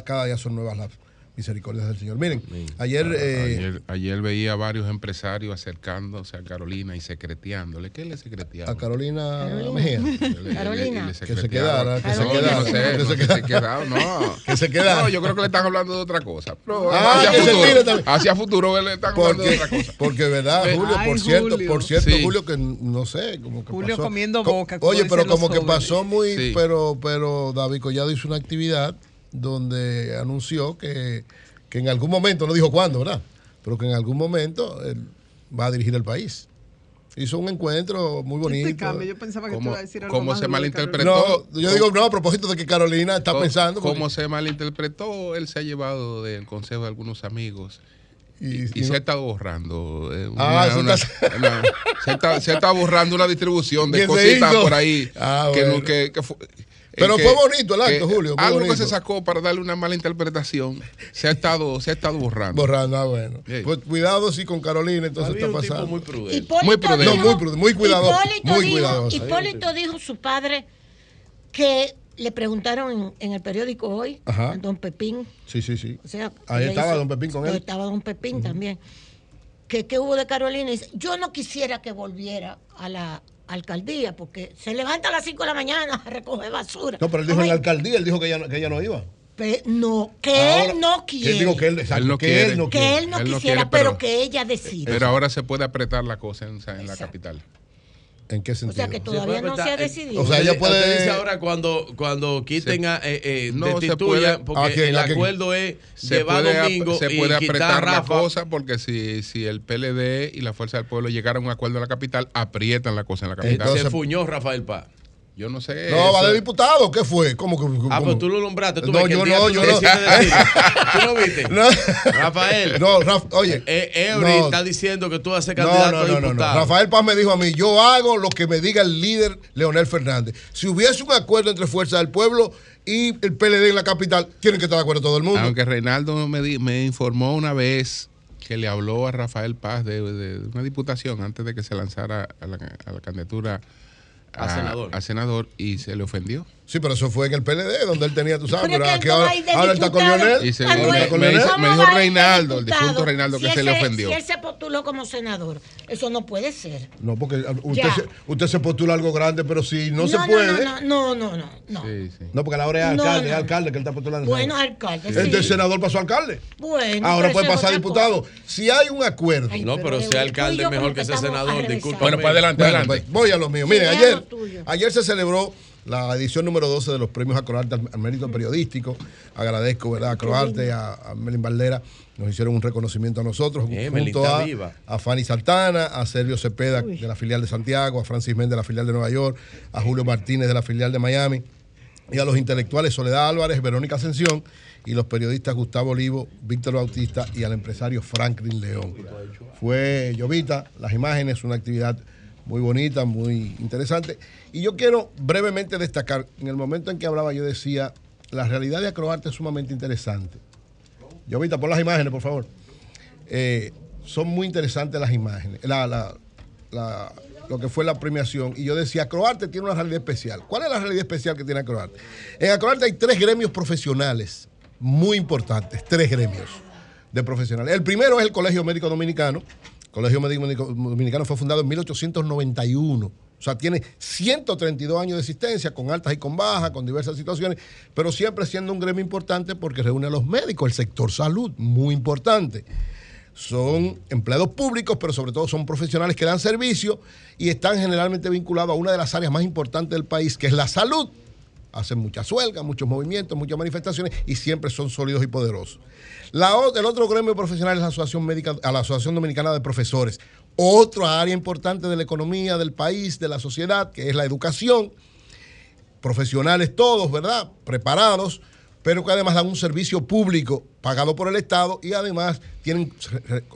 Cada día son nuevas las misericordias del Señor. Miren, ayer, eh, ayer, ayer veía a varios empresarios acercándose a Carolina y secreteándole. ¿Qué le secreteaba? a Carolina, Carolina. Mejía. Carolina. Que se quedara, que se quedara. no sé, Que no se quedara. quedara, no. Que se quedara. No, yo creo que le están hablando de otra cosa. Pero Ah, hacia, que se futuro, tire también. hacia futuro le están hablando de Porque, otra cosa. porque verdad. Julio, Ay, por cierto, Julio. por cierto, Sí. Julio, que no sé, como que Julio pasó. comiendo Co- boca, Oye, pero como que pasó muy, Sí. pero, pero David Collado hizo una actividad donde anunció que, que en algún momento, no dijo cuándo, ¿verdad? Pero que en algún momento él va a dirigir el país. Hizo un encuentro muy bonito. Explícame, yo pensaba que tú ¿Cómo- ibas a decir algo cómo más se malinterpretó? No, yo digo, no, a propósito de que Carolina está ¿Cómo- pensando. porque- ¿Cómo se malinterpretó? Él se ha llevado del consejo de algunos amigos. Y, y se no- ha estado borrando. eh, Ah, se una- está- una- se, está, se está borrando una distribución de ¿Qué se cositas por ahí. Ah, que, no- bueno. que- que fue- Pero que- fue bonito el acto, que Julio, algo bonito. que se sacó para darle una mala interpretación se ha estado, se ha estado borrando. Borrando, ah, bueno. Sí. Pues cuidado si con Carolina entonces Había está pasando. muy prudente. Hipólito Muy prudente. dijo- No, muy prudente, muy cuidadoso. Hipólito Muy dijo, cuidadoso. Hipólito dijo su padre que le preguntaron en, en el periódico hoy, Ajá. a don Pepín, Sí, sí, sí. o sea, Ahí estaba hizo- don Pepín con él. Estaba don Pepín también. Que, que hubo de Carolina. Y dice, yo no quisiera que volviera a la alcaldía porque se levanta a las 5 de la mañana a recoger basura. No, pero él dijo en la alcaldía, él dijo que ella, no- que ella no iba. pe- no, que Ahora, él no que quiere. él dijo que él, exacto, Él no que quiere. él no que quiere. él no Él no quisiera, quiere, pero, pero- que ella decida. Pero ahora se puede apretar la cosa en, en la capital. ¿En qué sentido? sea, que todavía no se ha decidido. O sea, ella puede- Usted dice ahora cuando, cuando quiten, a, eh, eh, No, se destituyan, puede- porque ¿A quién? el acuerdo es se ap- domingo se puede apretar la cosa porque si, si el PLD y la Fuerza del Pueblo llegaran a un acuerdo en la capital, aprietan la cosa en la capital. se fuñó Rafael Paz. Yo no sé. No, va eso. de diputado, ¿qué fue? ¿Cómo que? Ah, pues tú lo nombraste. Tú No, ves que el yo día no, tú yo no. ¿Tú lo viste? No. Rafael. No, Raf- oye. Eh, Eury no. está diciendo que tú vas a ser No, candidato no, a no, no, no. diputado. Rafael Paz me dijo a mí, yo hago lo que me diga el líder Leonel Fernández. Si hubiese un acuerdo entre Fuerza del Pueblo y el PLD en la capital, tienen que estar de acuerdo todo el mundo. Aunque Reinaldo me, di- me informó una vez que le habló a Rafael Paz de, de una diputación antes de que se lanzara a la, a la candidatura A senador. a senador y se le ofendió. Sí, pero eso fue en el PLD, donde él tenía, tú sabes, Pero pero es que ahora, de ahora está con. Leonel. Y se- me, él- me dijo, ¿cómo me dijo de Reinaldo, el diputado difunto Reinaldo, que si se le ofendió. Si él se postuló como senador, eso no puede ser. No, porque usted se, usted se postula algo grande, pero si no, se puede. No, no, no, no, no. No, porque ahora es alcalde, no, es alcalde que él está postulando. Bueno, alcalde, Este sí. el senador pasó a alcalde. Bueno, Ahora pero puede pasar diputado. Si hay un acuerdo. No, pero sea alcalde es mejor que sea senador, disculpe. Bueno, pues adelante, adelante. voy a lo mío. Miren, ayer se celebró la edición número 12 de los premios Acroarte al, al mérito periodístico. Agradezco, ¿verdad? A Croarte, a, a Melin Valdera. Nos hicieron un reconocimiento a nosotros, Melin junto a, a Fanny Saltana, a Sergio Cepeda de la filial de Santiago, a Francis Méndez de la filial de Nueva York, a Julio Martínez de la filial de Miami y a los intelectuales Soledad Álvarez, Verónica Ascensión y los periodistas Gustavo Olivo, Víctor Bautista y al empresario Franklin León. Fue Llovita, las imágenes, una actividad muy bonita, muy interesante. Y yo quiero brevemente destacar, en el momento en que hablaba yo decía, la realidad de Acroarte es sumamente interesante. Llovita, pon las imágenes, por favor. Eh, son muy interesantes las imágenes, la- la- lo que fue la premiación. Y yo decía, Acroarte tiene una realidad especial. ¿Cuál es la realidad especial que tiene Acroarte? En Acroarte hay tres gremios profesionales muy importantes, tres gremios de profesionales. El primero es el Colegio Médico Dominicano. Colegio Médico Dominicano fue fundado en 1891. O sea, tiene 132 años de existencia, con altas y con bajas, con diversas situaciones, pero siempre siendo un gremio importante porque reúne a los médicos, el sector salud, muy importante son empleados públicos, pero sobre todo son profesionales que dan servicio y están generalmente vinculados a una de las áreas más importantes del país, que es la salud. Hacen muchas huelgas, muchos movimientos, muchas manifestaciones y siempre son sólidos y poderosos. La el otro gremio profesional es la Asociación, Médica, a la Asociación Dominicana de Profesores, otra área importante de la economía del país, de la sociedad, que es la educación profesionales todos, ¿verdad? Preparados, pero que además dan un servicio público pagado por el Estado y además tienen,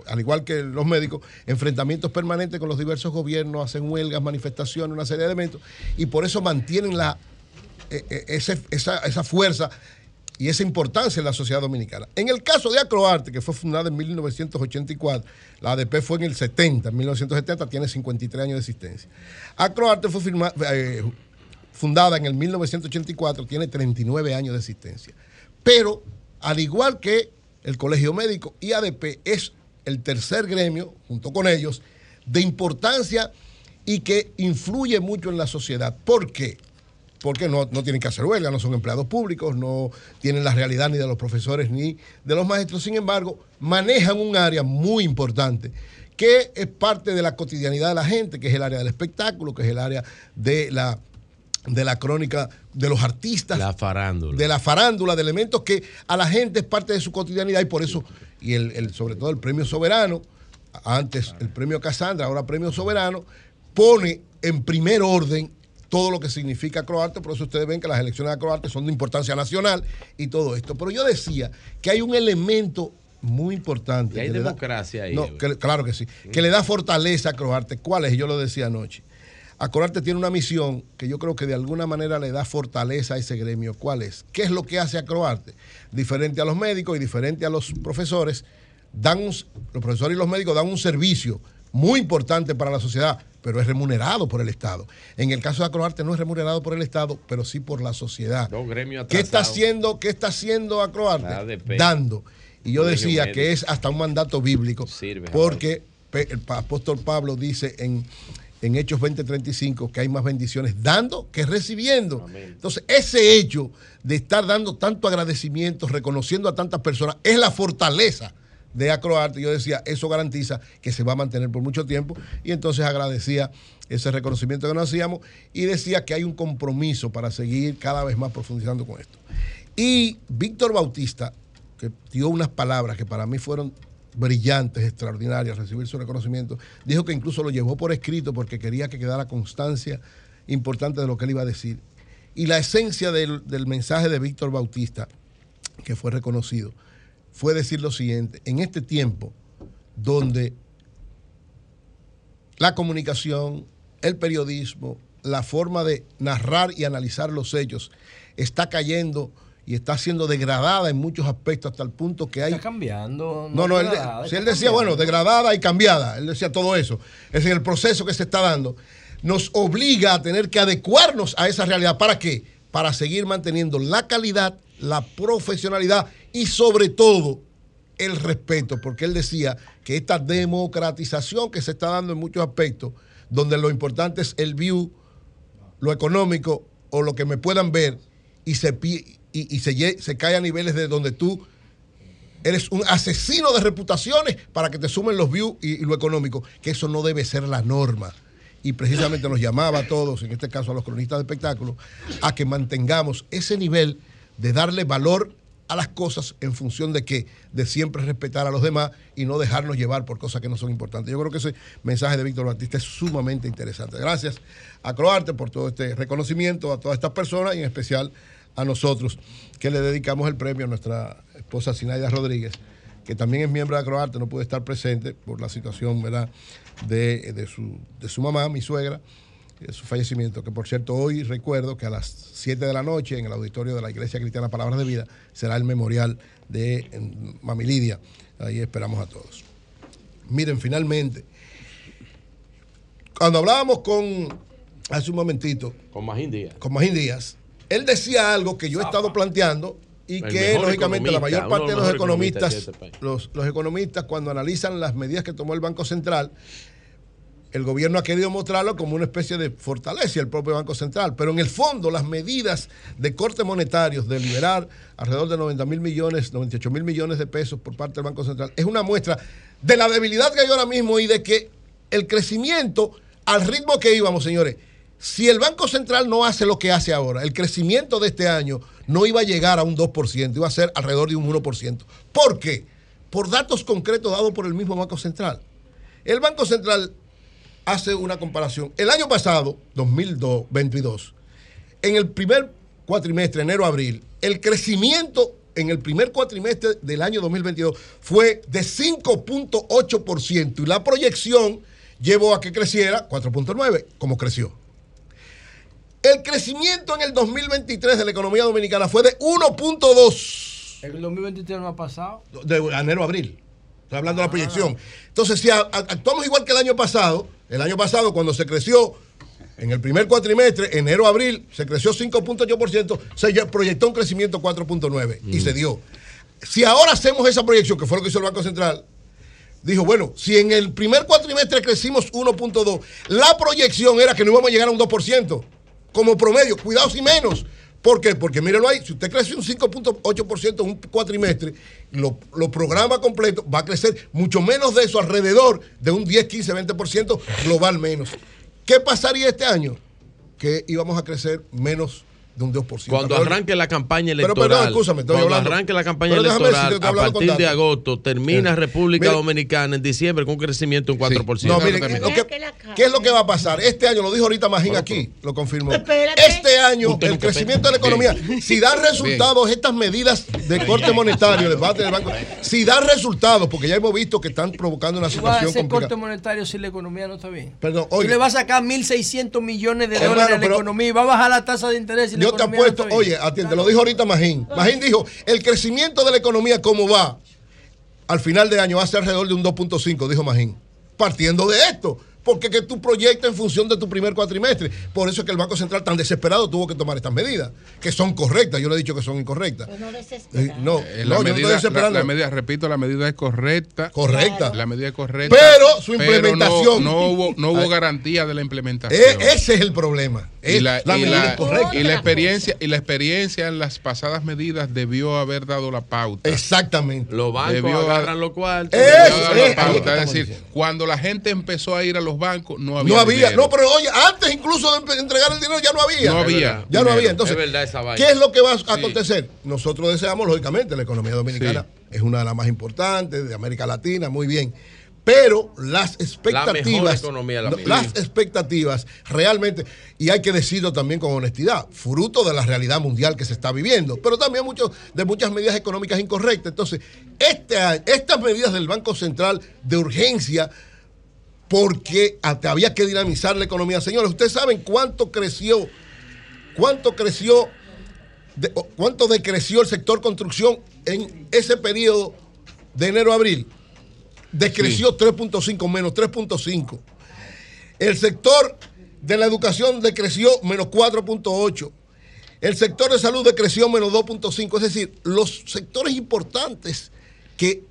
al igual que los médicos, enfrentamientos permanentes con los diversos gobiernos, hacen huelgas, manifestaciones, una serie de elementos, y por eso mantienen la, ese- esa, esa fuerza y esa importancia en la sociedad dominicana. En el caso de Acroarte, que fue fundada en 1984, la ADP fue en el 70, en 1970, tiene 53 años de existencia. Acroarte fue eh, fundada en el 1984, tiene 39 años de existencia. Pero, al igual que el Colegio Médico y ADP, es el tercer gremio, junto con ellos, de importancia y que influye mucho en la sociedad. ¿Por qué? Porque no, no tienen que hacer huelga, no son empleados públicos, no tienen la realidad ni de los profesores ni de los maestros. Sin embargo, manejan un área muy importante que es parte de la cotidianidad de la gente, que es el área del espectáculo, que es el área de la, de la crónica de los artistas. La farándula. De la farándula, de elementos que a la gente es parte de su cotidianidad y por eso, y el, el- sobre todo el premio soberano, antes el premio Casandra, ahora premio soberano, pone en primer orden todo lo que significa Croarte, por eso ustedes ven que las elecciones de Croarte son de importancia nacional y todo esto. Pero yo decía que hay un elemento muy importante. Y hay que da- democracia ahí. no, que- claro que sí. Que le da fortaleza a Croarte. ¿Cuál es? Yo lo decía anoche. Acroarte tiene una misión que yo creo que de alguna manera le da fortaleza a ese gremio. ¿Cuál es? ¿Qué es lo que hace Acroarte? Diferente a los médicos y diferente a los profesores, dan un- los profesores y los médicos dan un servicio muy importante para la sociedad, pero es remunerado por el Estado. En el caso de Acroarte no es remunerado por el Estado, pero sí por la sociedad. ¿Qué está haciendo, qué está haciendo Acroarte? Dando. Y yo Colegio decía médico. que es hasta un mandato bíblico, Sirve, porque el apóstol Pablo dice en, en Hechos 20:35 que hay más bendiciones dando que recibiendo. Entonces, ese hecho de estar dando tanto agradecimiento, reconociendo a tantas personas, es la fortaleza de Acroarte. Yo decía, eso garantiza que se va a mantener por mucho tiempo. Y entonces agradecía ese reconocimiento que nos hacíamos y decía que hay un compromiso para seguir cada vez más profundizando con esto. Y Víctor Bautista, que dio unas palabras que para mí fueron brillantes, extraordinarias, recibir su reconocimiento, dijo que incluso lo llevó por escrito porque quería que quedara constancia importante de lo que él iba a decir. Y la esencia del, del mensaje de Víctor Bautista, que fue reconocido, fue decir lo siguiente, en este tiempo donde la comunicación, el periodismo, la forma de narrar y analizar los hechos está cayendo y está siendo degradada en muchos aspectos hasta el punto que hay... Está cambiando. No, no, él, de- degradada, si está él decía, cambiando. bueno, degradada y cambiada, él decía todo eso. Es decir, el proceso que se está dando nos obliga a tener que adecuarnos a esa realidad. ¿Para qué? para seguir manteniendo la calidad, la profesionalidad y sobre todo el respeto, porque él decía que esta democratización que se está dando en muchos aspectos, donde lo importante es el view, lo económico o lo que me puedan ver, y se, y, y se, se cae a niveles de donde tú eres un asesino de reputaciones para que te sumen los views y, y lo económico, que eso no debe ser la norma. Y precisamente nos llamaba a todos, en este caso a los cronistas de espectáculos, a que mantengamos ese nivel de darle valor a las cosas en función de que de siempre respetar a los demás y no dejarnos llevar por cosas que no son importantes. Yo creo que ese mensaje de Víctor Batista es sumamente interesante. Gracias a Croarte por todo este reconocimiento, a todas estas personas y en especial a nosotros que le dedicamos el premio a nuestra esposa Sinaida Rodríguez, que también es miembro de Croarte, no puede estar presente por la situación ¿verdad? De, de su, de su mamá, mi suegra, su fallecimiento, que por cierto hoy recuerdo que a las 7 de la noche en el auditorio de la Iglesia Cristiana Palabras de Vida será el memorial de Mami Lidia. Ahí esperamos a todos. Miren, finalmente, cuando hablábamos con, hace un momentito, Con Magín Díaz. con Magín Díaz, él decía algo que yo he estado planteando y que lógicamente la mayor parte de los economistas de este los, los economistas cuando analizan las medidas que tomó el Banco Central, el gobierno ha querido mostrarlo como una especie de fortaleza el propio Banco Central, pero en el fondo las medidas de corte monetarios de liberar alrededor de 90 mil millones, 98 mil millones de pesos por parte del Banco Central es una muestra de la debilidad que hay ahora mismo y de que el crecimiento al ritmo que íbamos, señores, si el Banco Central no hace lo que hace ahora, el crecimiento de este año no iba a llegar a un 2%, iba a ser alrededor de un 1%. ¿Por qué? Por datos concretos dados por el mismo Banco Central. El Banco Central hace una comparación. El año pasado, 2022, en el primer cuatrimestre, enero-abril, el crecimiento en el primer cuatrimestre del año 2022 fue de 5.8% y la proyección llevó a que creciera 4.9%, como creció. El crecimiento en el 2023 de la economía dominicana fue de 1.2% El 2023 no ha pasado. de enero a abril. Estoy hablando de la proyección. Entonces, si actuamos igual que el año pasado, el año pasado cuando se creció en el primer cuatrimestre, enero a abril, se creció 5.8%, se proyectó un crecimiento 4.9% y se dio. Si ahora hacemos esa proyección, que fue lo que hizo el Banco Central, dijo, bueno, si en el primer cuatrimestre crecimos 1.2, la proyección era que no íbamos a llegar a un 2% como promedio, cuidado si menos. ¿Por qué? Porque míralo ahí, si usted crece un 5.8% en un cuatrimestre, lo, lo programa completo, va a crecer mucho menos de eso, alrededor de un 10, 15, 20% global menos. ¿Qué pasaría este año? Que íbamos a crecer menos de un 2%. Cuando arranque la campaña Pero, electoral, perdón, escúchame, estoy cuando hablando- arranque la campaña pero electoral, decirte, a partir de agosto, termina Eh, República mire- Dominicana en diciembre con un crecimiento en 4%. No, mire, lo que- ¿qué es lo que va a pasar? Este año, lo dijo ahorita Magín aquí, lo confirmó. Este año, Usted el crecimiento de la economía, Bien. si dan resultados estas medidas de corte monetario, de parte del banco, si dan resultados, porque ya hemos visto que están provocando una Tú vas a situación hacer corte complicada. monetario si la economía no está bien. Perdón, Tú oye, le vas a sacar 1.600 millones de Hermano, dólares a la pero- economía y va a bajar la tasa de interés. La yo te no apuesto, oye, atiende, lo dijo ahorita Magín. Magín dijo, el crecimiento de la economía, ¿cómo va? Al final de año va a ser alrededor de un 2.5, dijo Magín. Partiendo de esto. Porque que tú proyectas en función de tu primer cuatrimestre. Por eso es que el Banco Central tan desesperado tuvo que tomar estas medidas, que son correctas. Yo le he dicho que son incorrectas. Pues Eh, No, Eh, no, la, yo no medida, estoy desesperando. la medida, repito, la medida es correcta. Correcta. La medida es correcta. Pero su no- implementación- No, hubo, no hubo garantía de la implementación. Eh, ese es el problema. y Es- la, la y medida la- es correcta. y la experiencia y la experiencia en las pasadas medidas debió haber dado la pauta. Exactamente. Los bancos Debió- agarran lo que Es estamos decir, cuando la gente empezó a ir a los bancos, no había. No había, dinero. no, pero oye, antes incluso de entregar el dinero ya no había. No había. Ya no había. Entonces, Es verdad esa vaina. ¿qué es lo que va a Sí. acontecer? Nosotros deseamos, lógicamente, la economía dominicana es una de las más importantes de América Latina, muy bien. Pero las expectativas, la no, América. las expectativas realmente, y hay que decirlo también con honestidad, fruto de la realidad mundial que se está viviendo, pero también mucho, de muchas medidas económicas incorrectas. Entonces, este estas medidas del Banco Central de urgencia porque hasta había que dinamizar la economía. Señores, ustedes saben cuánto creció, cuánto creció, de- cuánto decreció el sector construcción en ese periodo de enero a abril. Decreció 3.5 menos 3.5. El sector de la educación decreció menos 4.8. El sector de salud decreció menos 2.5, es decir, los sectores importantes que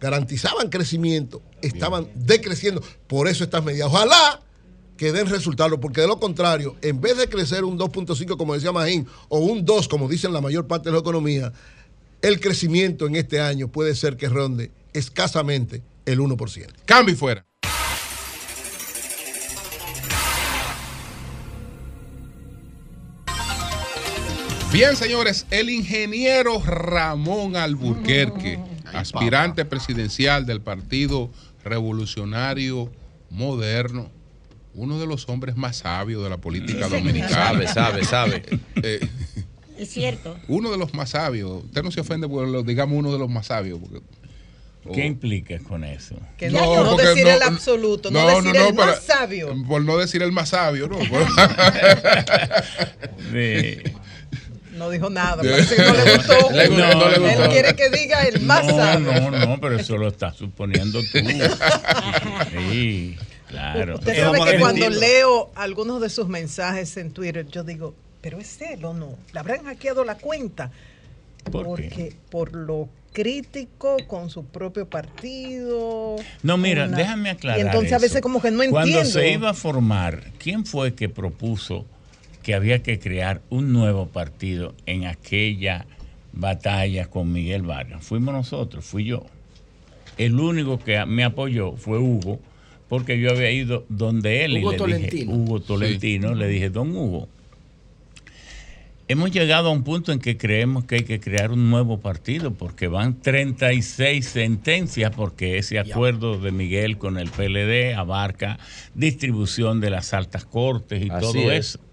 garantizaban crecimiento estaban decreciendo. Por eso estas medidas. Ojalá que den resultados, porque de lo contrario, en vez de crecer un 2.5, como decía Magín, o un 2, como dicen la mayor parte de la economía, el crecimiento en este año puede ser que ronde escasamente el 1%. Cambio y fuera. Bien, señores, el ingeniero Ramón Alburquerque, aspirante presidencial del Partido Revolucionario Moderno, uno de los hombres más sabios de la política dominicana. Sabe, sabe, sabe. Eh, Es cierto. uno de los más sabios. Usted no se ofende por lo digamos uno de los más sabios. porque- ¿Qué o- implica con eso? Que no, no porque decir el absoluto, no, decir el para- más sabio. Por no decir el más sabio, ¿no? Por- No dijo nada, parece que no le gustó. Le no le Él quiere que diga el más no, sabio. no, no, pero eso lo estás suponiendo tú. Sí, claro. Usted sabe que cuando leo algunos de sus mensajes en Twitter, yo digo, pero es él o no. Le habrán hackeado la cuenta. ¿Por Porque por lo crítico con su propio partido. No, mira, una- déjame aclarar. Y entonces a veces como que no Cuando entiendo. se iba a formar, ¿quién fue que propuso que había que crear un nuevo partido en aquella batalla con Miguel Vargas? Fuimos nosotros, fui yo. El único que me apoyó fue Hugo, porque yo había ido donde él Hugo y le Tolentino. dije, Hugo Tolentino, le dije, don Hugo, hemos llegado a un punto en que creemos que hay que crear un nuevo partido porque van 36 sentencias porque ese acuerdo de Miguel con el PLD abarca distribución de las altas cortes y Así todo es. eso.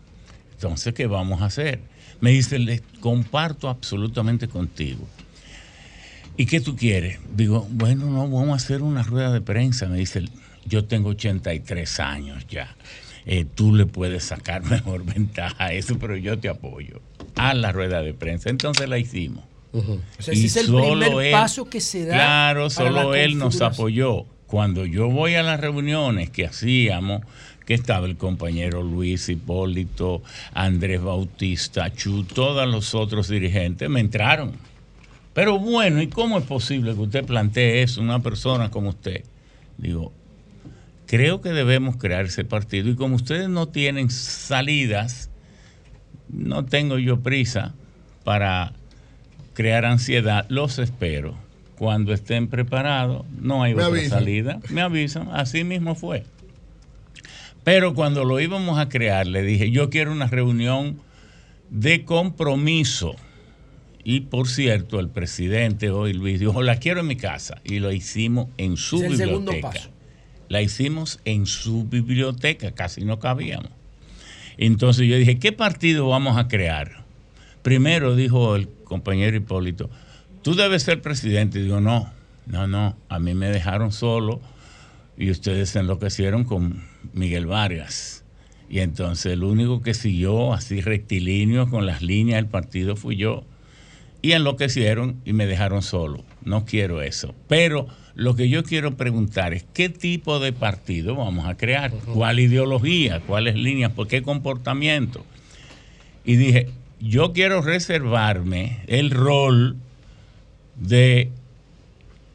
Entonces, ¿qué vamos a hacer? Me dice, le comparto absolutamente contigo. ¿Y qué tú quieres? Digo, bueno, no, vamos a hacer una rueda de prensa. Me dice, yo tengo 83 años ya. Eh, tú le puedes sacar mejor ventaja a eso, pero yo te apoyo. A la rueda de prensa. Entonces la hicimos. O sea, Y ese es el primer él- paso que se da. Claro, solo él nos apoyó. Cuando yo voy a las reuniones que hacíamos, que estaba el compañero Luis Hipólito, Andrés Bautista, Chu, todos los otros dirigentes, me entraron. Pero bueno, ¿y cómo es posible que usted plantee eso, una persona como usted? Digo, creo que debemos crear ese partido y como ustedes no tienen salidas, no tengo yo prisa para crear ansiedad, los espero. Cuando estén preparados, no hay Me otra salida, me avisan, así mismo fue. Pero cuando lo íbamos a crear, le dije, yo quiero una reunión de compromiso. Y por cierto, el presidente hoy, Luis, dijo, la quiero en mi casa. Y lo hicimos en su Es el segundo biblioteca. paso. La hicimos en su biblioteca, casi no cabíamos. Entonces yo dije, ¿qué partido vamos a crear? Primero dijo el compañero Hipólito, tú debes ser presidente. Y digo, no, no, no, a mí me dejaron solo y ustedes se enloquecieron con Miguel Vargas. Y entonces el único que siguió así rectilíneo con las líneas del partido fui yo. Y enloquecieron y me dejaron solo. No quiero eso. Pero lo que yo quiero preguntar es qué tipo de partido vamos a crear, cuál ideología, cuáles líneas, por qué comportamiento. Y dije, yo quiero reservarme el rol de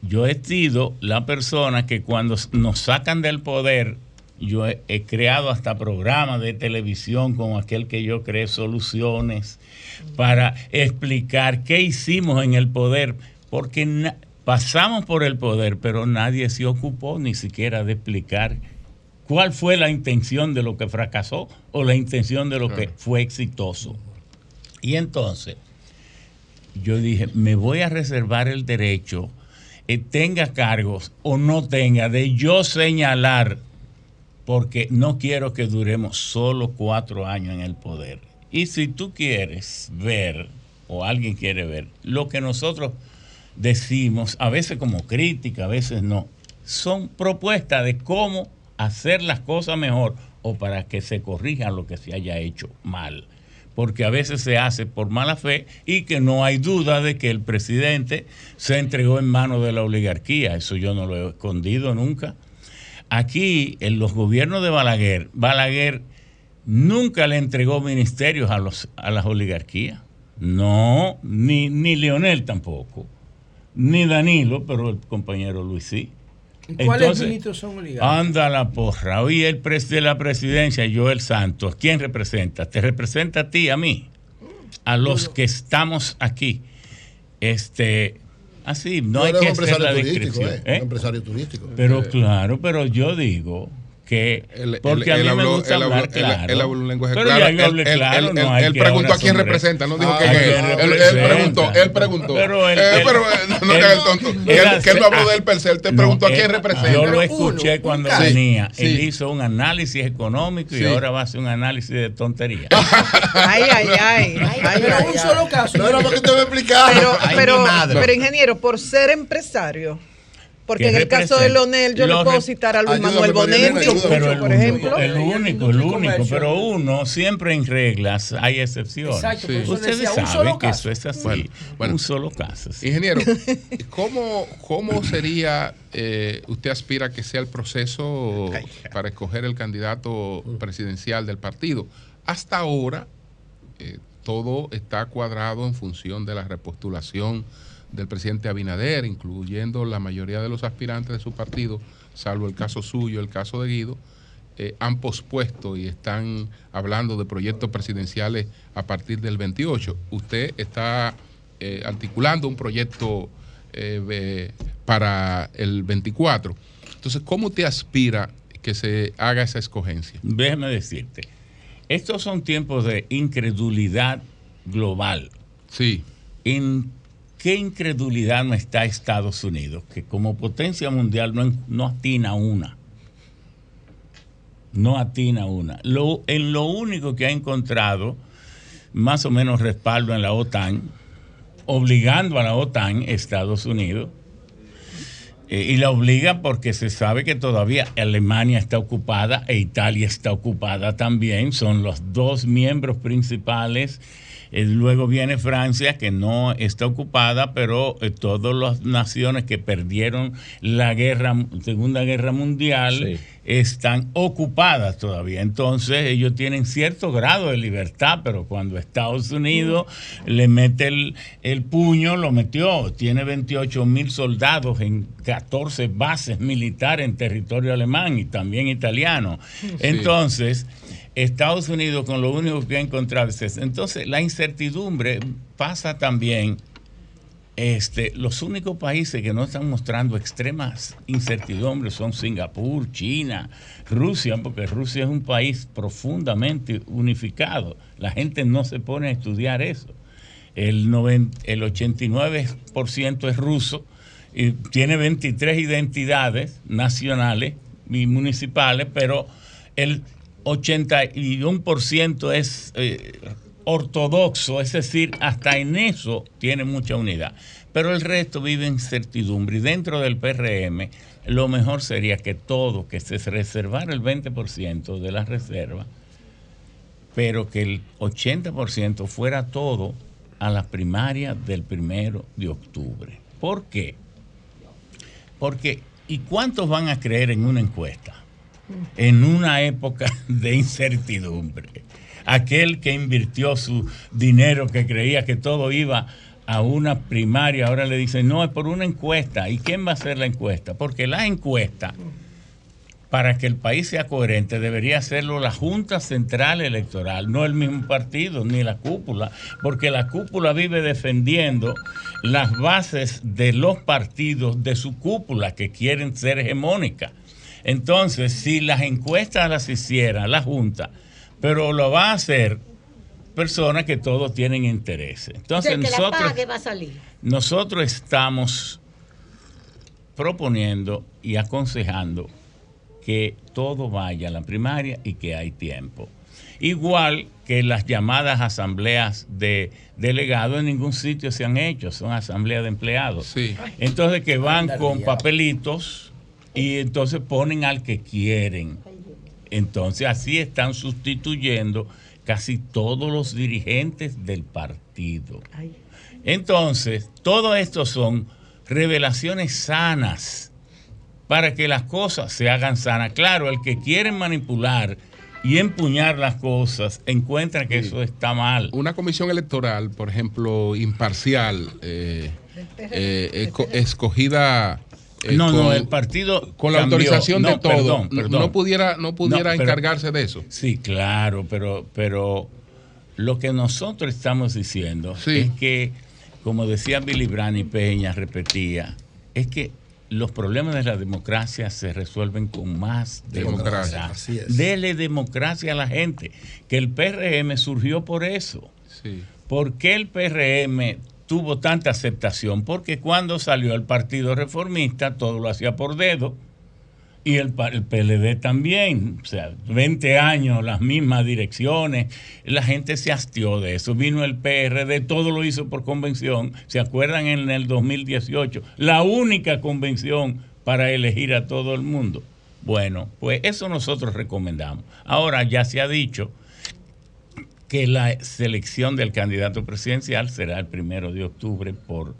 yo he sido la persona que cuando nos sacan del poder, yo he, he creado hasta programas de televisión como aquel que yo creé soluciones para explicar qué hicimos en el poder, porque pasamos por el poder, pero nadie se ocupó ni siquiera de explicar cuál fue la intención de lo que fracasó o la intención de lo que fue exitoso. Y entonces, yo dije, me voy a reservar el derecho, tenga cargos o no tenga, de yo señalar, porque no quiero que duremos solo cuatro años en el poder. Y si tú quieres ver, o alguien quiere ver, lo que nosotros decimos, a veces como crítica, a veces no, son propuestas de cómo hacer las cosas mejor o para que se corrija lo que se haya hecho mal porque a veces se hace por mala fe y que no hay duda de que el presidente se entregó en manos de la oligarquía. Eso yo no lo he escondido nunca. Aquí, en los gobiernos de Balaguer, Balaguer nunca le entregó ministerios a, los, a las oligarquías. No, ni, ni Leonel tampoco, ni Danilo, pero el compañero Luis sí. ¿Y ¿Cuáles Entonces, ministros son oligarcas? Anda la porra. Hoy el pres de la presidencia, Joel Santos, ¿quién representa? Te representa a ti, a mí, a los que estamos aquí. Este, así, no hay que hacer la descripción. eh, ¿eh? un empresario turístico. Pero Eh, claro, pero yo digo que Él- porque él- a mí él me habló- gusta él habló- hablar él- claro. él habló un lenguaje pero claro. ya yo hablé Él- él- claro, él- no hay él que preguntó a quién representa, no dijo Ah, quién ¿a es. Él- preguntó, él preguntó. Pero él- Eh, pero, eh, no, te hagas tonto. él Él, que él no habló ah, del per se, él te no, preguntó a él- quién representa. Yo lo escuché cuando venía. sí. Él hizo un análisis económico y ahora va a hacer un análisis de tontería. Ay, ay, ay. ay, pero un solo caso. No era para que usted me explicara. Pero, Ay, pero, mi madre. pero, ingeniero, por ser empresario, porque ¿Qué en el caso de? Leonel yo le puedo citar a Luis Manuel ayúdame. pero el, por ejemplo. el único, el único, pero uno siempre en reglas hay excepciones. Exacto, eso Ustedes saben que caso. eso es así. Bueno, bueno. un solo caso. sí. Ingeniero, ¿cómo, cómo sería, eh, usted aspira a que sea el proceso para escoger el candidato presidencial del partido? Hasta ahora, eh, todo está cuadrado en función de la repostulación del presidente Abinader, incluyendo la mayoría de los aspirantes de su partido, salvo el caso suyo, el caso de Guido, eh, han pospuesto y están hablando de proyectos presidenciales a partir del 28. Usted está eh, articulando un proyecto eh, para el 24. Entonces, ¿cómo te aspira que se haga esa escogencia? Déjame decirte, estos son tiempos de incredulidad global. Sí. ¿En qué incredulidad no está Estados Unidos? Que como potencia mundial no, atina una. No atina una. Lo, en lo único que ha encontrado más o menos respaldo en la OTAN, obligando a la OTAN, Estados Unidos, eh, y la obliga porque se sabe que todavía Alemania está ocupada e Italia está ocupada también. Son los dos miembros principales. Eh, luego viene Francia, que no está ocupada, pero eh, todas las naciones que perdieron la guerra, Segunda Guerra Mundial están ocupadas todavía. Entonces ellos tienen cierto grado de libertad, pero cuando Estados Unidos le mete el, el puño, lo metió. Tiene 28 mil soldados en 14 bases militares en territorio alemán y también italiano. Sí. Entonces, Estados Unidos con lo único que ha encontrado es eso. Entonces, la incertidumbre pasa también. Este, los únicos países que no están mostrando extremas incertidumbres son Singapur, China, Rusia, porque Rusia es un país profundamente unificado. La gente no se pone a estudiar eso. El, el 89% es ruso y tiene 23 identidades nacionales y municipales, pero el 81% es eh, ortodoxo, es decir, hasta en eso tiene mucha unidad. Pero el resto vive en incertidumbre y dentro del PRM lo mejor sería que todo, que se reservara el 20% de las reservas, pero que el 80% fuera todo a la primaria del primero de octubre. ¿Por qué? Porque, ¿y cuántos van a creer en una encuesta? En una época de incertidumbre. Aquel que invirtió su dinero, que creía que todo iba a una primaria, ahora le dicen, no, es por una encuesta. ¿Y quién va a hacer la encuesta? Porque la encuesta, para que el país sea coherente, debería hacerlo la Junta Central Electoral, no el mismo partido, ni la cúpula, porque la cúpula vive defendiendo las bases de los partidos de su cúpula que quieren ser hegemónicas. Entonces, si las encuestas las hiciera la Junta, pero lo va a hacer personas que todos tienen intereses. Entonces, el que la nosotros, pague va a salir. nosotros estamos proponiendo y aconsejando que todo vaya a la primaria y que hay tiempo. Igual que las llamadas asambleas de delegados en ningún sitio se han hecho, son asambleas de empleados. Entonces que van con papelitos y entonces ponen al que quieren. Entonces así están sustituyendo casi todos los dirigentes del partido. Entonces, todo esto son revelaciones sanas para que las cosas se hagan sanas. Claro, el que quiere manipular y empuñar las cosas, encuentra que eso está mal. Una comisión electoral, por ejemplo, imparcial, eh, eh, esco- escogida. Eh, no, no, el partido con la cambió. autorización de todo, perdón, no- perdón. no pudiera, no pudiera No, pero- encargarse de eso. Sí, claro, pero, pero lo que nosotros estamos diciendo es que, como decía Billy Brandt y Peña, repetía, es que los problemas de la democracia se resuelven con más democracia. Democracia. Dele democracia a la gente, que el PRM surgió por eso. Sí. ¿Por qué el PRM tuvo tanta aceptación? Porque cuando salió el Partido Reformista, todo lo hacía por dedo. Y el, PLD también, o sea, 20 años, las mismas direcciones, la gente se hastió de eso. Vino el PRD, todo lo hizo por convención. ¿Se acuerdan en el 2018? La única convención para elegir a todo el mundo. Bueno, pues eso nosotros recomendamos. Ahora ya se ha dicho que la selección del candidato presidencial será el primero de octubre por,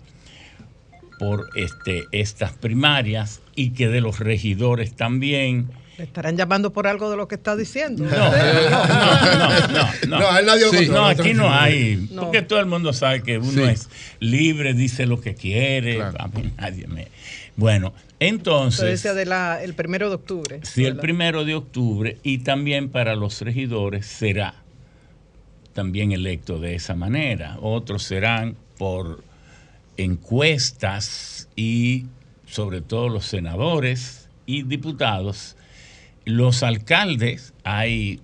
por este, estas primarias y que de los regidores también. ¿Le estarán llamando por algo de lo que está diciendo? No, no, no, no, no. Sí, aquí no hay, No. porque todo el mundo sabe que uno Sí. es libre, dice lo que quiere, a mí nadie me... Bueno, Entonces, entonces... decía de la, el primero de octubre. Sí, el primero de octubre y también para los regidores será también electo de esa manera. Otros serán por encuestas y sobre todo los senadores y diputados. Los alcaldes, ahí,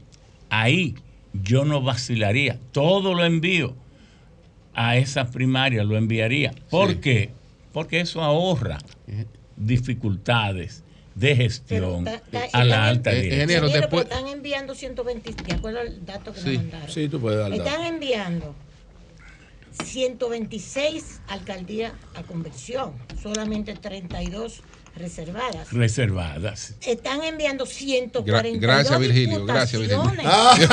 ahí yo no vacilaría, todo lo envío a esa primaria, lo enviaría. ¿Por qué? Porque eso ahorra dificultades de gestión a la alta dirección. Ingeniero, pero están enviando 120, de acuerdo al dato que Sí. me mandaron. Sí, tú puedes dar datos. Están enviando 126 alcaldías a convención, solamente 32 reservadas. reservadas. Están enviando 142 gracias, Virgilio, gracias, Virgilio. diputaciones.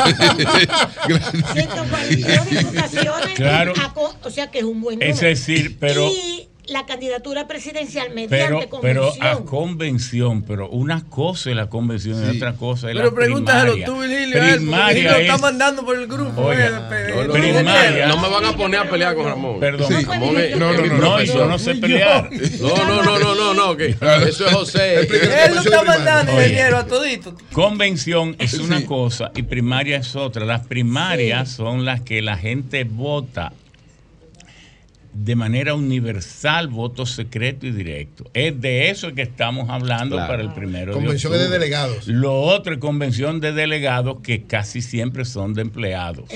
142 diputaciones. Claro. a o sea que es un buen número. Es decir, pero- Y la candidatura presidencial Pero, mediante pero convención. a convención, pero una cosa es la convención y otra cosa es Pero la pregúntaselo primaria. tú, Virgilio, Primaria Virgilio está es- mandando por el grupo. Pe- No, no, primaria. no me van a poner a pelear con Ramón. Perdón. Ramón es- No, no, es no, no, yo no sé pelear. No, no, no, no, no, no, que eso es José. Él lo está mandando, ingeniero, a todito. Convención es una cosa y primaria es otra. Las primarias son las que la gente vota de manera universal, voto secreto y directo. Es de eso que estamos hablando Claro. para el primero Convenciones de de delegados. Lo otro es convención de delegados que casi siempre son de empleados.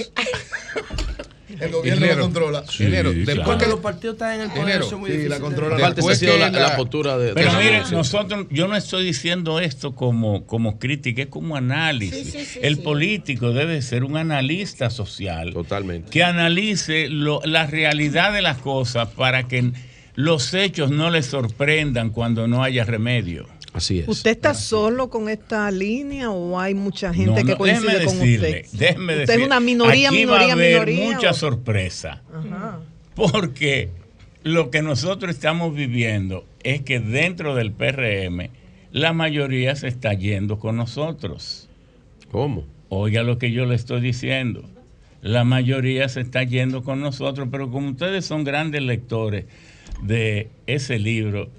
El gobierno la controla. Sí, Ingeniero, claro. después Porque los partidos están en el poder, Ingeniero, eso es muy sí, difícil. la controla. Después sido que la, la- postura de. Pero de- mire, nosotros, yo no estoy diciendo esto como, como crítica, es como análisis. Sí, sí, sí, el sí. político debe ser un analista social. Totalmente. Que analice lo- la realidad de las cosas para que los hechos no le sorprendan cuando no haya remedio. Así es. ¿Usted está solo con esta línea o hay mucha gente No, que no, coincide déjeme con decirle, usted? déjeme usted decir, es una minoría, aquí minoría, va a haber minoría. mucha o- sorpresa. Ajá. Porque lo que nosotros estamos viviendo es que dentro del PRM la mayoría se está yendo con nosotros. ¿Cómo? Oiga lo que yo le estoy diciendo. La mayoría se está yendo con nosotros, pero como ustedes son grandes lectores de ese libro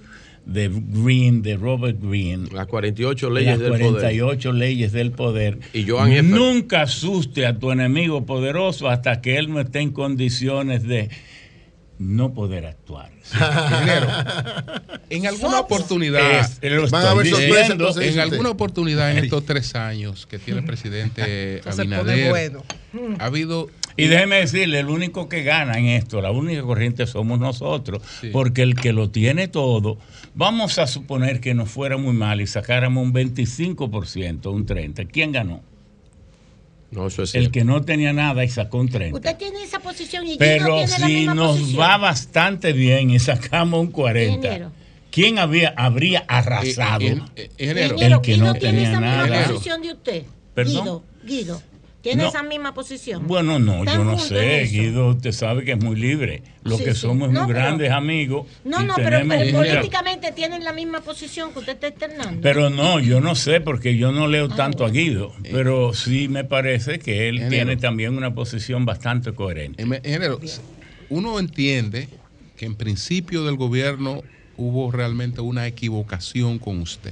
de Green, de Robert Green, Las 48 leyes las del 48 leyes del poder. Y Joan F. Nunca asuste a tu enemigo poderoso hasta que él no esté en condiciones de no poder actuar. Ingeniero, en alguna oportunidad, Es- estoy van a haber diciendo. sorpresas, en Entonces, alguna oportunidad en estos tres años que tiene el presidente Abinader, bueno. ha habido Y déjeme decirle, el único que gana en esto, la única corriente somos nosotros, porque el que lo tiene todo, vamos a suponer que nos fuera muy mal y sacáramos un 25%, un 30%. ¿Quién ganó? No, eso es El cierto. que no tenía nada y sacó un 30%. Usted tiene esa posición y Pero tiene la si misma nos posición. va bastante bien y sacamos un 40, Ingeniero. ¿quién había, habría arrasado? Eh, eh, ingeniero. El que Guido no tiene tenía esa misma posición de usted. ¿Perdón? Guido, Guido, ¿Tiene No. esa misma posición? Bueno, no, ¿Están yo no sé? Guido, usted sabe que es muy libre. Los Sí, que sí. somos No, muy pero- grandes amigos. No, no, pero, tenemos- pero Mira, políticamente tienen la misma posición que usted está externando. Pero no, yo no sé porque yo no Ah, leo tanto a Guido, pero sí me parece que él Ingeniero. tiene también una posición bastante coherente. Em- Ingeniero, uno entiende que en principio del gobierno hubo realmente una equivocación con usted.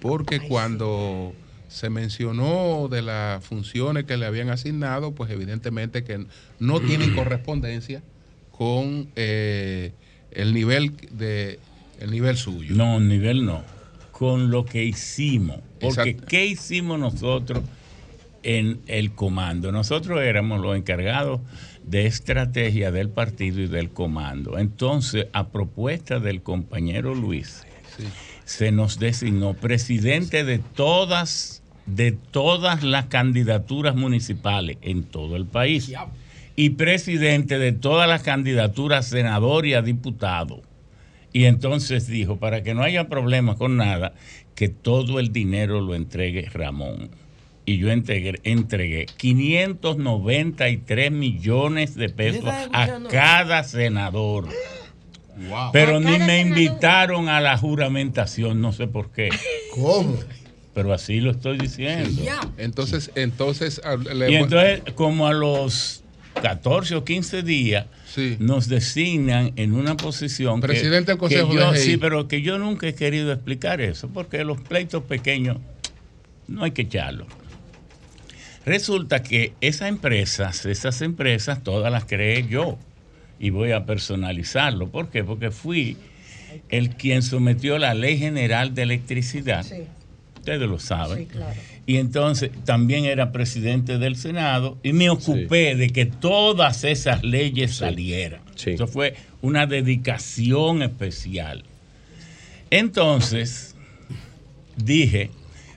Porque cuando se mencionó de las funciones que le habían asignado, pues evidentemente que no tienen correspondencia con eh, el nivel de el nivel suyo. No, nivel no. Con lo que hicimos. Porque Exacto. ¿qué hicimos nosotros en el comando? Nosotros éramos los encargados de estrategia del partido y del comando. Entonces, a propuesta del compañero Luis, se nos designó presidente de todas, de todas las candidaturas municipales en todo el país. Y presidente de todas las candidaturas senador y a diputado. Y entonces dijo, para que no haya problemas con nada, que todo el dinero lo entregue Ramón. Y yo entregué, entregué 593 millones de pesos ¿Estás a cada senador. Pero ni me senador. invitaron a la juramentación, no sé por qué. ¿Cómo? Pero así lo estoy diciendo. Entonces, entonces, ah, le- Y entonces, como a los 14 o 15 días, nos designan en una posición. que- Presidente del que Consejo yo- de GI. Sí, pero que yo nunca he querido explicar eso, porque los pleitos pequeños no hay que echarlos. Resulta que esas empresas, esas empresas, todas las creé yo. Y voy a personalizarlo. ¿Por qué? Porque fui el quien sometió la Ley General de Electricidad. Ustedes lo saben. Y entonces también era presidente del Senado y me ocupé de que todas esas leyes salieran. Eso fue una dedicación especial. Entonces, dije,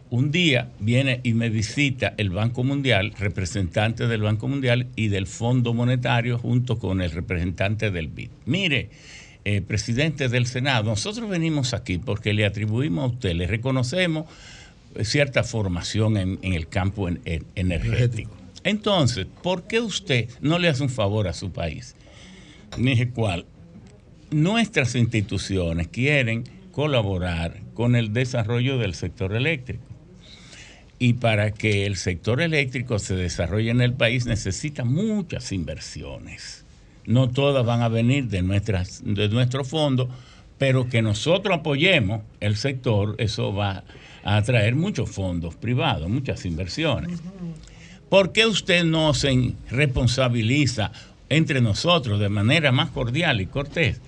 un día viene y me visita el Banco Mundial, representante del Banco Mundial y del Fondo Monetario, junto con el representante del BID. Mire, eh, presidente del Senado, nosotros venimos aquí porque le atribuimos a usted, le reconocemos cierta formación en, en el campo en- en- energético. Entonces, ¿por qué usted no le hace un favor a su país? Dije, ¿cuál? Nuestras instituciones quieren colaborar con el desarrollo del sector eléctrico. Y para que el sector eléctrico se desarrolle en el país necesita muchas inversiones. No todas van a venir de, nuestras, de nuestro fondo, pero que nosotros apoyemos el sector, eso va a atraer muchos fondos privados, muchas inversiones. ¿Por qué usted no se responsabiliza entre nosotros de manera más cordial y cortés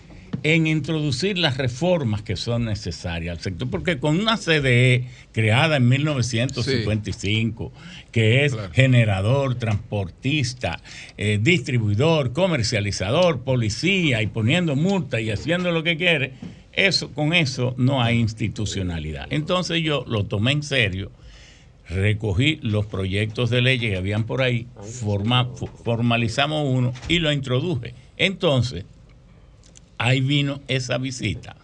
en introducir las reformas que son necesarias al sector? Porque con una CDE creada en 1955, que es generador, transportista, eh, distribuidor, comercializador, policía y poniendo multa y haciendo lo que quiere, eso, con eso no hay institucionalidad. Entonces yo lo tomé en serio recogí los proyectos de ley que habían por ahí, forma- fo- formalizamos uno y lo introduje. Entonces, ahí vino esa visita.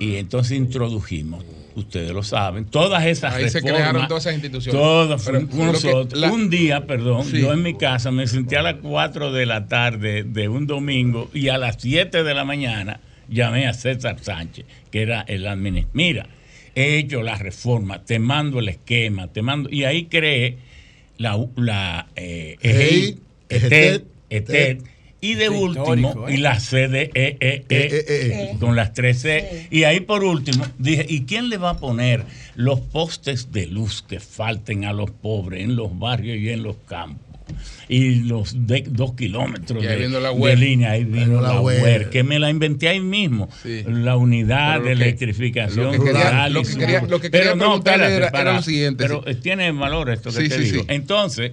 Y entonces introdujimos, ustedes lo saben, todas esas Ahí se crearon todas esas instituciones. Todas que- nosotros. la- un día, perdón, Sí. yo en mi casa me senté a las 4 de la tarde de un domingo y a las 7 de la mañana llamé a César Sánchez, que era el administrador. Mira, he hecho la reforma, te mando el esquema, te mando. Y ahí creé la, la eh, ETED, y de último, histórico, ¿eh? y la CDE, con las 13. Y ahí por último, dije, ¿y quién le va a poner los postes de luz que falten a los pobres en los barrios y en los campos? Y los de- dos kilómetros Y de, línea, ahí vino la la UER. UER, que me la inventé ahí mismo. La unidad de que- electrificación lo que quería- rural. y lo que quería- lo que Pero no, espérate, era- era para- lo siguiente, Pero sí. eh, tiene valor esto que Sí, te sí, digo. sí. Entonces,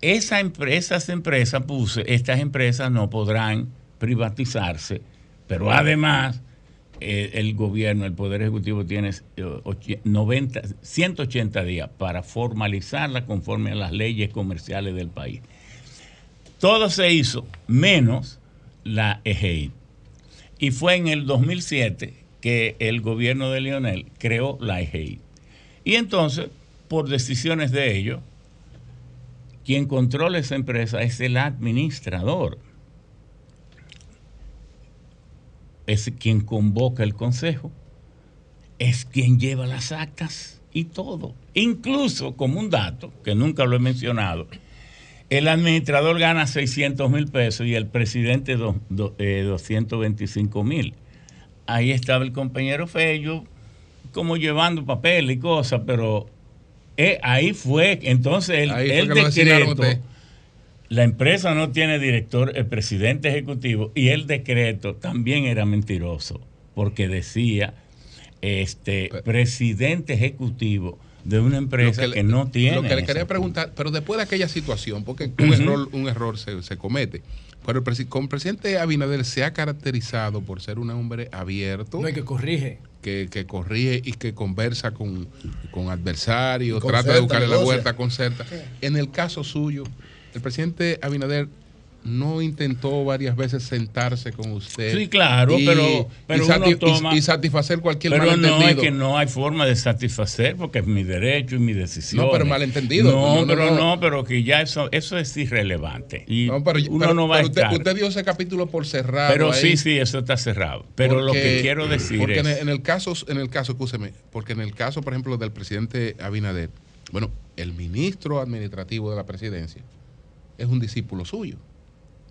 esas empresas puse, estas empresas no podrán privatizarse, pero además eh, el gobierno, el Poder Ejecutivo tiene eh, och- 90, 180 días para formalizarla conforme a las leyes comerciales del país. Todo se hizo menos la EGEI. Y fue en el 2007 que el gobierno de Lionel creó la EGEI. Y entonces, por decisiones de ellos, quien controla esa empresa es el administrador. Es quien convoca el consejo, es quien lleva las actas y todo. Incluso, como un dato, que nunca lo he mencionado, el administrador gana 600 mil pesos y el presidente do- do- eh, 225 mil. Ahí estaba el compañero Fello como llevando papel y cosas, pero eh, ahí fue, entonces el, fue decreto, la empresa no tiene director, el presidente ejecutivo, y el decreto también era mentiroso, porque decía este presidente ejecutivo de una empresa que, le- no tiene. Lo que le quería preguntar, pero después de aquella situación, porque un error, un error se, se comete. Pero el presi- con el presidente Abinader se ha caracterizado por ser un hombre abierto. No hay que corrige. Que, que corrige y que conversa con, con adversarios, trata de buscarle la vuelta, concerta. En el caso suyo, el presidente Abinader no intentó varias veces sentarse con usted. Sí, claro, y- pero, pero y, uno sati- y- toma- y satisfacer cualquier pero no malentendido. es que no hay forma de satisfacer porque es mi derecho y mi decisión. No, pero malentendido. No, No, no, pero no. no. pero que ya eso eso es irrelevante. Y No, pero, uno pero- no va a pero usted, estar. usted dio ese capítulo por cerrado. pero ahí. sí, sí, eso está cerrado. Pero lo que Porque- quiero decir porque es el, en el caso, en el caso, escúcheme, porque en el caso, por ejemplo, del presidente Abinader, bueno, el ministro administrativo de la presidencia es un discípulo suyo.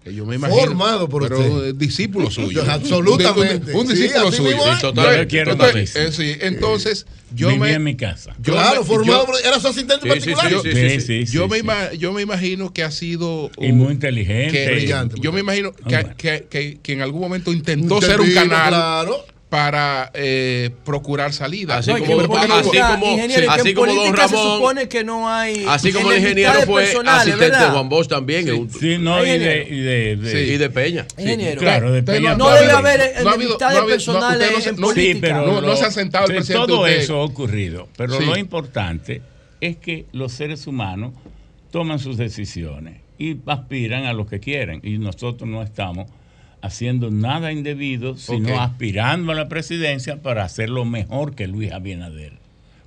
Que yo me imagino. Formado por pero usted. discípulo suyo. Absolutamente. Un, discípulo suyo. Sí, totalmente. Yo- Quiero entonces, eh, sí, entonces, yo viví me. en mi casa. yo Claro, me- formado yo- por- era su asistente particular. Yo, sí, sí, sí, yo sí, me sí. ima- yo me imagino que ha sido Y muy inteligente. que- Brillante, yo me imagino Ah, que, que- que- que en algún momento intentó ser un canal claro. Para eh, procurar salida. Así No, como- así como- así don política se Ramón- supone que no hay Así como el ingeniero fue asistente de. Juan Bosch también. un- Sí, no, y de, y de, de- y de Peña. Ingeniero. Claro, de Peña no debe haber no ha habido- enemistades personales usted no se- en política. Sí, pero No- se ha sentado el sí, presidente Todo usted. eso ha ocurrido, pero Sí. lo importante es que los seres humanos toman sus decisiones y aspiran a lo que quieren y nosotros no estamos haciendo nada indebido, sino aspirando a la presidencia para hacerlo mejor que Luis Abinader,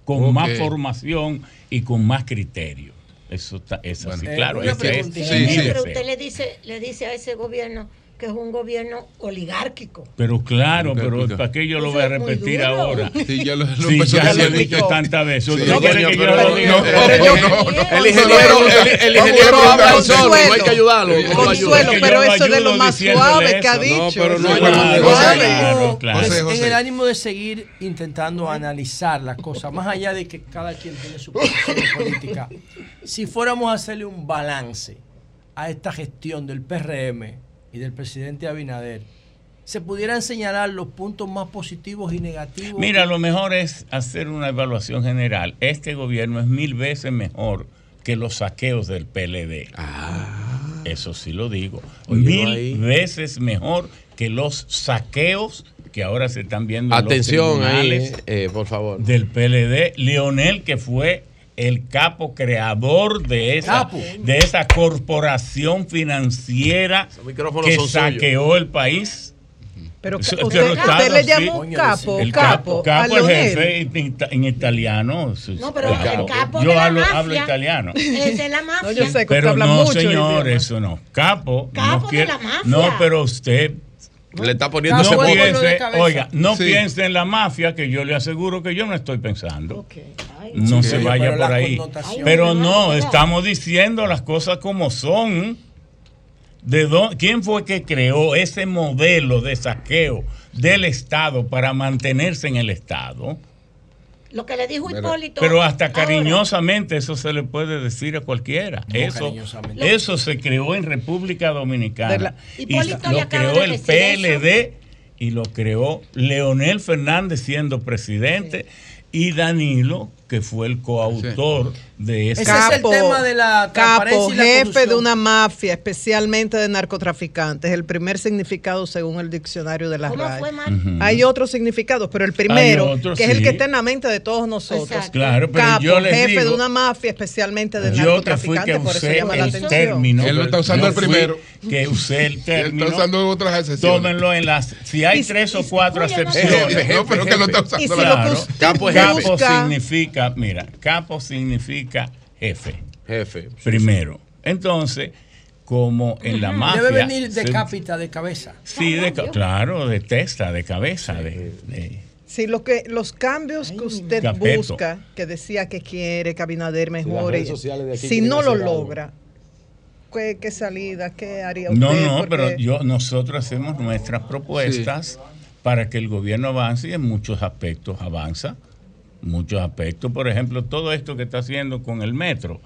con más formación y con más criterio. Eso está, es así, Eh, claro. una ese es preguntita. mi Sí, pero usted le dice, le dice a ese gobierno que es un gobierno oligárquico. Pero claro, pero. ¿para qué yo lo Eso voy a repetir ahora? Sí, ya lo, lo Sí, empezó ya a lo he dicho tantas veces. ¿Usted Sí, quiere que yo lo no, no, no, no, no. El ingeniero, el, el ingeniero habla solo, Consuelo. no. Consuelo, pero eso es de lo más suave que ha dicho. No, no, En el ánimo de seguir intentando analizar las cosas, más allá de que cada quien tiene su posición política, si fuéramos a hacerle un balance a esta gestión del PRM y del presidente Abinader, se pudieran señalar los puntos más positivos y negativos. Mira, lo mejor es hacer una evaluación general. Este gobierno es mil veces mejor que los saqueos del PLD. Eso sí lo digo. Mil ahí. veces mejor que los saqueos que ahora se están viendo en Atención los ahí, tribunales eh, por favor. del PLD. Leonel, que fue el capo creador de esa, Capo. de esa corporación financiera que suyos. saqueó el país. Pero usted, le llamó Coño, capo, El capo, capo, el jefe en, ita- en italiano. No, pero el el capo Yo de la hablo, mafia hablo italiano. Es de la mafia. No, yo sé que usted Pero habla no, mucho señor, eso no. Capo, Capo no de quiere- la mafia. No, pero usted Le está poniendo no piense, oiga, no Sí. piense en la mafia que yo le aseguro que yo no estoy pensando. Ay, No Sí, se vaya por ahí. Pero no, estamos diciendo las cosas como son. ¿De dó- ¿Quién fue que creó ese modelo de saqueo del Estado para mantenerse en el Estado? Lo que le dijo Pero- Hipólito. Pero hasta ahora, cariñosamente eso se le puede decir a cualquiera. No, eso, eso se creó en República Dominicana. la- Y lo creó de el PLD y lo creó Leonel Fernández siendo presidente y Danilo, que fue el coautor de ese. Ese es el tema de la Capo, y la jefe corrupción. de una mafia, especialmente de narcotraficantes. El primer significado según el diccionario de la ¿Cómo RAE. fue, man? Ujú. Hay otros significados, pero el primero, otros, que es el sí. que está en la mente de todos nosotros. Exacto. Claro, pero Capo, yo les jefe digo, de una mafia, especialmente de yo que fui narcotraficantes, que por eso usé llama la el atención. término. Él lo está usando el primero. Que usé el Él término. está usando otras excepciones. Tómenlo en las. Si hay Y- tres o y- cuatro Oye, no. No, pero que lo está usando Y si Claro. Capo busca- significa, mira, capo significa jefe. Jefe. Primero. Entonces, como en la mafia... Debe venir de se- cápita, de cabeza. Sí, de claro, de testa, de cabeza. De, de- Sí, lo que, los cambios que usted Capeto. busca, que decía que quiere que Abinader mejore, si no lo algo. logra, ¿qué, qué salida, qué haría usted? No, no, Porque- pero yo, nosotros hacemos nuestras propuestas para que el gobierno avance y en muchos aspectos avanza. Muchos aspectos. Por ejemplo, todo esto que está haciendo con el metro,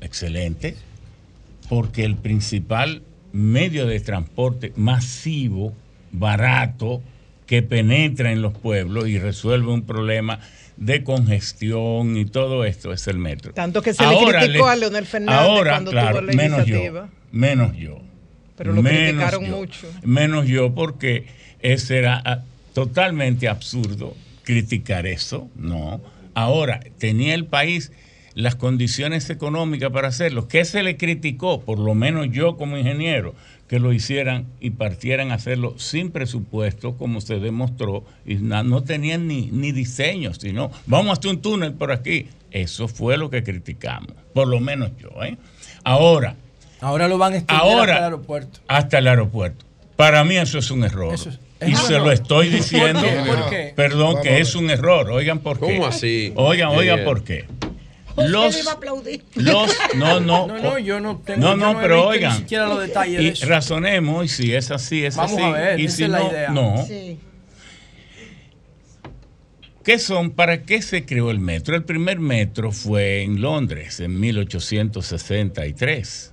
excelente, porque el principal medio de transporte masivo, barato, que penetra en los pueblos y resuelve un problema de congestión y todo esto es el metro. Tanto que se le criticó a Leonel Fernández ahora, cuando claro, tuvo la menos iniciativa. yo, menos yo. Pero lo Menos criticaron yo. mucho. Menos yo porque ese era ah, totalmente absurdo criticar eso, no. Ahora, tenía el país las condiciones económicas para hacerlo. ¿Qué se le criticó? Por lo menos yo como ingeniero, que lo hicieran y partieran a hacerlo sin presupuesto, como se demostró, y na- no tenían ni, ni diseño, sino vamos a hacer un túnel por aquí. Eso fue lo que criticamos, por lo menos yo. ¿eh? Ahora, Ahora lo van a extender Ahora- hasta el aeropuerto. hasta el aeropuerto. Para mí eso es un error. Eso es- y es un se error. lo estoy ¿Por diciendo. qué? ¿Por qué? Perdón, Vamos que es un error. Oigan por qué. ¿Cómo así? Oigan, oigan por qué. Los, le iba a aplaudir. los, no, no. No, no, yo no tengo- No, no, no pero visto ni oigan. siquiera los detalles de y eso. razonemos, y si es así, es Vamos así. a ver, y esa si es la no, idea. no. Sí. ¿Qué son? ¿Para qué se creó el metro? El primer metro fue en Londres en 1863.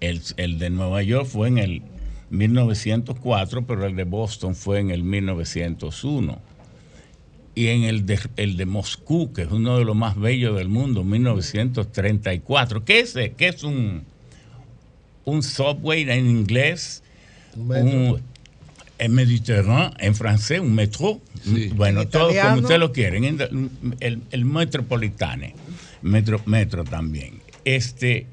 El, el de Nueva York fue en el 1904, pero el de Boston fue en el 1901. Y en el de, el de Moscú, que es uno de los más bellos del mundo, 1934. ¿Qué es, qué es un, un subway en inglés? Un, en Mediterráneo, en francés, un metro. Bueno, En todo como italiano. usted lo quiere. en El, el metropolitane, metro, metro también. Este,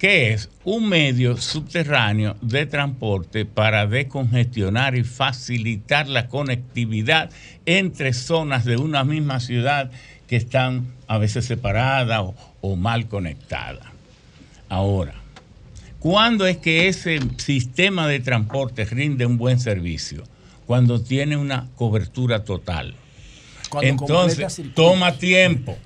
que es un medio subterráneo de transporte para decongestionar y facilitar la conectividad entre zonas de una misma ciudad que están a veces separadas o, o mal conectadas. Ahora, ¿cuándo es que ese sistema de transporte rinde un buen servicio? Cuando tiene una cobertura total. Cuando Entonces, toma tiempo.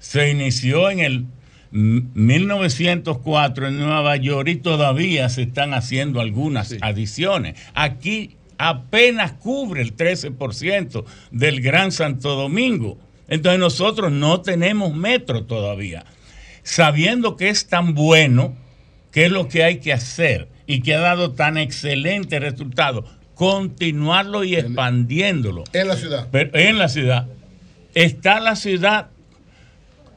Se inició en el 1904 en Nueva York y todavía se están haciendo algunas adiciones. Aquí apenas cubre el 13% del Gran Santo Domingo. Entonces nosotros no tenemos metro todavía. Sabiendo que es tan bueno, que es lo que hay que hacer y que ha dado tan excelente resultado, continuarlo y expandiéndolo. En la ciudad. Pero en la ciudad. ¿Está la ciudad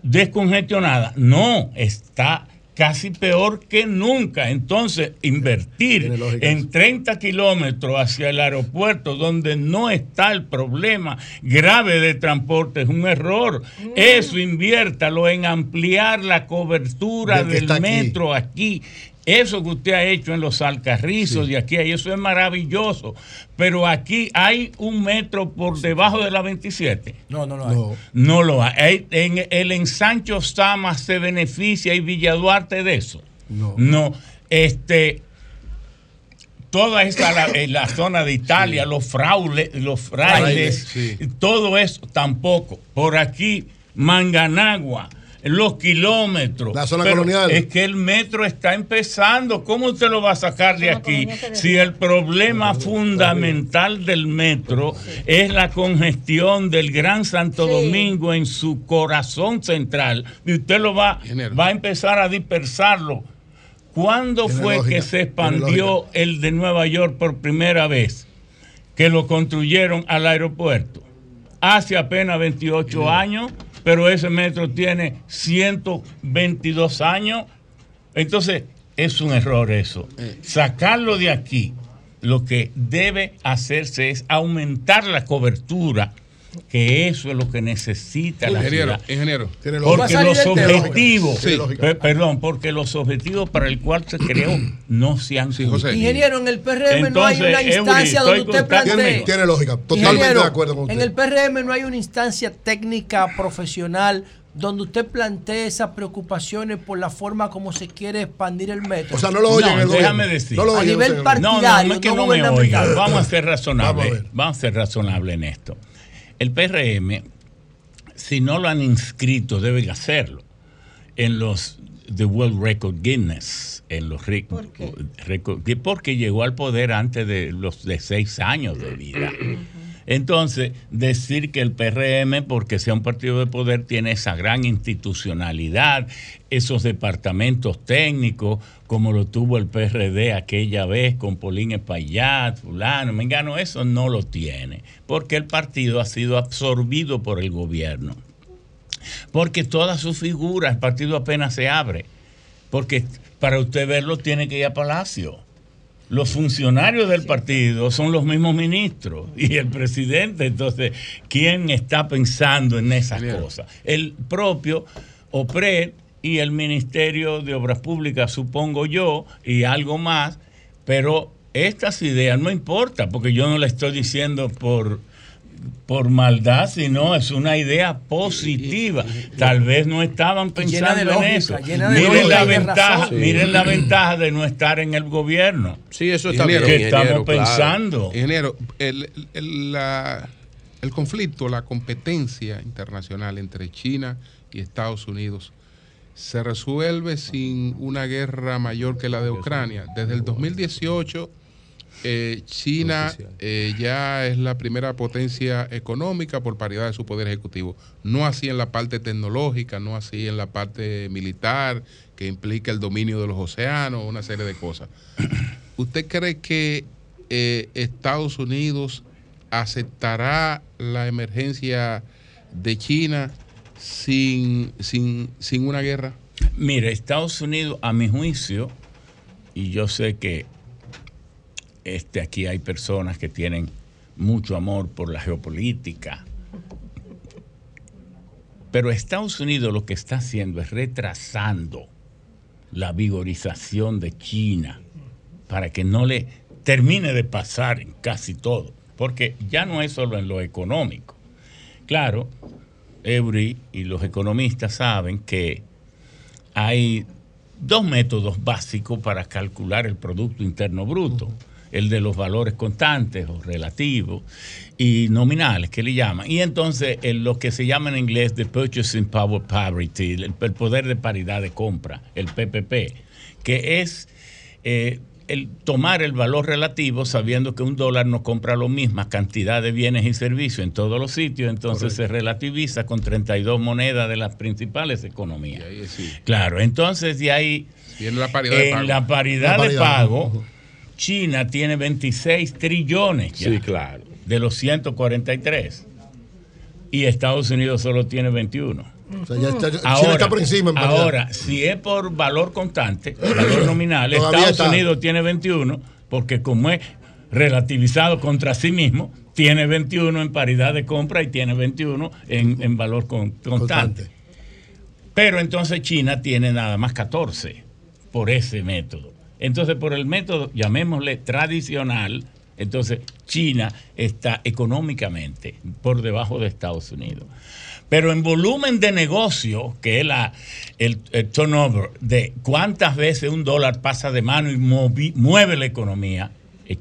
descongestionada? No, está casi peor que nunca. Entonces, invertir en 30 kilómetros hacia el aeropuerto donde no está el problema grave de transporte es un error. Eso inviértalo en ampliar la cobertura Del aquí. metro aquí. Eso que usted ha hecho en los alcarrizos de aquí, a allá, eso es maravilloso. Pero aquí hay un metro por debajo de la 27. No, no lo hay. No lo hay. Hay- En el ensancho Sama se beneficia y Villa Duarte de eso. No. Este, toda esa la, la zona de Italia, los fraules, los frailes, Frailes, todo eso tampoco. Por aquí, Manganagua. Los kilómetros. La zona Pero colonial. Es que el metro está empezando. ¿Cómo usted lo va a sacar de aquí? Si el problema fundamental del metro es la congestión del Gran Santo Domingo en su corazón central, y usted lo va, va a empezar a dispersarlo. ¿Cuándo Tiene fue lógica, que se expandió el de Nueva York por primera vez? Que lo construyeron al aeropuerto. Hace apenas 28 años, pero ese metro tiene 122 años. Entonces, es un error eso. Sacarlo de aquí, lo que debe hacerse es aumentar la cobertura, que eso es lo que necesita la Ingeniero, ciudad. ingeniero. Tiene Porque lógica. los objetivos, perdón, porque los objetivos para el cual se creó no se han cumplido. Ingeniero, en el PRM no hay una instancia donde usted plantee. Tiene lógica. Totalmente Ingeniero, de acuerdo con usted. En el PRM no hay una instancia técnica profesional donde usted plantee esas preocupaciones por la forma como se quiere expandir el método. O sea, no lo oyen en el déjame decir. No lo A nivel partidario, No, no, es que no no me oigan. Vamos a ser Vamos a razonables. ver. Vamos a ser razonables en esto. El PRM, si no lo han inscrito, deben hacerlo. En los The World Record Guinness, en los récord- porque llegó al poder antes de los de seis años de vida. Entonces, decir que el PRM, porque sea un partido de poder, tiene esa gran institucionalidad, esos departamentos técnicos, como lo tuvo el PRD aquella vez con Polín Espaillat, fulano, mengano, eso no lo tiene, porque el partido ha sido absorbido por el gobierno. Porque todas sus figuras, el partido apenas se abre. Porque para usted verlo tiene que ir a Palacio. Los funcionarios del partido son los mismos ministros y el presidente. Entonces, ¿quién está pensando en esas cosas? El propio OPRED y el Ministerio de Obras Públicas, supongo yo, y algo más, pero estas ideas no importa, porque yo no le estoy diciendo por, por maldad, sino es una idea positiva. Tal vez no estaban pensando en lógica, eso. llena de Miren lógica la ventaja, miren la ventaja de no estar en el gobierno. Sí, eso está que bien, estamos ingeniero, claro. pensando. Ingeniero, el, el- la- el conflicto, la competencia internacional entre China y Estados Unidos se resuelve sin una guerra mayor que la de Ucrania. Desde el 2018, eh, China eh, ya es la primera potencia económica por paridad de su poder ejecutivo. No así en la parte tecnológica, no así en la parte militar, que implica el dominio de los océanos, una serie de cosas. ¿Usted cree que eh, Estados Unidos aceptará la emergencia de China sin, sin, sin una guerra? Mire, Estados Unidos, a mi juicio, y yo sé que este, aquí hay personas que tienen mucho amor por la geopolítica, pero Estados Unidos lo que está haciendo es retrasando la vigorización de China para que no le termine de pasar casi todo, porque ya no es solo en lo económico. Claro, Eury y los economistas saben que hay dos métodos básicos para calcular el Producto Interno Bruto. El de los valores constantes o relativos y nominales, que le llaman. Y entonces el- lo que se llama en inglés the Purchasing Power Parity, el, el poder de paridad de compra, el PPP, que es eh, el tomar el valor relativo sabiendo que un dólar no compra la misma cantidad de bienes y servicios en todos los sitios, entonces se relativiza con 32 monedas de las principales economías. Claro, entonces de ahí Viene la paridad de en pago. la paridad, La de pago, China tiene 26 trillones ya, Sí, claro. de los 143 y Estados Unidos solo tiene 21. O sea, ya está- China está por encima en ahora, si es por valor constante, valor nominal, Estados está. Unidos tiene 21, porque como es relativizado contra sí mismo, tiene 21 en paridad de compra y tiene 21 en, en valor con- constante. Pero entonces China tiene nada más 14 por ese método. Entonces, por el método, llamémosle tradicional, entonces China está económicamente por debajo de Estados Unidos. Pero en volumen de negocio, que es la, el, el turnover de cuántas veces un dólar pasa de mano y movi- mueve la economía,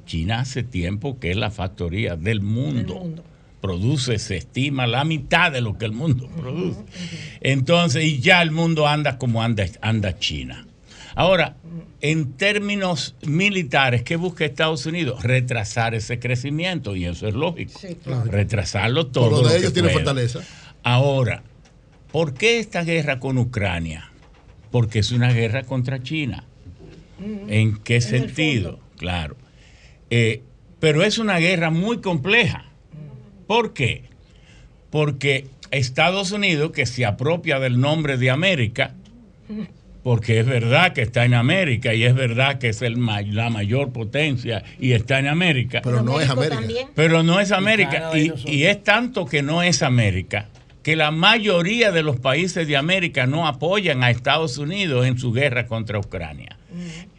China hace tiempo que es la factoría del mundo. Produce, se estima, la mitad de lo que el mundo produce. Entonces, y ya el mundo anda como anda, anda China. Ahora, en términos militares, ¿qué busca Estados Unidos? Retrasar ese crecimiento, y eso es lógico. claro. Retrasarlo todo. Por lo de lo ellos que tiene pueda. fortaleza. Ahora, ¿por qué esta guerra con Ucrania? Porque es una guerra contra China. ¿En qué sentido? Claro. Eh, pero es una guerra muy compleja. ¿Por qué? Porque Estados Unidos, que se apropia del nombre de América, porque es verdad que está en América y es verdad que es el ma- la mayor potencia y está en América. Pero no es América. Pero no es América. Y Y, es tanto que no es América, que la mayoría de los países de América no apoyan a Estados Unidos en su guerra contra Ucrania.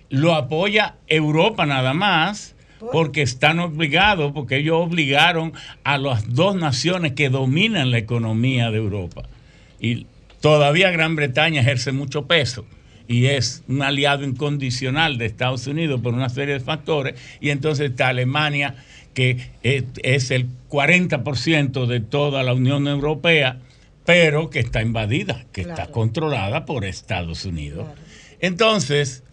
Lo apoya Europa nada más, porque están obligados, porque ellos obligaron a las dos naciones que dominan la economía de Europa. Y todavía Gran Bretaña ejerce mucho peso y es un aliado incondicional de Estados Unidos por una serie de factores, y entonces está Alemania, que es, el 40% de toda la Unión Europea, pero que está invadida, que está controlada por Estados Unidos. Entonces,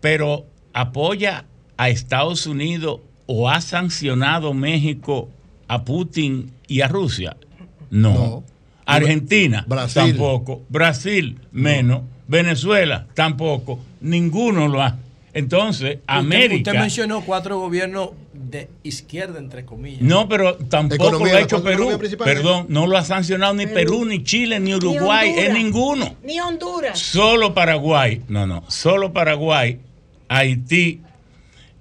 pero apoya a Estados Unidos o ha sancionado México a Putin y a Rusia? No. Argentina Brasil. tampoco. Brasil menos. Venezuela tampoco. Ninguno lo ha. Entonces, Usted- América. Usted mencionó cuatro gobiernos de izquierda, entre comillas. No, pero tampoco Economía, lo ha hecho Perú. Perdón, no lo ha sancionado ni Perú, ni Chile, ni Uruguay, es ninguno. Ni Honduras. Solo Paraguay, no, no, solo Paraguay, Haití,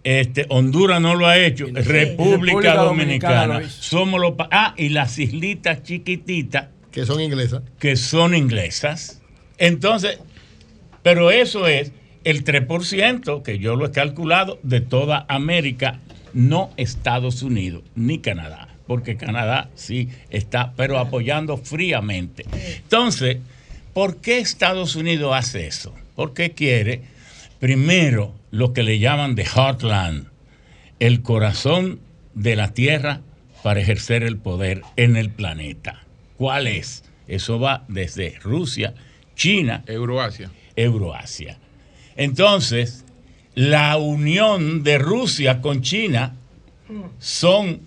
este, Honduras no lo ha hecho, República, República Dominicana, Dominicana lo somos los pa- ah y las islitas chiquititas que son inglesas, que son inglesas. Entonces, pero eso es el 3% que yo lo he calculado de toda América, no Estados Unidos ni Canadá, porque Canadá sí está, pero apoyando fríamente. Entonces, ¿por qué Estados Unidos hace eso? Porque quiere, primero, lo que le llaman the heartland, el corazón de la Tierra para ejercer el poder en el planeta. ¿Cuál es? Eso va desde Rusia, China, Euroasia. Euroasia. Entonces, la unión de Rusia con China son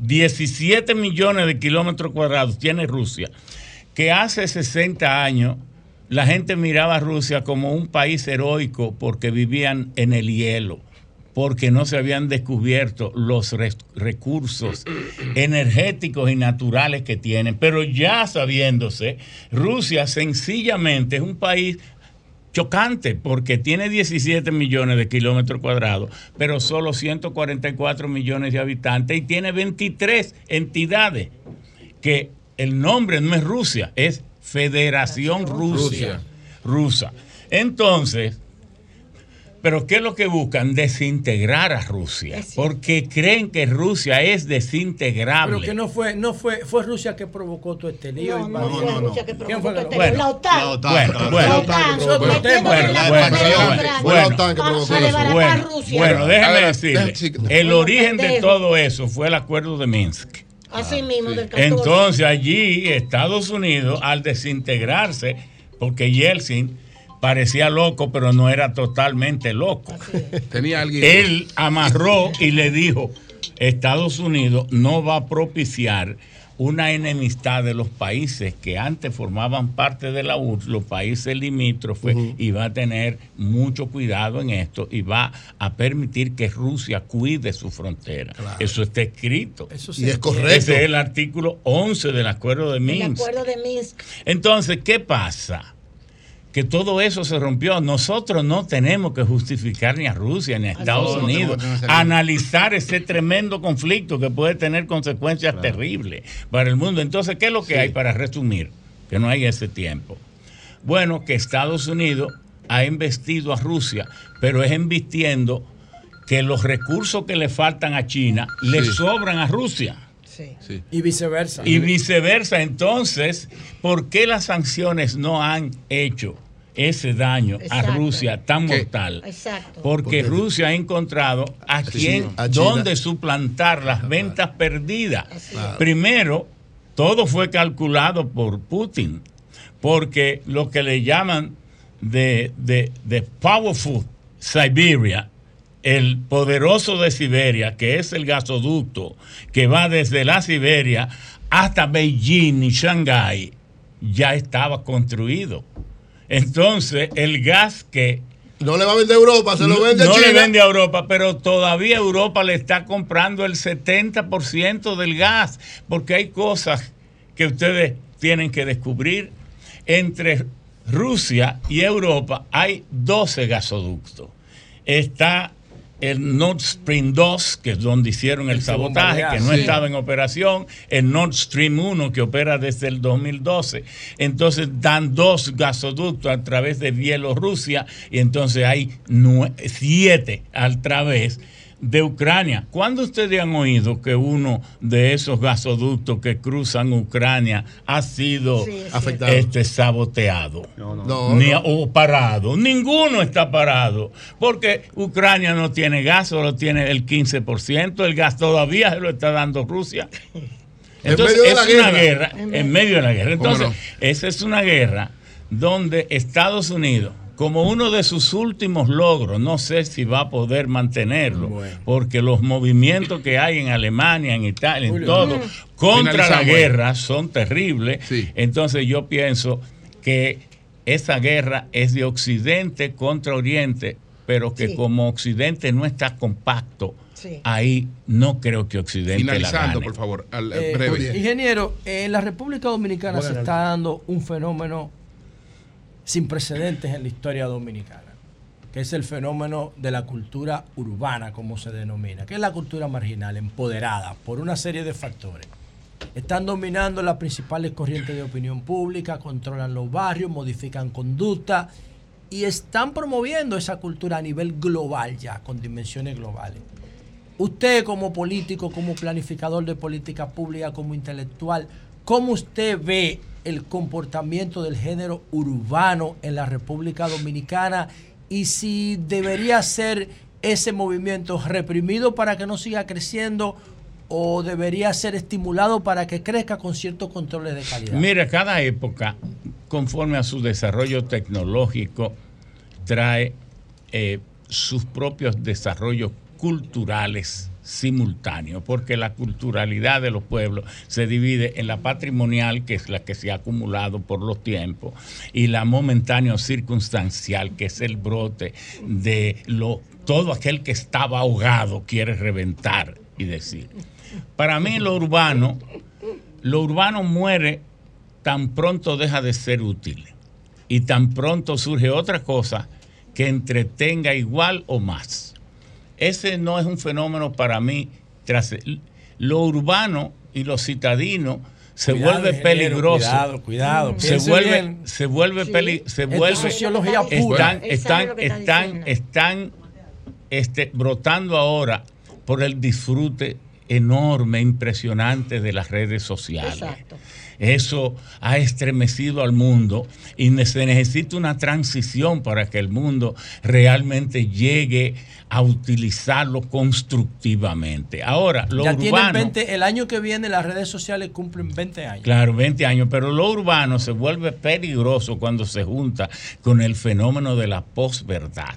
17 millones de kilómetros cuadrados, tiene Rusia, que hace 60 años la gente miraba a Rusia como un país heroico porque vivían en el hielo, porque no se habían descubierto los recursos energéticos y naturales que tienen. Pero ya sabiéndose, Rusia sencillamente es un país chocante porque tiene 17 millones de kilómetros cuadrados, pero solo 144 millones de habitantes y tiene 23 entidades que el nombre no es Rusia, es Federación Rusia. Rusa. Entonces, pero ¿qué es lo que buscan? Desintegrar a Rusia, porque creen que Rusia es desintegrable. Pero que no fue, no fue, fue Rusia que provocó todo este lío. No, no Rusia que ¿Quién provocó fue que todo este lo- lío. La OTAN. La OTAN, Bueno, bueno, La OTAN, bueno, bueno, bueno, bueno, bueno, bueno, provocó Bueno, bueno, déjeme decirle, el origen de todo eso fue el acuerdo de Minsk. Así mismo, del 14. Entonces allí Estados Unidos, al desintegrarse, porque Yeltsin parecía loco, pero no era totalmente loco. Tenía alguien. Él amarró y le dijo, Estados Unidos no va a propiciar una enemistad de los países que antes formaban parte de la URSS, los países limítrofes, y va a tener mucho cuidado en esto y va a permitir que Rusia cuide su frontera. Eso está escrito. Y es correcto. Ese es el artículo 11 del acuerdo de El Minsk. acuerdo de Minsk. Entonces, ¿qué pasa? Que todo eso se rompió. Nosotros no tenemos que justificar ni a Rusia ni a Estados es. Unidos. No tenemos Analizar ese tremendo conflicto que puede tener consecuencias terribles para el mundo. Entonces, ¿qué es lo que hay para resumir? Que no hay ese tiempo. Bueno, que Estados Unidos ha investido a Rusia, pero es invirtiendo que los recursos que le faltan a China le sobran a Rusia. Y viceversa. Y viceversa. Entonces, ¿por qué las sanciones no han hecho ese daño a. Rusia tan mortal? Exacto. Porque Rusia ha encontrado a Sí, quien, a dónde suplantar las ventas perdidas. Claro. Primero, todo fue calculado por Putin, porque lo que le llaman de, de, de Powerful Siberia, el poderoso de Siberia, que es el gasoducto que va desde la Siberia hasta Beijing y Shanghái, ya estaba construido. Entonces, el gas que No le va a vender a Europa, se lo vende a no China. le vende a Europa, pero todavía Europa le está comprando el 70% del gas, porque hay cosas que ustedes tienen que descubrir. Entre Rusia y Europa hay 12 gasoductos. Está el Nord Stream 2, que es donde hicieron el, sabotaje, que no sí. estaba en operación, el Nord Stream 1, que opera desde el 2012. Entonces dan dos gasoductos a través de Bielorrusia y entonces hay siete a través de Ucrania. ¿Cuándo ustedes han oído que uno de esos gasoductos que cruzan Ucrania ha sido Afectado. este saboteado? no. Ni- o parado. Ninguno está parado. Porque Ucrania no tiene gas, solo tiene el 15%. El gas todavía se lo está dando Rusia. Entonces, medio de es la una guerra. guerra. En medio de la guerra. ¿Cómo Entonces, no? esa es una guerra donde Estados Unidos, como uno de sus últimos logros, no sé si va a poder mantenerlo, porque los movimientos que hay en Alemania, en Italia, en Julio. todo, contra la guerra son terribles. Entonces yo pienso que esa guerra es de Occidente contra Oriente, pero que Sí. como Occidente no está compacto, Sí. ahí no creo que Occidente la Finalizando, gane. por favor, al, Eh, breve. ingeniero, en la República Dominicana se está dando un fenómeno sin precedentes en la historia dominicana, que es el fenómeno de la cultura urbana, como se denomina, que es la cultura marginal, empoderada por una serie de factores. Están dominando las principales corrientes de opinión pública, controlan los barrios, modifican conducta y están promoviendo esa cultura a nivel global ya, con dimensiones globales. Usted como político, como planificador de política pública, como intelectual, ¿cómo usted ve el comportamiento del género urbano en la República Dominicana y si debería ser ese movimiento reprimido para que no siga creciendo o debería ser estimulado para que crezca con ciertos controles de calidad? Mira, cada época, conforme a su desarrollo tecnológico, trae eh, sus propios desarrollos culturales simultáneos, porque la culturalidad de los pueblos se divide en la patrimonial, que es la que se ha acumulado por los tiempos, y la momentáneo circunstancial, que es el brote de lo todo aquel que estaba ahogado quiere reventar y decir. Para mí lo urbano, lo urbano muere tan pronto deja de ser útil y tan pronto surge otra cosa que entretenga igual o más. Ese no es un fenómeno para mí. tras- Lo urbano y lo citadino se Cuidado, vuelve peligroso. cuidado, cuidado. Se vuelve, bien. se vuelve, Sí. peli- se Esto es vuelve. sociología pura. Están, están, están, están este, brotando ahora por el disfrute enorme, impresionante de las redes sociales. Exacto. Eso ha estremecido al mundo y se necesita una transición para que el mundo realmente llegue a utilizarlo constructivamente. Ahora, lo ya urbano... 20, el año que viene las redes sociales cumplen 20 años. Claro, 20 años, pero lo urbano se vuelve peligroso cuando se junta con el fenómeno de la posverdad.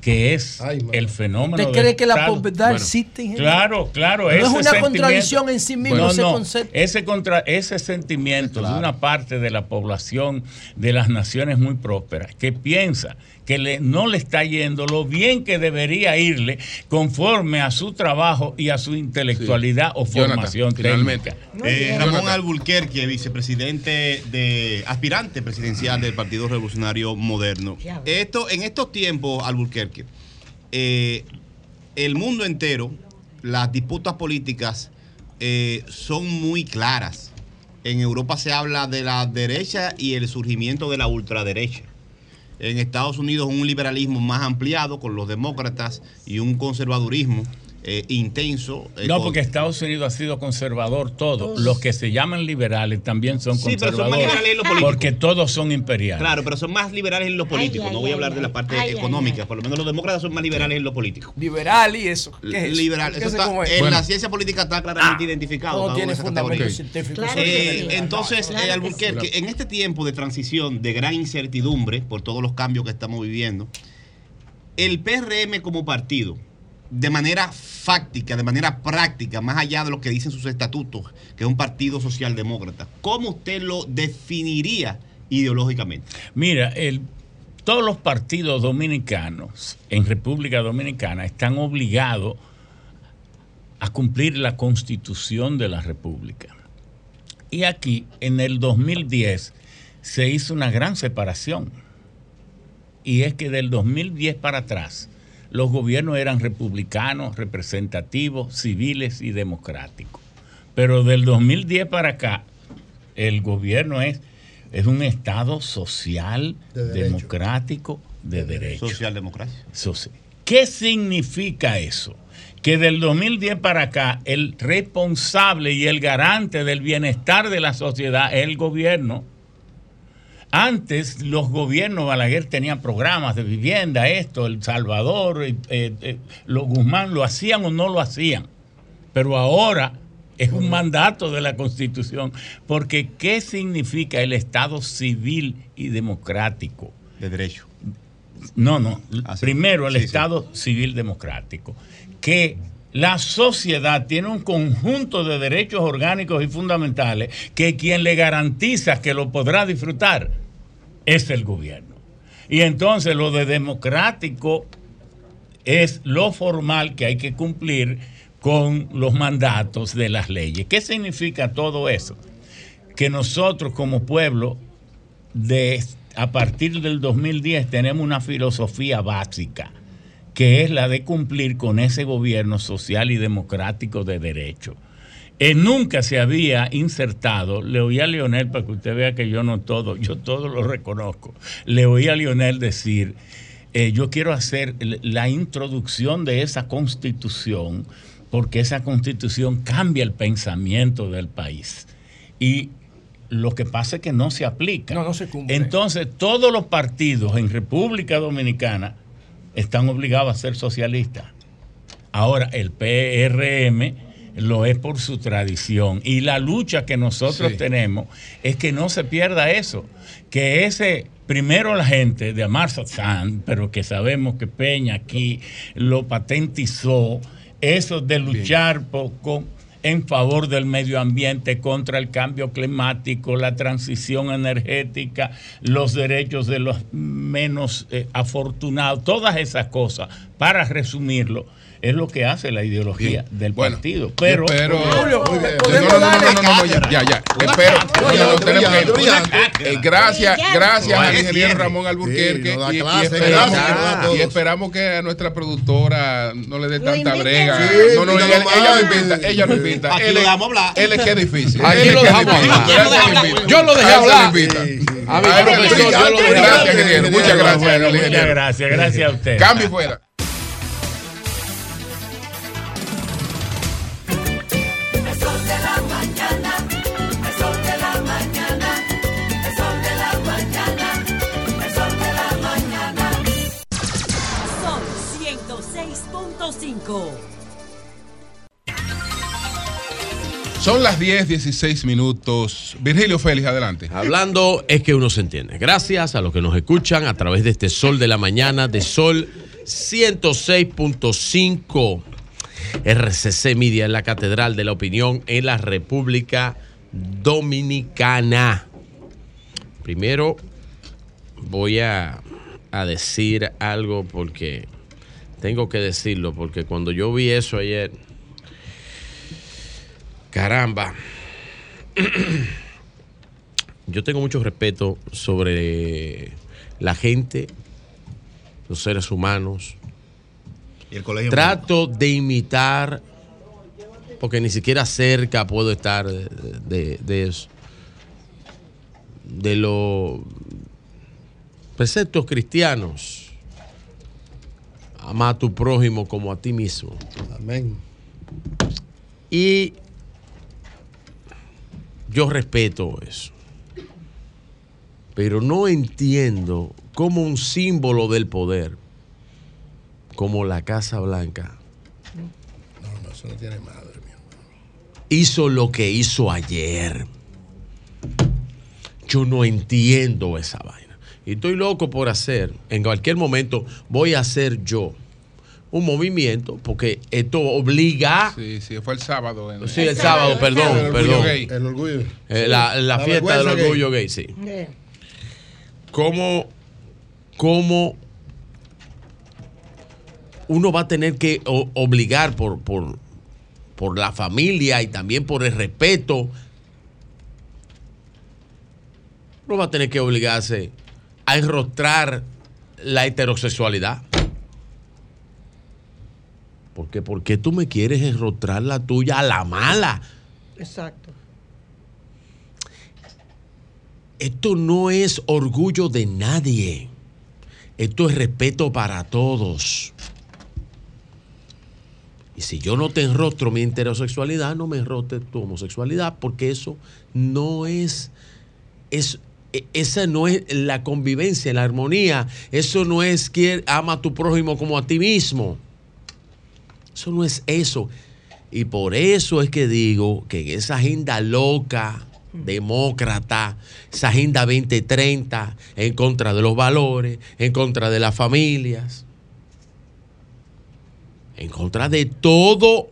Que es el fenómeno ¿Usted cree que la Estado. posverdad existe, ingeniero? Claro, claro. No es una contradicción en sí mismo ese no, concepto. Ese, contra, ese sentimiento de una parte de la población de las naciones muy prósperas que piensa que le, no le está yendo lo bien que debería irle conforme a su trabajo y a su intelectualidad o Jonathan, formación finalmente. técnica. Eh, Ramón Alburquerque, vicepresidente de aspirante presidencial del Partido Revolucionario Moderno. Esto, en estos tiempos, Alburquerque, eh, el mundo entero, las disputas políticas eh, son muy claras. En Europa se habla de la derecha y el surgimiento de la ultraderecha. En Estados Unidos un liberalismo más ampliado con los demócratas y un conservadurismo eh, intenso. eh, No, porque Estados Unidos ha sido conservador todo. Los que se llaman liberales también son Sí, pero son más conservadores. liberales en lo político. porque todos son imperiales. Claro, pero son más liberales en lo político. Ay, no ay, voy a ay, hablar de la parte Ay, ay, económica. Por lo menos los demócratas son más liberales en lo político. Liberal y eso. ¿Qué es eso? Liberal. ¿Qué Eso sé está- cómo es? en Bueno. la ciencia política está claramente Ah, identificado. tiene Eh, entonces, Claro eh, que Alburquerque, sí. en este tiempo de transición, de gran incertidumbre por todos los cambios que estamos viviendo, el PRM como partido, de manera fáctica, de manera práctica, más allá de lo que dicen sus estatutos, que es un partido socialdemócrata, ¿cómo usted lo definiría ideológicamente? Mira, todos los partidos dominicanos en República Dominicana están obligados a cumplir la constitución de la República. Y aquí, en el 2010, se hizo una gran separación. Y es que del 2010 para atrás, los gobiernos eran republicanos, representativos, civiles y democráticos. Pero del 2010 para acá, el gobierno es, es un Estado social, De democrático, de derecho. Socialdemocracia. Soci- ¿Qué significa eso? que del 2010 para acá el responsable y el garante del bienestar de la sociedad es el gobierno. Antes los gobiernos, Balaguer tenía programas de vivienda, esto, El Salvador, eh, eh, los Guzmán lo hacían o no lo hacían. Pero ahora es un mandato de la Constitución. Porque ¿qué significa el Estado civil y democrático? De derecho. No, no. Primero, el Estado civil democrático. Que la sociedad tiene un conjunto de derechos orgánicos y fundamentales que quien le garantiza que lo podrá disfrutar es el gobierno. Y entonces lo de democrático es lo formal que hay que cumplir con los mandatos de las leyes. ¿Qué significa todo eso? Que nosotros como pueblo, de, a partir del 2010, tenemos una filosofía básica, que es la de cumplir con ese gobierno social y democrático de derecho. Eh, nunca se había insertado, le oí a Lionel para que usted vea que yo no todo, yo todo lo reconozco, le oí a Lionel decir, eh, yo quiero hacer la introducción de esa constitución porque esa constitución cambia el pensamiento del país. Y lo que pasa es que no se aplica. No, no se cumple. Entonces, todos los partidos en República Dominicana están obligados a ser socialistas. Ahora, el PRM lo es por su tradición. Y la lucha que nosotros Sí. tenemos es que no se pierda eso. Que ese, primero la gente de Amarsa San, pero que sabemos que Peña aquí lo patentizó, eso de luchar por- con- en favor del medio ambiente, contra el cambio climático, la transición energética, los derechos de los menos eh, afortunados, todas esas cosas, para resumirlo, es lo que hace la ideología del partido. Pero, Pero, Julio, no, no, no, no, no, ya, ya, ya. Espero. Eh, Gracias, gracias al ingeniero. Ramón Alburquerque. Sí, y, esperamos, que a todos. y esperamos que a nuestra productora no le dé tanta brega. no, no, ella, ella lo invita, ella lo invita. Aquí Él lo es- dejamos hablar. Él es que es difícil. Aquí lo dejamos hablar. Yo lo dejé hablar. A profesor, yo lo dejé Gracias, ingeniero. Muchas gracias, muchas gracias, gracias a usted. Cambio fuera. 106.5. Son las 10, 16 minutos. Virgilio Félix, adelante. Hablando es que uno se entiende. Gracias a los que nos escuchan a través de este Sol de la Mañana, de Sol 106.5. RCC Media en la Catedral de la Opinión en la República Dominicana. Primero voy a, a decir algo porque tengo que decirlo, porque cuando yo vi eso ayer, caramba, yo tengo mucho respeto sobre la gente, los seres humanos. Y el colegio. Trato de imitar, porque ni siquiera cerca puedo estar de, de- de eso, de los preceptos cristianos. Ama a tu prójimo como a ti mismo. Amén. Y yo respeto eso. Pero no entiendo cómo un símbolo del poder, como la Casa Blanca, No, no, eso no tiene madre. hizo lo que hizo ayer. Yo no entiendo esa vaina. Y estoy loco por hacer, en cualquier momento voy a hacer yo un movimiento, porque esto obliga... Sí, sí, fue el sábado. en- Sí, el sábado, perdón, El orgullo perdón. gay. El orgullo. Eh, la, la La fiesta del gay. orgullo gay, sí. ¿Cómo, cómo uno va a tener que o- obligar por, por, por la familia y también por el respeto? Uno va a tener que obligarse a enrostrar la heterosexualidad. Porque, ¿Por qué tú me quieres enrostrar la tuya a la mala? Exacto. Esto no es orgullo de nadie. Esto es respeto para todos. Y si yo no te enrostro mi heterosexualidad, no me enrostre tu homosexualidad, porque eso no es, es esa no es la convivencia, la armonía. Eso no es que ama a tu prójimo como a ti mismo. Eso no es eso. Y por eso es que digo que en esa agenda loca, demócrata, esa agenda 2030, en contra de los valores, en contra de las familias, en contra de todo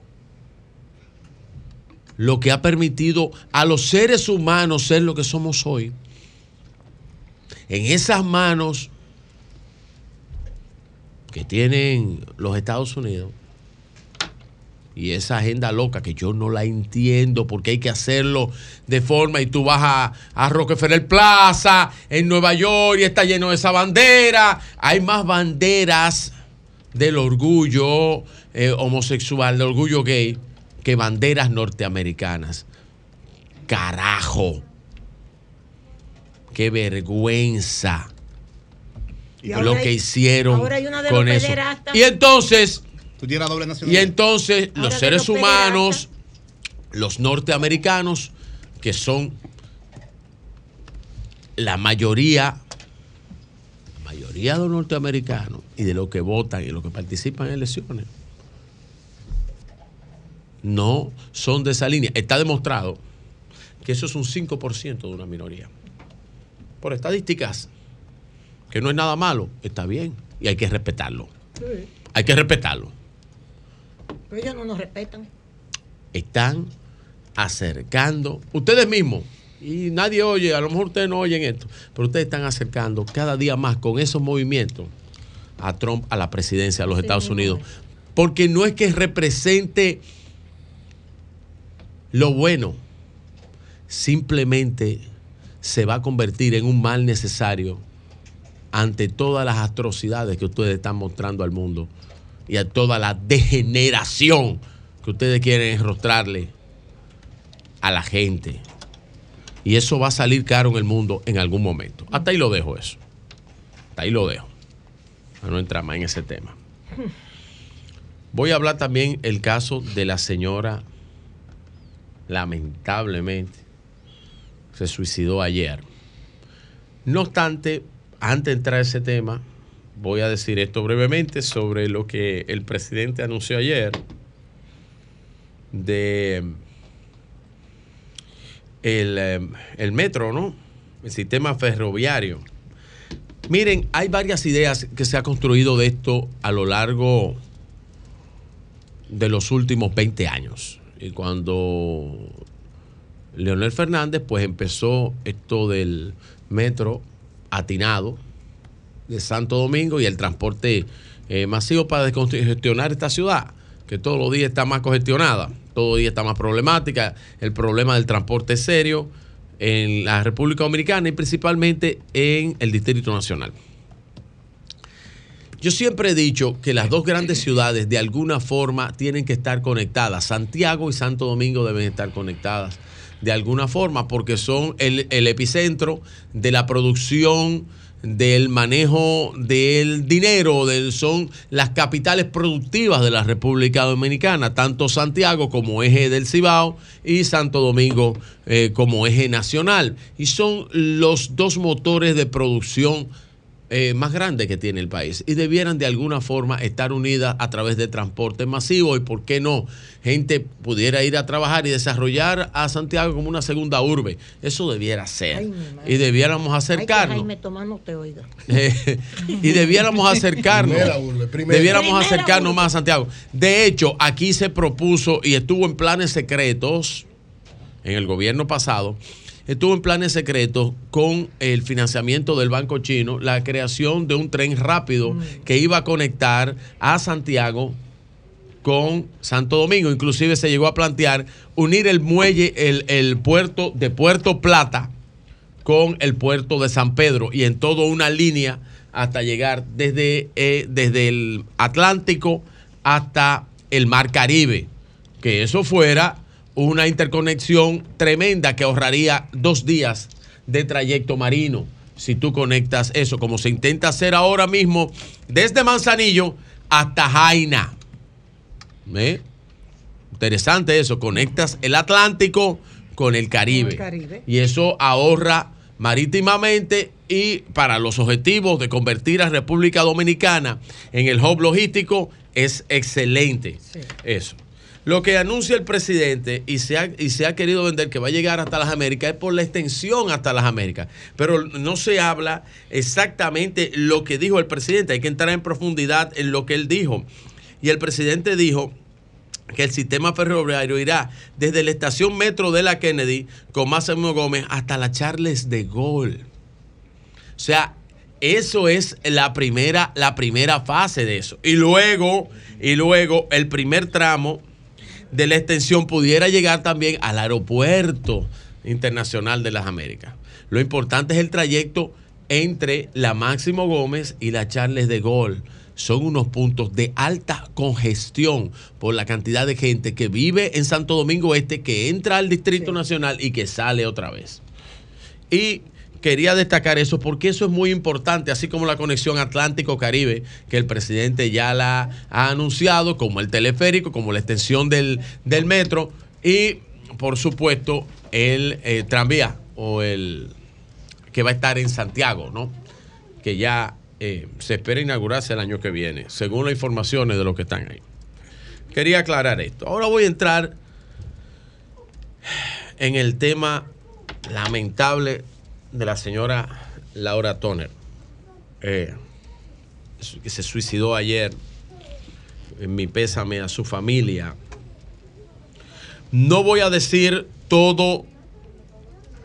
lo que ha permitido a los seres humanos ser lo que somos hoy. En esas manos que tienen los Estados Unidos y esa agenda loca que yo no la entiendo porque hay que hacerlo de forma y tú vas a, a Rockefeller Plaza en Nueva York y está lleno de esa bandera. Hay más banderas del orgullo eh, homosexual, del orgullo gay, que banderas norteamericanas. Carajo. Qué vergüenza Y lo que hay- hicieron ahora hay una de con eso. Y entonces, Tú tienes doble y entonces Ahora los seres los humanos, los norteamericanos, que son la mayoría, la mayoría de los norteamericanos y de los que votan y los que participan en elecciones, no son de esa línea. Está demostrado que eso es un 5% de una minoría. Por estadísticas, que no es nada malo, está bien y hay que respetarlo. Sí. Hay que respetarlo. Pero ellos no nos respetan. están acercando, ustedes mismos, y nadie oye, a lo mejor ustedes no oyen esto, pero ustedes están acercando cada día más con esos movimientos a Trump a la presidencia de los Sí, Estados Unidos. Porque no es que represente lo bueno, simplemente se va a convertir en un mal necesario ante todas las atrocidades que ustedes están mostrando al mundo y a toda la degeneración que ustedes quieren enrostrarle a la gente. Y eso va a salir caro en el mundo en algún momento. Hasta ahí lo dejo eso. Hasta ahí lo dejo. No entrar más en ese tema. Voy a hablar también el caso de la señora, lamentablemente, se suicidó ayer. No obstante, antes de entrar a ese tema, voy a decir esto brevemente sobre lo que el presidente anunció ayer de el, eh, el metro, ¿no? El sistema ferroviario. Miren, hay varias ideas que se ha construido de esto a lo largo de los últimos 20 años. Y cuando Leonel Fernández pues empezó esto del metro atinado de Santo Domingo y el transporte eh, masivo para descongestionar esta ciudad, que todos los días está más congestionada, todos los días está más problemática, el problema del transporte es serio en la República Dominicana y principalmente en el Distrito Nacional. Yo siempre he dicho que las dos grandes ciudades de alguna forma tienen que estar conectadas. Santiago y Santo Domingo deben estar conectadas de alguna forma porque son el, el epicentro de la producción, del manejo del dinero, del, son las capitales productivas de la República Dominicana, tanto Santiago como eje del Cibao y Santo Domingo eh, como eje nacional. Y son los dos motores de producción eh, más grande que tiene el país y debieran de alguna forma estar unidas a través de transporte masivo y por qué no gente pudiera ir a trabajar y desarrollar a Santiago como una segunda urbe eso debiera ser Ay, y debiéramos Ay, que acercarnos Jaime Tomás no te oiga. eh, y debiéramos acercarnos. Primera urbe, primera. debiéramos Primera acercarnos urbe. más a Santiago. De hecho, aquí se propuso y estuvo en planes secretos en el gobierno pasado. Estuvo en planes secretos con el financiamiento del Banco Chino la creación de un tren rápido que iba a conectar a Santiago con Santo Domingo. Inclusive se llegó a plantear unir el muelle, el, el puerto de Puerto Plata con el puerto de San Pedro y en toda una línea hasta llegar desde, eh, desde el Atlántico hasta el Mar Caribe. Que eso fuera una interconexión tremenda que ahorraría dos días de trayecto marino. Si tú conectas eso, como se intenta hacer ahora mismo desde Manzanillo hasta Jaina. Interesante eso, conectas el Atlántico con el Caribe. el Caribe. Y eso ahorra marítimamente y para los objetivos de convertir a República Dominicana en el hub logístico es excelente eso. Lo que anuncia el presidente y se, ha, y se ha querido vender que va a llegar hasta las Américas es por la extensión hasta las Américas. Pero no se habla exactamente lo que dijo el presidente. Hay que entrar en profundidad en lo que él dijo. Y el presidente dijo que el sistema ferroviario irá desde la estación metro de la Kennedy con Máximo Gómez hasta la Charles de Gaulle. O sea, eso es la primera, la primera fase de eso. Y luego, y luego el primer tramo de la extensión pudiera llegar también al aeropuerto internacional de las Américas. Lo importante es el trayecto entre la Máximo Gómez y la Charles de Gaulle. Son unos puntos de alta congestión por la cantidad de gente que vive en Santo Domingo Este, que entra al Distrito Nacional y que sale otra vez. Y quería destacar eso porque eso es muy importante, así como la conexión Atlántico-Caribe, que el presidente ya la ha anunciado, como el teleférico, como la extensión del, del metro y, por supuesto, el eh, tranvía o el que va a estar en Santiago, ¿no? Que ya eh, se espera inaugurarse el año que viene, según las informaciones de los que están ahí. Quería aclarar esto. Ahora voy a entrar en el tema lamentable de la señora Laura Toner, eh, que se suicidó ayer. En mi pésame a su familia. No voy a decir todo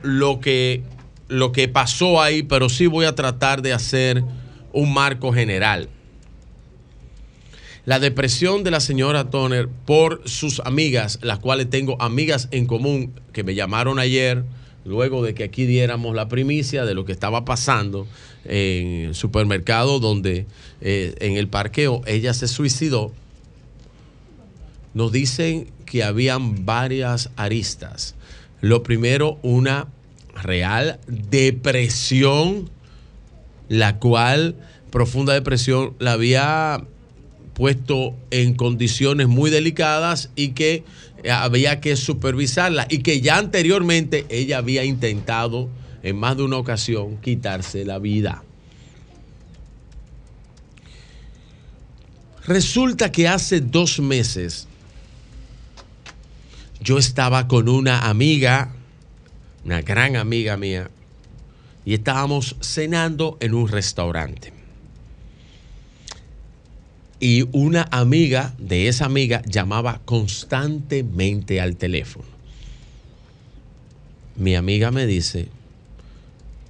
lo que, lo que pasó ahí, pero sí voy a tratar de hacer un marco general. La depresión de la señora Toner por sus amigas, las cuales tengo amigas en común que me llamaron ayer, luego de que aquí diéramos la primicia de lo que estaba pasando en el supermercado donde eh, en el parqueo ella se suicidó, nos dicen que habían varias aristas. Lo primero, una real depresión, la cual profunda depresión la había puesto en condiciones muy delicadas y que había que supervisarla y que ya anteriormente ella había intentado en más de una ocasión quitarse la vida. Resulta que hace dos meses yo estaba con una amiga, una gran amiga mía, y estábamos cenando en un restaurante. Y una amiga de esa amiga llamaba constantemente al teléfono. Mi amiga me dice,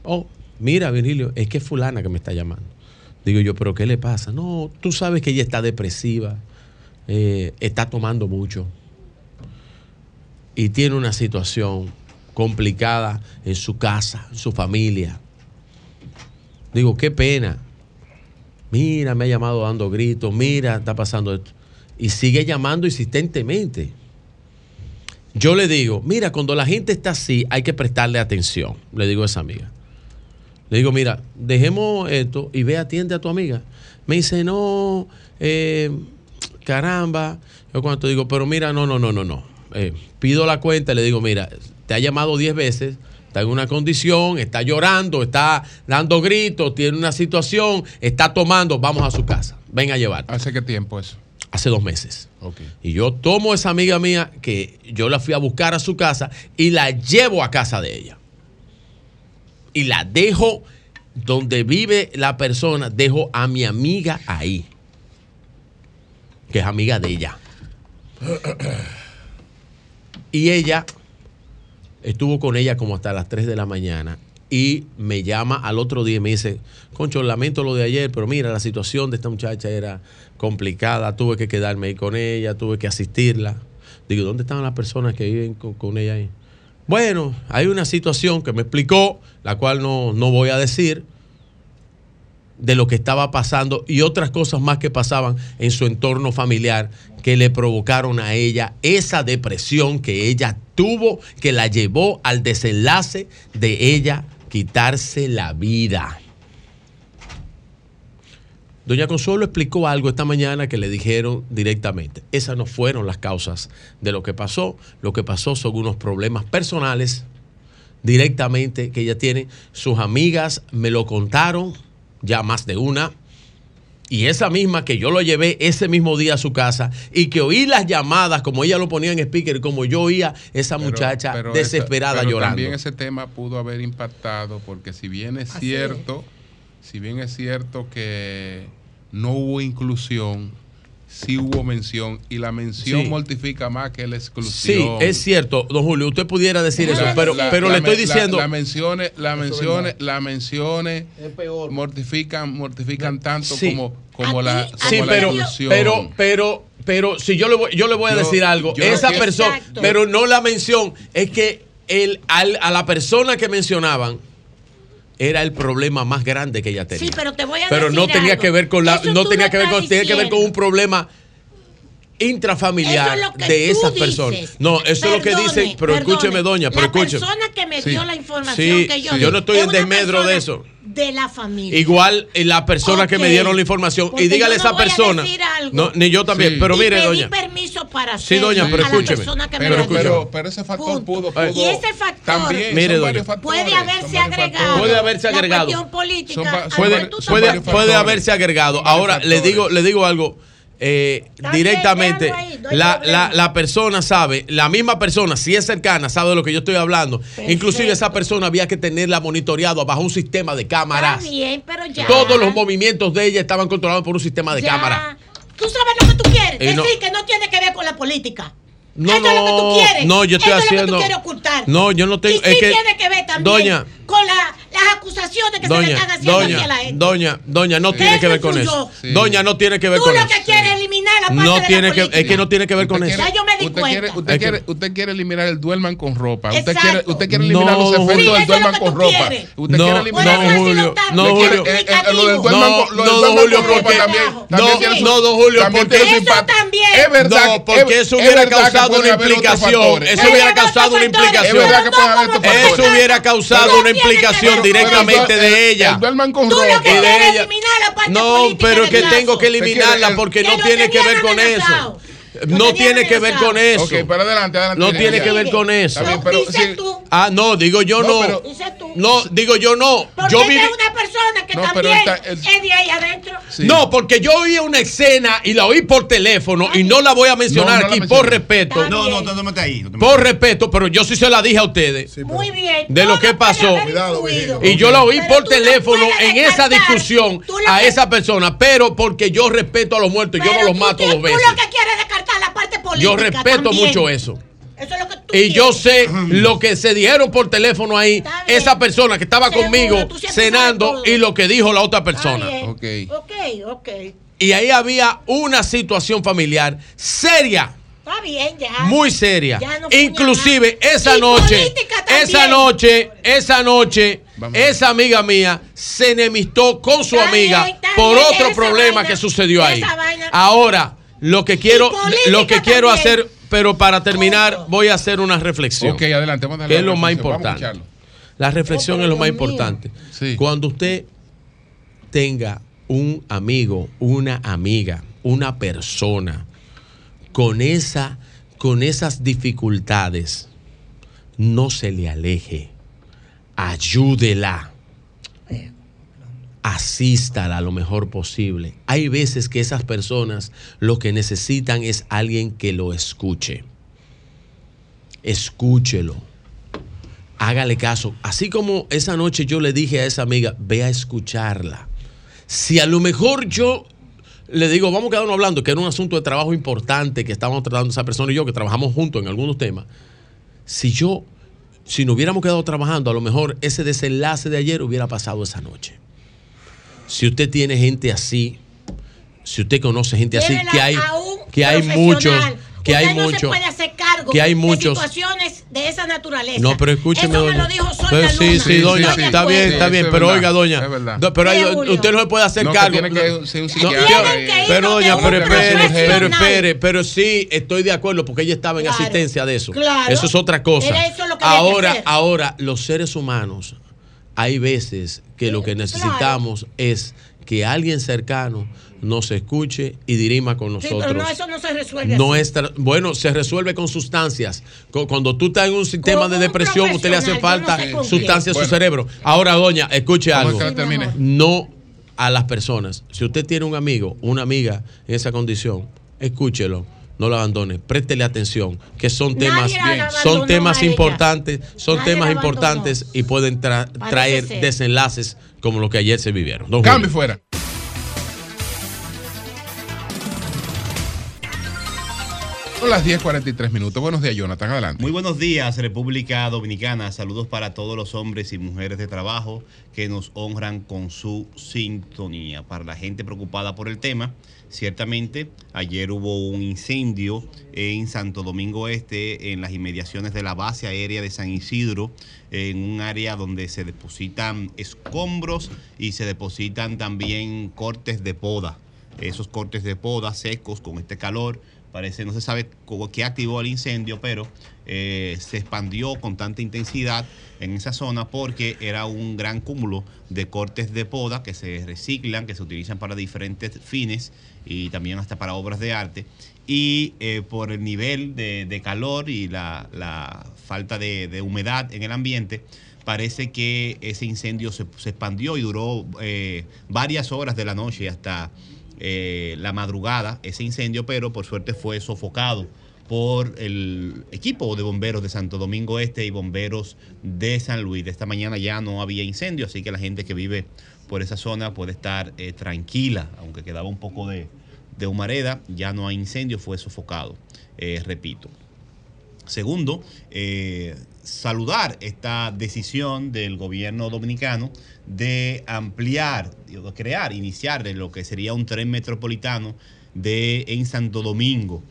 oh, mira Virgilio, es que es fulana que me está llamando. Digo yo, pero ¿qué le pasa? No, tú sabes que ella está depresiva, eh, está tomando mucho y tiene una situación complicada en su casa, en su familia. Digo, qué pena. Mira, me ha llamado dando gritos, mira, está pasando esto. Y sigue llamando insistentemente. Yo le digo, mira, cuando la gente está así, hay que prestarle atención, le digo a esa amiga. Le digo, mira, dejemos esto y ve, atiende a tu amiga. Me dice, no, eh, caramba. Yo cuando digo, pero mira, no, no, no, no, no. Eh, pido la cuenta y le digo, mira, te ha llamado 10 veces, está en una condición, está llorando, está dando gritos, tiene una situación, está tomando, vamos a su casa, ven a llevar. ¿Hace qué tiempo eso? Hace dos meses. Y yo tomo a esa amiga mía que yo la fui a buscar a su casa y la llevo a casa de ella. Y la dejo donde vive la persona, dejo a mi amiga ahí, que es amiga de ella. Y ella estuvo con ella como hasta las 3 de la mañana y me llama al otro día y me dice, Concho, lamento lo de ayer, pero mira, la situación de esta muchacha era complicada, tuve que quedarme ahí con ella, tuve que asistirla. Digo, ¿dónde están las personas que viven con, con ella ahí? Bueno, hay una situación que me explicó, la cual no, no voy a decir, de lo que estaba pasando y otras cosas más que pasaban en su entorno familiar que le provocaron a ella esa depresión que ella tuvo, que la llevó al desenlace de ella quitarse la vida. Doña Consuelo explicó algo esta mañana que le dijeron directamente. Esas no fueron las causas de lo que pasó. Lo que pasó son unos problemas personales directamente que ella tiene. Sus amigas me lo contaron ya más de una, y esa misma que yo lo llevé ese mismo día a su casa y que oí las llamadas como ella lo ponía en speaker como yo oía esa muchacha desesperada llorando. También ese tema pudo haber impactado porque si bien es cierto, si bien es cierto que no hubo inclusión, sí hubo mención y la mención mortifica más que la exclusión. Sí, es cierto, don Julio, usted pudiera decir eso, pero, pero le estoy diciendo... Las menciones, las menciones, las menciones mortifican, mortifican tanto como, como la, como sí, pero, exclusión. Pero, pero, pero si yo le voy, yo le voy a decir algo, esa persona, pero no la mención, es que el, al, a la persona que mencionaban era el problema más grande que ella tenía. Sí, pero te voy a decir no tenía que ver con la, no tenía que ver con, tenía que ver con un problema intrafamiliar de esas dices. personas. No, eso es lo que dicen, pero escúcheme, doña, pero la escúcheme. persona que me sí, dio la información yo no estoy es en desmedro de eso. De la familia. Igual eh, la persona que me dieron la información. y dígale a esa persona. No, ni yo también, pero mire, doña. permiso Sí, doña, pero escúcheme. Pero, pero, pero, ese factor pudo, pudo, Y ese factor también, mire, doña, puede haberse agregado. Puede haberse agregado. política. Puede haberse agregado. Ahora, le digo, le digo algo eh, directamente la, la, la, persona sabe, la misma persona, si es cercana, sabe de lo que yo estoy hablando. Perfecto. Inclusive esa persona había que tenerla monitoreado bajo un sistema de cámaras. Bien, pero ya. Todos los movimientos de ella estaban controlados por un sistema de cámaras. Tú sabes lo que tú quieres, eh, decir no. que no tiene que ver con la política. No, no, es lo que tú quieres. No, yo estoy haciendo. No, yo no tengo. Y es que, tiene que ver también doña, con la las acusaciones que doña, se le están haciendo doña, aquí a la gente. Doña, doña, no tiene que ver con eso. Sí. Doña, no tiene que ver Tú con eso. Tú lo que quieres es eliminar la parte no de tiene la política. que, Es que no tiene que ver con eso. Usted. Quiere, usted, quiere, usted quiere eliminar el duerman con ropa. Exacto. Usted quiere, usted quiere eliminar no, los efectos del duerman con ropa. Eh, eh, eh, usted no, quiere eliminar. No, Julio. No, Julio. Lo del duerman con ropa también. No, don Julio, porque eso también. Es verdad. porque eso hubiera causado una implicación. Eso hubiera causado una implicación. Eso hubiera causado una implicación directamente de ella. No, pero es que tengo que eliminarla porque no tiene que ver con eso. No tiene que ver con eso. No tiene que ver con eso. Tú. Ah, no, digo yo no. no, tú. no digo yo no. Porque yo vi una persona que también es... de ahí adentro. No, porque yo oí una escena y la oí por teléfono y no la voy a mencionar aquí por respeto. No, no, no, te ahí. por respeto, pero yo sí se la dije a ustedes. Muy bien. De lo que pasó. Y yo la oí por teléfono en esa discusión a esa persona, pero porque yo respeto a los muertos, y yo no los mato dos veces. lo que quieres yo respeto mucho eso. Y yo sé lo que se dijeron por teléfono ahí, esa persona que estaba conmigo cenando y lo que dijo la otra persona. Ok, ok, ok. Y ahí había una situación familiar seria. Está bien, ya. Muy seria. Ya Inclusive esa noche, esa noche, esa noche, esa amiga mía se enemistó con su amiga por otro problema que sucedió ahí. Ahora, lo que quiero, lo que quiero hacer, pero para terminar, voy a hacer una reflexión. Ok, adelante, vamos que es lo más importante. La reflexión es lo más importante. Cuando usted tenga un amigo, una amiga, una persona con esa, con esas dificultades, no se le aleje. Ayúdela asístala lo mejor posible. Hay veces que esas personas lo que necesitan es alguien que lo escuche. Escúchelo. Hágale caso. Así como esa noche yo le dije a esa amiga, ve a escucharla. Si a lo mejor yo le digo, vamos a quedarnos hablando, que era un asunto de trabajo importante que estábamos tratando esa persona y yo, que trabajamos juntos en algunos temas. Si yo, si nos hubiéramos quedado trabajando, a lo mejor ese desenlace de ayer hubiera pasado esa noche. Si usted tiene gente así, si usted conoce gente así, que hay, que hay muchos, que hay muchos. cargo que hay muchos. de situaciones de esa naturaleza. No, pero escúcheme. Pero, Sí, sí, doña. Está bien, está bien. Pero oiga, doña. Es verdad. Pero usted no se puede hacer cargo. Pero doña, pero espere, pero espere. Pero sí, estoy de acuerdo porque ella estaba en asistencia de eso. Claro. Eso es otra cosa. Ahora, ahora, los seres humanos hay veces que lo que necesitamos es que alguien cercano nos escuche y dirima con Sí, nosotros. pero no, eso no se resuelve. No así. es tra- bueno, se resuelve con sustancias. Cu- Cuando tú estás en un sistema de depresión, usted le hace falta no sé con sustancias a su cerebro. Ahora, doña, escuche Vamos algo. a que termine. No a las personas. Si usted tiene un amigo, una amiga en esa condición, escúchelo. No lo abandone, préstele atención, que son Nadie temas, la abandonó son temas importantes, son Nadie temas la importantes y pueden tra- Parece traer ser. desenlaces como los que ayer se vivieron. Don Cambio Julio. fuera. Son las 10.43 minutos. Buenos días, Jonathan. Adelante. Muy buenos días, República Dominicana. Saludos para todos los hombres y mujeres de trabajo que nos honran con su sintonía. Para la gente preocupada por el tema, ciertamente ayer hubo un incendio en Santo Domingo Este, en las inmediaciones de la base aérea de San Isidro, en un área donde se depositan escombros y se depositan también cortes de poda. Esos cortes de poda secos con este calor parece, no se sabe qué activó el incendio, pero eh, se expandió con tanta intensidad en esa zona porque era un gran cúmulo de cortes de poda que se reciclan, que se utilizan para diferentes fines y también hasta para obras de arte. Y eh, por el nivel de, calor y la, falta de, humedad en el ambiente, parece que ese incendio se, expandió y duró eh, varias horas de la noche hasta la madrugada ese incendio, pero por suerte fue sofocado por el equipo de bomberos de Santo Domingo Este y bomberos de San Luis. De esta mañana ya no había incendio, así que la gente que vive por esa zona puede estar eh, tranquila, aunque quedaba un poco de, humareda, ya no hay incendio, fue sofocado, eh, repito. Segundo, eh, saludar esta decisión del gobierno dominicano de ampliar, crear, iniciar lo que sería un tren metropolitano de, en Santo Domingo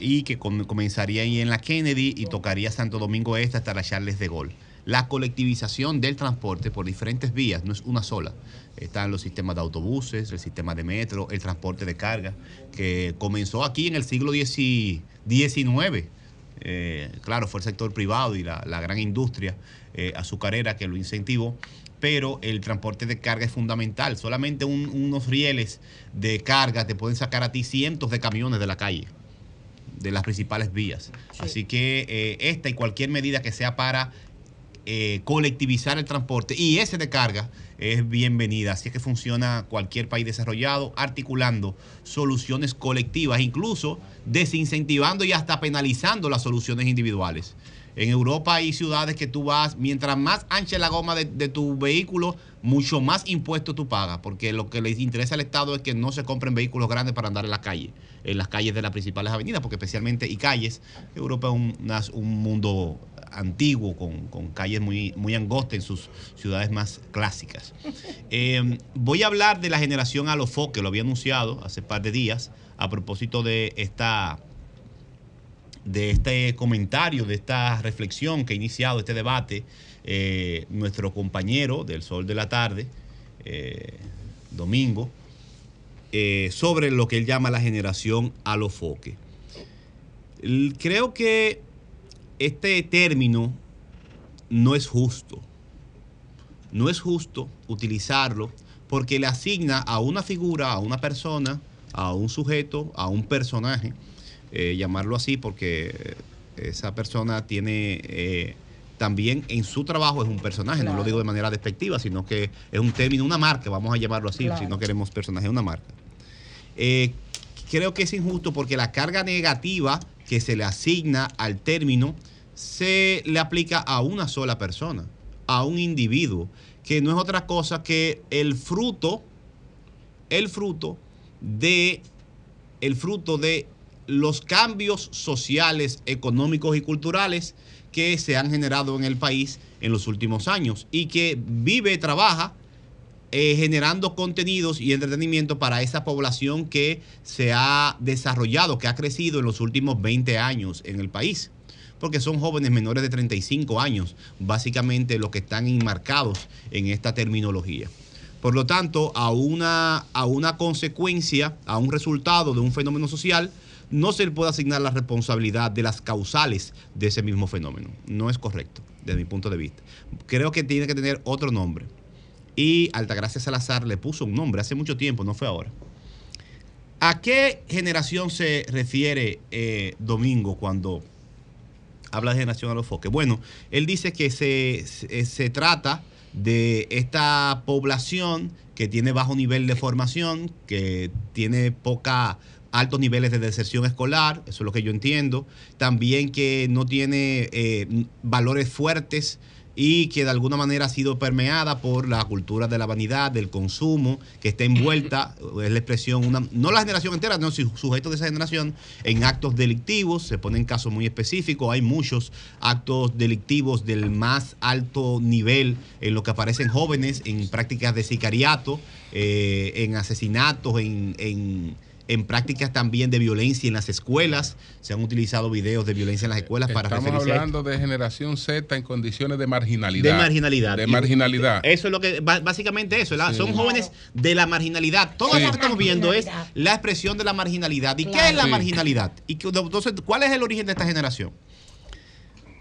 y que com- comenzaría ahí en la Kennedy y tocaría Santo Domingo Este hasta la Charles de Gaulle. La colectivización del transporte por diferentes vías, no es una sola. Están los sistemas de autobuses, el sistema de metro, el transporte de carga, que comenzó aquí en el siglo XIX. Eh, claro, fue el sector privado y la, gran industria eh, azucarera que lo incentivó, pero el transporte de carga es fundamental. Solamente un- unos rieles de carga te pueden sacar a ti cientos de camiones de la calle, de las principales vías. Así que eh, esta y cualquier medida que sea para eh, colectivizar el transporte y ese de carga es bienvenida. Así es que funciona cualquier país desarrollado articulando soluciones colectivas, incluso desincentivando y hasta penalizando las soluciones individuales. En Europa hay ciudades que tú vas, mientras más ancha es la goma de, tu vehículo, mucho más impuestos tú pagas, porque lo que les interesa al Estado es que no se compren vehículos grandes para andar en la calle, en las calles de las principales avenidas, porque especialmente y calles, Europa es un, un mundo antiguo, con, calles muy, angostas en sus ciudades más clásicas. Eh, voy a hablar de la generación Alofo, que lo había anunciado hace par de días, a propósito de esta de este comentario, de esta reflexión que ha iniciado este debate, eh, nuestro compañero del Sol de la Tarde, eh, Domingo, eh, sobre lo que él llama la generación alofoque. Creo que este término no es justo. No es justo utilizarlo porque le asigna a una figura, a una persona, a un sujeto, a un personaje, eh, llamarlo así porque esa persona tiene eh, también en su trabajo es un personaje, no lo digo de manera despectiva, sino que es un término, una marca, vamos a llamarlo así, Claro. si no queremos personaje, es una marca. Eh, creo que es injusto porque la carga negativa que se le asigna al término se le aplica a una sola persona, a un individuo, que no es otra cosa que el fruto, el fruto de, el fruto de los cambios sociales, económicos y culturales que se han generado en el país en los últimos años y que vive, trabaja eh, generando contenidos y entretenimiento para esa población que se ha desarrollado, que ha crecido en los últimos 20 años en el país. Porque son jóvenes menores de 35 años, básicamente los que están enmarcados en esta terminología. Por lo tanto, a una, a una consecuencia, a un resultado de un fenómeno social, no se le puede asignar la responsabilidad de las causales de ese mismo fenómeno. No es correcto, desde mi punto de vista. Creo que tiene que tener otro nombre. y Altagracia Salazar le puso un nombre hace mucho tiempo, no fue ahora. ¿A qué generación se refiere eh, Domingo cuando habla de generación a los foques? Bueno, él dice que se, se- se trata de esta población que tiene bajo nivel de formación, que tiene poca altos niveles de deserción escolar, eso es lo que yo entiendo, también que no tiene eh, valores fuertes y que de alguna manera ha sido permeada por la cultura de la vanidad, del consumo, que está envuelta, es la expresión, una, no la generación entera, no, sujetos de esa generación, en actos delictivos, se ponen casos muy específicos, hay muchos actos delictivos del más alto nivel en lo que aparecen jóvenes, en prácticas de sicariato, eh, en asesinatos, en- en prácticas también de violencia en las escuelas, se han utilizado videos de violencia en las escuelas para Estamos referirse a esto. hablando de generación Z en condiciones de marginalidad. De marginalidad. De marginalidad. Eso es lo que, básicamente eso, ¿verdad? Sí. son jóvenes de la marginalidad. Todo Sí. lo que estamos viendo es la expresión de la marginalidad. ¿Y qué es la Sí. marginalidad? Y que- entonces, ¿cuál es el origen de esta generación?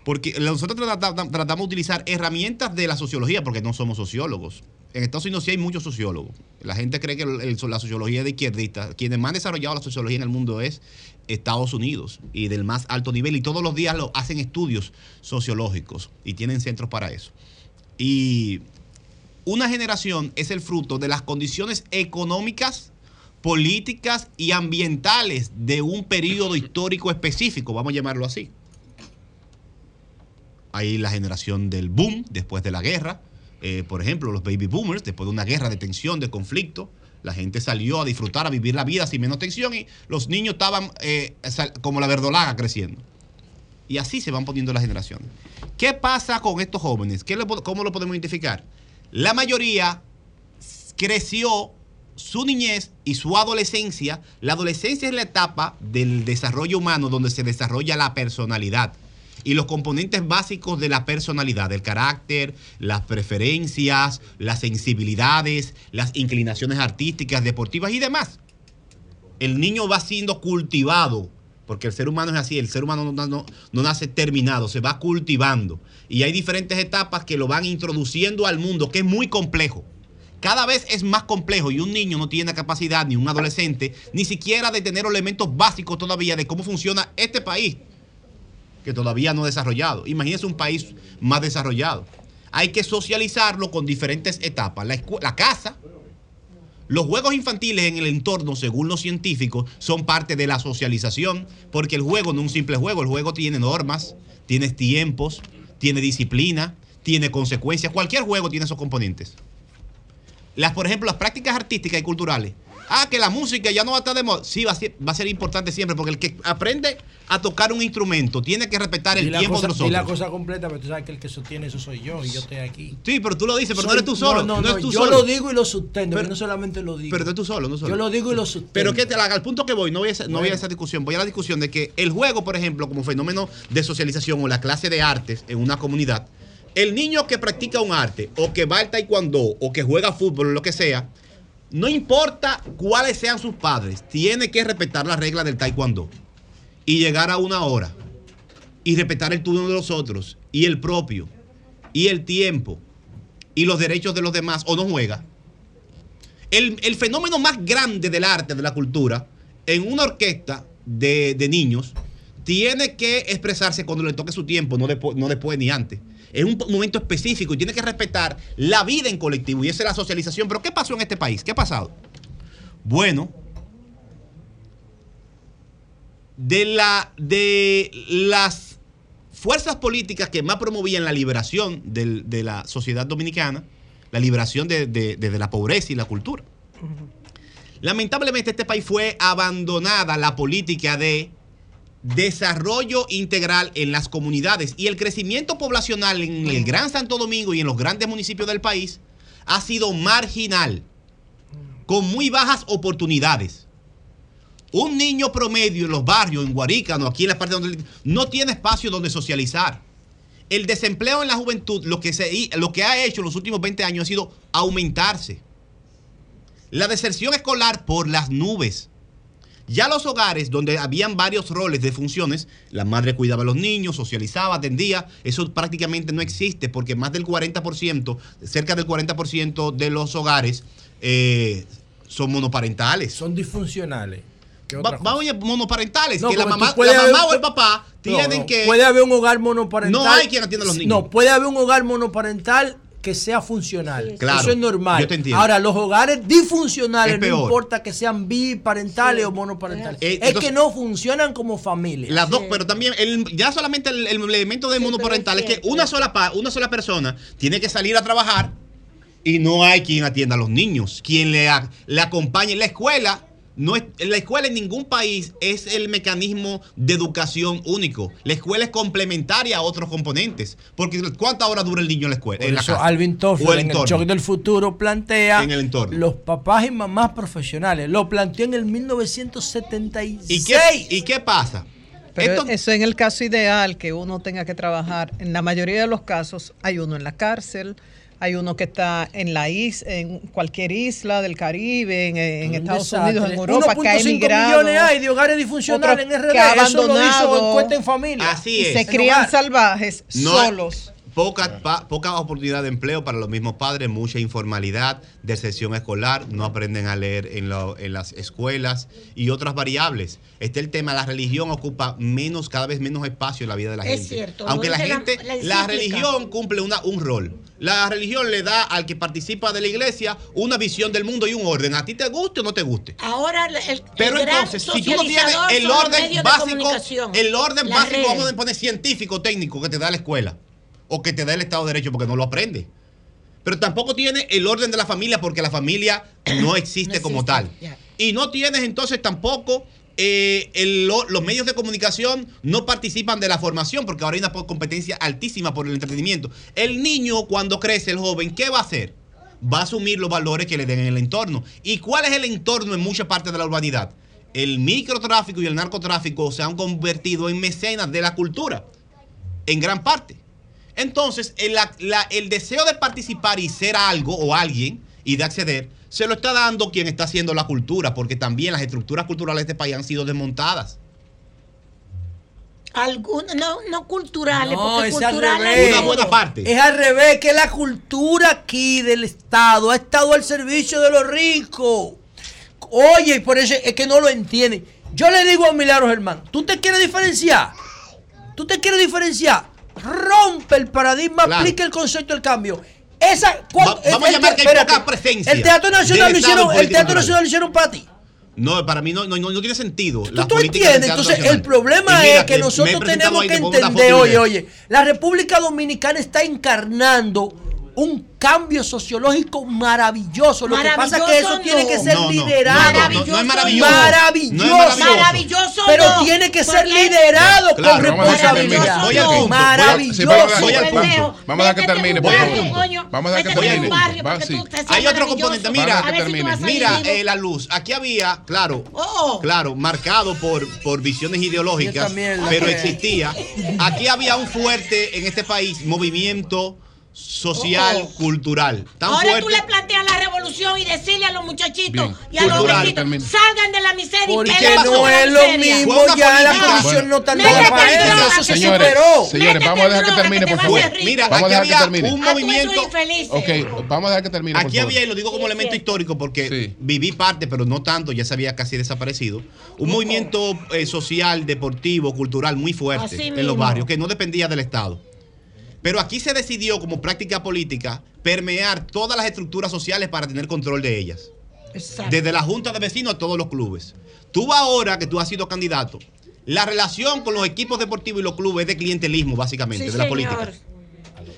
Porque nosotros trata- tratamos de utilizar herramientas de la sociología, porque no somos sociólogos. En Estados Unidos sí hay muchos sociólogos. La gente cree que la sociología de izquierdistas. Quienes más han desarrollado la sociología en el mundo es Estados Unidos y del más alto nivel. Y todos los días lo hacen estudios sociológicos y tienen centros para eso. Y una generación es el fruto de las condiciones económicas, políticas y ambientales de un periodo histórico específico, vamos a llamarlo así. Hay la generación del boom después de la guerra, eh, por ejemplo, los baby boomers, después de una guerra de tensión, de conflicto, la gente salió a disfrutar, a vivir la vida sin menos tensión y los niños estaban eh, como la verdolaga creciendo. Y así se van poniendo las generaciones. ¿Qué pasa con estos jóvenes? ¿Qué le po- ¿Cómo lo podemos identificar? La mayoría creció su niñez y su adolescencia. La adolescencia es la etapa del desarrollo humano donde se desarrolla la personalidad y los componentes básicos de la personalidad, el carácter, las preferencias, las sensibilidades, las inclinaciones artísticas, deportivas y demás. El niño va siendo cultivado, porque el ser humano es así, el ser humano no, no- nace terminado, se va cultivando. Y hay diferentes etapas que lo van introduciendo al mundo, que es muy complejo. Cada vez es más complejo y un niño no tiene capacidad, ni un adolescente, ni siquiera de tener elementos básicos todavía de cómo funciona este país, que todavía no desarrollado. Imagínense un país más desarrollado. Hay que socializarlo con diferentes etapas. La, la casa, los juegos infantiles en el entorno, según los científicos, son parte de la socialización, porque el juego no es un simple juego, el juego tiene normas, tiene tiempos, tiene disciplina, tiene consecuencias. Cualquier juego tiene esos componentes. Las, por ejemplo, las prácticas artísticas y culturales. Ah, que la música ya no va a estar de moda. Sí, va a ser, va a ser importante siempre, porque el que aprende a tocar un instrumento tiene que respetar el la tiempo cosa- de los di la otros. cosa completa, pero tú sabes que el que sostiene eso soy yo y yo estoy aquí. Sí, pero tú lo dices, pero no Soy- eres tú solo. No, no, no no, eres tú yo solo. lo digo y lo sustento, pero no solamente lo digo. Pero no tú solo, no solo. Yo lo digo y lo sustento. Pero que te- al punto que voy, no voy, a, no voy a esa discusión, voy a la discusión de que el juego, por ejemplo, como fenómeno de socialización o la clase de artes en una comunidad, el niño que practica un arte o que va al taekwondo o que juega fútbol o lo que sea, no importa cuáles sean sus padres, tiene que respetar las reglas del taekwondo y llegar a una hora y respetar el turno de los otros y el propio y el tiempo y los derechos de los demás o no juega. El, el fenómeno más grande del arte, de la cultura, en una orquesta de, de niños, tiene que expresarse cuando le toque su tiempo, no después, no después ni antes. Es un momento específico y tiene que respetar la vida en colectivo y esa es la socialización. Pero ¿qué pasó en este país? ¿Qué ha pasado? Bueno, de, la, de las fuerzas políticas que más promovían la liberación del- de la sociedad dominicana, la liberación de, de- de la pobreza y la cultura. Lamentablemente este país fue abandonada la política de desarrollo integral en las comunidades y el crecimiento poblacional en el Gran Santo Domingo y en los grandes municipios del país ha sido marginal, con muy bajas oportunidades. Un niño promedio en los barrios, en Guarícano, aquí en la parte donde no tiene espacio donde socializar. El desempleo en la juventud, lo que, se, lo que ha hecho en los últimos 20 años ha sido aumentarse. La deserción escolar por las nubes. Ya los hogares donde habían varios roles de funciones, la madre cuidaba a los niños, socializaba, atendía, eso prácticamente no existe porque más del 40%, cerca del 40% de los hogares eh, son monoparentales. Son disfuncionales. Vamos a monoparentales, No, que la mamá, la haber- mamá o el papá No, tienen no, que... Puede haber un hogar monoparental. No hay quien atienda a los niños. No, puede haber un hogar monoparental que sea funcional. Claro, Eso es normal. yo te entiendo. Ahora, los hogares disfuncionales, Es no importa que sean biparentales o monoparentales, Eh, es entonces- que no funcionan como familia. Las dos, pero también el- ya solamente el, el elemento de monoparental es que una sola, pa- una sola persona tiene que salir a trabajar y no hay quien atienda a los niños, quien le, a- le acompañe. La escuela, no es, la escuela en ningún país es el mecanismo de educación único. La escuela es complementaria a otros componentes. Porque ¿cuántas horas dura el niño en la escuela? Por en la eso casa? Alvin O Toffler el en el entorno. Shock del Futuro plantea En el entorno. los papás y mamás profesionales. Lo planteó en el 1976. ¿Y qué, ¿Y qué pasa? Pero eso en el caso ideal que uno tenga que trabajar, en la mayoría de los casos hay uno en la cárcel, hay uno que está en la is, en cualquier isla del Caribe, en, en Un Estados desastre. Unidos, en Europa, que ha 1.5 emigrado. millones hay de hogares disfuncionales en RD. que ha Eso lo hizo abandonado. Encuesta en Familia. Así y es. se En crían hogar. salvajes No hay- solos. Poca, pa- poca oportunidad de empleo para los mismos padres, mucha informalidad, deserción escolar, no aprenden a leer en, lo- en las escuelas y otras variables. Está el tema, la religión ocupa menos, cada vez menos espacio en la vida de la Es gente. cierto, Aunque la gente, la religión cumple una, un rol. La religión le da al que participa de la iglesia una visión del mundo y un orden. A ti te guste o no te guste. Ahora el, el Pero gran entonces, si tú no tienes el orden básico, el orden básico, vamos a poner científico, técnico, que te da la escuela, o que te da el Estado de Derecho porque no lo aprende. Pero tampoco tiene el orden de la familia porque la familia no existe como tal. Y no tienes entonces tampoco eh, el- los medios de comunicación no participan de la formación porque ahora hay una competencia altísima por el entretenimiento. El niño cuando crece, el joven, ¿qué va a hacer? Va a asumir los valores que le den en el entorno. ¿Y cuál es el entorno en muchas partes de la urbanidad? El microtráfico y el narcotráfico se han convertido en mecenas de la cultura, en gran parte. Entonces, el, la- la- el deseo de participar y ser algo o alguien y de acceder, se lo está dando quien está haciendo la cultura, porque también las estructuras culturales de este país han sido desmontadas. Algunos, no, no culturales, No, porque es al culturales. Una buena parte. Es al revés, que la cultura aquí del Estado ha estado al servicio de los ricos. Oye, y por eso es que no lo entienden. Yo le digo a Milagros Germán, ¿tú te quieres diferenciar? ¿Tú te quieres diferenciar? Rompe el paradigma, Claro. aplica el concepto del cambio. Esa, ¿cuál- Va- vamos a llamar que hay espérate. poca presencia El Teatro Nacional lo hicieron, el Teatro. Nacional lo hicieron para ti. No, para mí no, no, no- tiene sentido. ¿Tú, tú entiendes? Entonces, el problema es que nosotros tenemos que entender, oye, oye, la República Dominicana está encarnando un cambio sociológico maravilloso. Lo que pasa es que eso tiene que ser No, no, liderado. no, no, no es maravilloso. Maravilloso. No es maravilloso. Maravilloso Pero tiene que ser liderado Claro, con responsabilidad. Voy al punto. Maravilloso. Voy al punto. Vamos a dejar que termine, por Voy al favor. punto. Vamos a dejar que termine. Hay otro componente. Mira, mira eh, la luz. Aquí había, claro, Oh. claro, marcado por, por visiones ideológicas, pero existía. Aquí había un fuerte en este país movimiento social, Oh. cultural. Tan Ahora fuerte. tú le planteas la revolución y decirle a los muchachitos Bien. y a los termino. salgan de la miseria Porque y no la es lo miseria. mismo ya la condición no tan en para eso. droga, Eso se Señores, superó. señores, vamos a dejar que termine, por favor. Mira, vamos a dejar que había termine. un movimiento. Ok, vamos a dejar que termine. Aquí había, y lo digo como elemento histórico porque viví parte, pero no tanto, ya se había casi desaparecido, un movimiento eh, social, deportivo, cultural muy fuerte en los barrios, que no dependía del Estado. Pero aquí se decidió como práctica política permear todas las estructuras sociales para tener control de ellas. Exacto. Desde la Junta de Vecinos a todos los clubes. Tú ahora que tú has sido candidato, la relación con los equipos deportivos y los clubes es de clientelismo, básicamente, Sí, de la señor. política.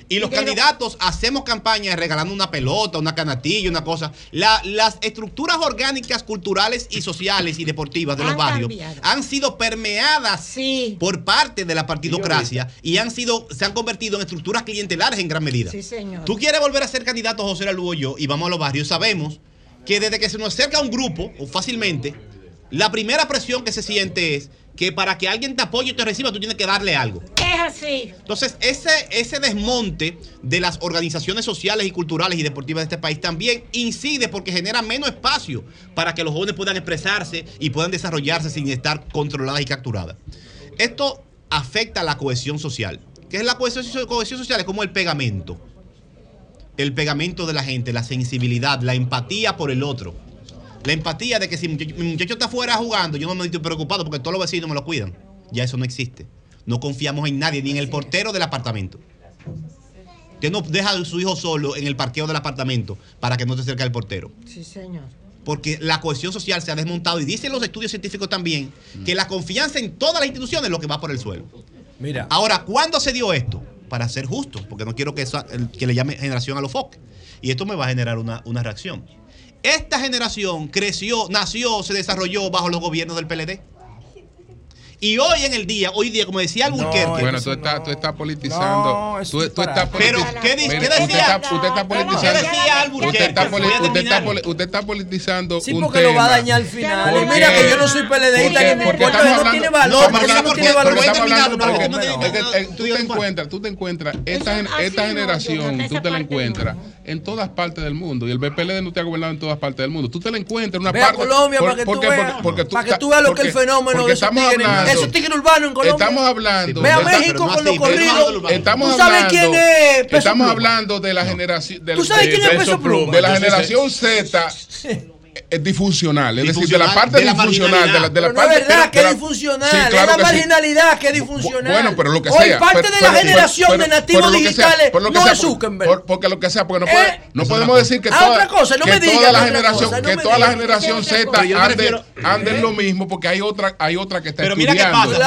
Y los candidatos hacemos campañas regalando una pelota, una canastilla, una cosa. La- las estructuras orgánicas, culturales y sociales y deportivas de los barrios cambiado. han sido permeadas por parte de la partidocracia y han sido, se han convertido en estructuras clientelares en gran medida. Sí, señor. Tú quieres volver a ser candidato José Lalugo y yo y vamos a los barrios, sabemos que desde que se nos acerca un grupo, o fácilmente, la primera presión que se siente es que para que alguien te apoye y te reciba, tú tienes que darle algo. Es así. Entonces, ese, ese desmonte de las organizaciones sociales y culturales y deportivas de este país también incide porque genera menos espacio para que los jóvenes puedan expresarse y puedan desarrollarse sin estar controladas y capturadas. Esto afecta a la cohesión social. ¿Qué es la cohesión, cohesión social? Es como el pegamento. El pegamento de la gente, la sensibilidad, la empatía por el otro. La empatía de que si mi muchacho, mi muchacho está afuera jugando, yo no me estoy preocupado porque todos los vecinos me lo cuidan. Ya eso no existe. No confiamos en nadie, ni en el portero del apartamento. Usted no deja a su hijo solo en el parqueo del apartamento para que no se acerque al portero. Sí, señor. Porque la cohesión social se ha desmontado y dicen los estudios científicos también que la confianza en todas las instituciones es lo que va por el suelo. Mira. Ahora, ¿cuándo se dio esto? Para ser justo, porque no quiero que, eso- que le llame generación a los foques. Y esto me va a generar una, una reacción. Esta generación creció, nació, se desarrolló bajo los gobiernos del PLD. Y hoy en el día, hoy día, como decía Albuquerque. Bueno, tú estás, tú estás politizando. No, eso tú, tú estás. Pero, ¿qué dice- qué decía? Usted está, usted está ¿Qué politizando. decía Albuquerque? Usted está, poli- usted está poli- usted está politizando Sí, un porque lo va a tema. dañar al final. ¿Por Y mira que yo no soy PLDista Porque- ni me porque importa, no tiene hablando- valor, porque hablando- no tiene porque valor. hablando- No, porque- no, que, eh, Tú te no. encuentras, tú te encuentras, esta, gen- esta generación, tú te la encuentras en todas partes del mundo. Y el BPLD no te ha gobernado en todas partes del mundo. Tú te la encuentras en una Ve a parte. Colombia para que tú porque- veas. porque- porque Para que tú veas lo que es el porque- fenómeno porque de estamos tigres. Hablando- Esos tigres urbanos en Colombia. Estamos hablando. Ve a México con los Estamos corridos. Estamos ¿Tú sabes hablando- quién es Peso Estamos hablando de la generación. de- ¿Tú sabes quién es Peso Pluma? De la generación Z. Es disfuncional, es decir, de la parte de la disfuncional, de la, de la Pero no parte es verdad que es disfuncional, Sí, es la sí. marginalidad que es disfuncional. Bueno, pero lo que Hoy sea. parte pero- de la pero- generación pero- de nativos sea, digitales no sea, es Zuckerberg. por- porque lo que sea, porque no, puede- Eh, no podemos decir que Ah, toda, otra cosa, no que me toda la generación, cosa, no que toda la generación Z ande, ¿Eh? en lo mismo, porque hay otra, hay otra que está Pero mira qué pasa.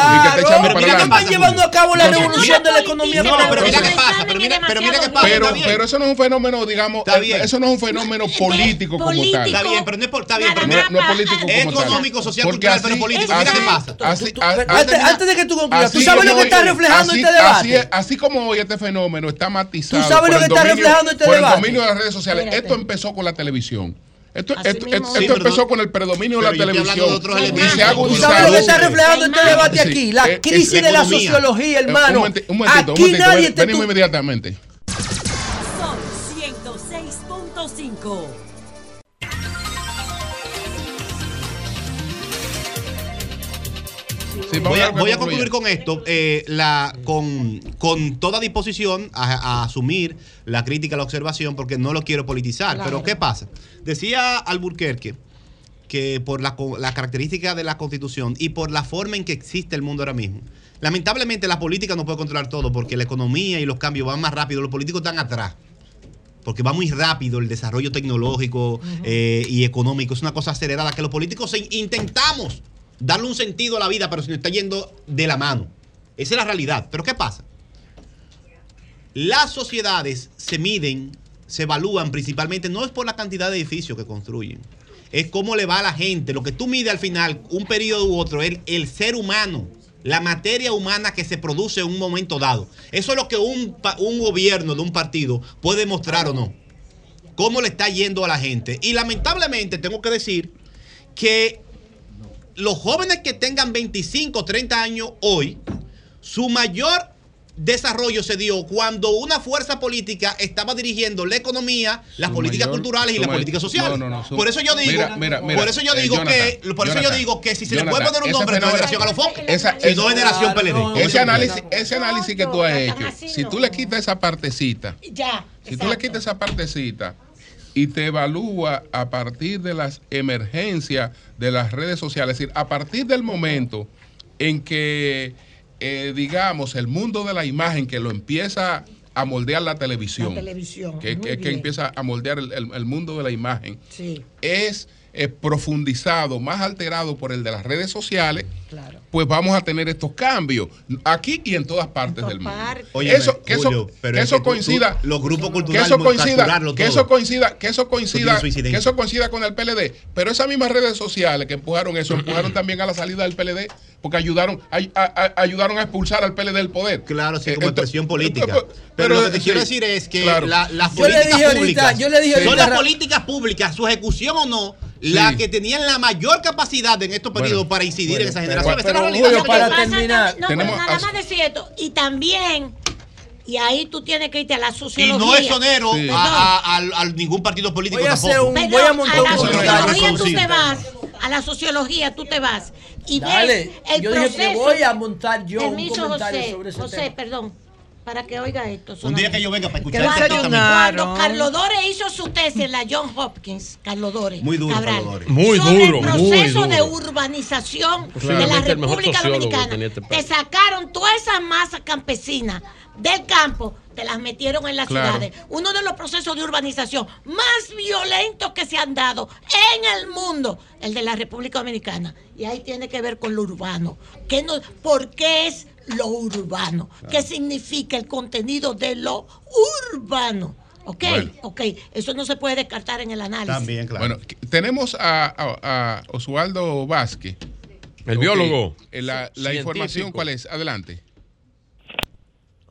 pero mira que están llevando a cabo la revolución de la economía. No, pero mira qué pasa, pero mira, pero mira qué pasa. Pero, eso no es un fenómeno, digamos, bien. eso no es un fenómeno político como tal. Está bien, pero no es, por- está bien, pero No, no es político como es tal. económico, social, Porque cultural, así- pero político. Mira qué pasa. así- Antes, antes de que tú concluyas, ¿tú sabes lo que está reflejando así- este debate? así como hoy este fenómeno está matizado ¿Tú sabes lo que está dominio- reflejando este por debate? el dominio de las redes sociales. Esto empezó con la televisión. Esto, esto. Sí, empezó no- con el predominio de la televisión. de otros y se ha ¿Tú sabes lo que está reflejando este debate Sí. aquí? La crisis es de la economía. sociología, Un hermano. un momentito, un Aquí momentito, nadie ven- te venimos inmediatamente. Son 106.5. Sí, voy a voy concluir con esto, eh, la, con, con toda disposición a, a asumir la crítica, la observación, porque no lo quiero politizar. Claro. Pero ¿qué pasa? Decía Alburquerque que por la, la característica de la constitución y por la forma en que existe el mundo ahora mismo, lamentablemente la política no puede controlar todo porque la economía y los cambios van más rápido, los políticos están atrás. Porque va muy rápido el desarrollo tecnológico eh, y económico. Es una cosa acelerada que los políticos intentamos darle un sentido a la vida, pero se nos está yendo de la mano. Esa es la realidad. Pero ¿qué pasa? Las sociedades se miden, se evalúan principalmente, no es por la cantidad de edificios que construyen, es cómo le va a la gente. Lo que tú mides al final, un periodo u otro, es el ser humano, la materia humana que se produce en un momento dado. Eso es lo que un, un gobierno de un partido puede mostrar o no. Cómo le está yendo a la gente. Y lamentablemente tengo que decir que los jóvenes que tengan 25, 30 años hoy, su mayor desarrollo se dio cuando una fuerza política estaba dirigiendo la economía, las Su políticas mayor- culturales y las políticas sociales. no, no, no, su- por eso yo digo, Mira, mira, mira, por eso yo eh, digo Jonathan, que, por eso yo digo que si se le puede poner un nombre, no generación a los focos, Esa- sino es generación PLD. Ese análisis, ese análisis que tú has hecho, si tú le quitas esa partecita, Ya. si tú le quitas esa partecita y te evalúa a partir de las emergencias de las redes sociales, es decir, a partir del momento en que, eh, digamos, el mundo de la imagen que lo empieza a moldear la televisión, La televisión, que, empieza a moldear el, el- el mundo de la imagen, Sí, es eh, profundizado, más alterado por el de las redes sociales, claro. Pues vamos a tener estos cambios aquí y en todas partes del mundo. Óyeme, eso, que eso, pero que es eso que coincida, tú- los grupos que culturales eso coincida, que eso coincida, que eso coincida, que eso coincida con el PLD, pero esas mismas redes sociales que empujaron eso, empujaron también a la salida del PLD, porque ayudaron, ay- a- a- ayudaron a expulsar al PLD del poder. Claro, sí, Eh, como ento- expresión política. pero- Pero, lo que te sí, quiero decir es que claro. la- las Yo políticas ahorita- públicas yo le dije son las políticas públicas, su ejecución o no, las que tenían la mayor capacidad en estos periodos para incidir en esa generación. Para terminar. No, Tenemos pero nada más decir esto. Y también, y ahí tú tienes que irte a la Y sociología. no es sonero Sí. a, a- ningún partido político Voy a tampoco. hacer un- Perdón, voy a montar a un la sociología tú te vas. A la sociología tú te vas. Y Dale, ves el yo dije proceso. que voy a montar yo un Permiso, comentario José, sobre ese José, tema. perdón. Para que oiga esto. Un día que yo venga para escuchar Cuando-. Cuando Carlos Dore hizo su tesis en la John Hopkins, Carlos Dore. Muy duro, Cabral, Carlos Dore. Muy sobre duro, el muy proceso duro. de urbanización de la República Dominicana. este Te sacaron todas esas masas campesinas del campo, te las metieron en las Claro. ciudades. Uno de los procesos de urbanización más violentos que se han dado en el mundo, el de la República Dominicana. Y ahí tiene que ver con lo urbano. ¿Qué no, ¿Por qué es lo urbano? ¿Qué significa el contenido de lo urbano? ¿Ok? Bueno. Ok. Eso no se puede descartar en el análisis. También, claro. Bueno, que- tenemos a, a- a Oswaldo Vázquez. El biólogo. eh, La, información, ¿cuál es? Adelante.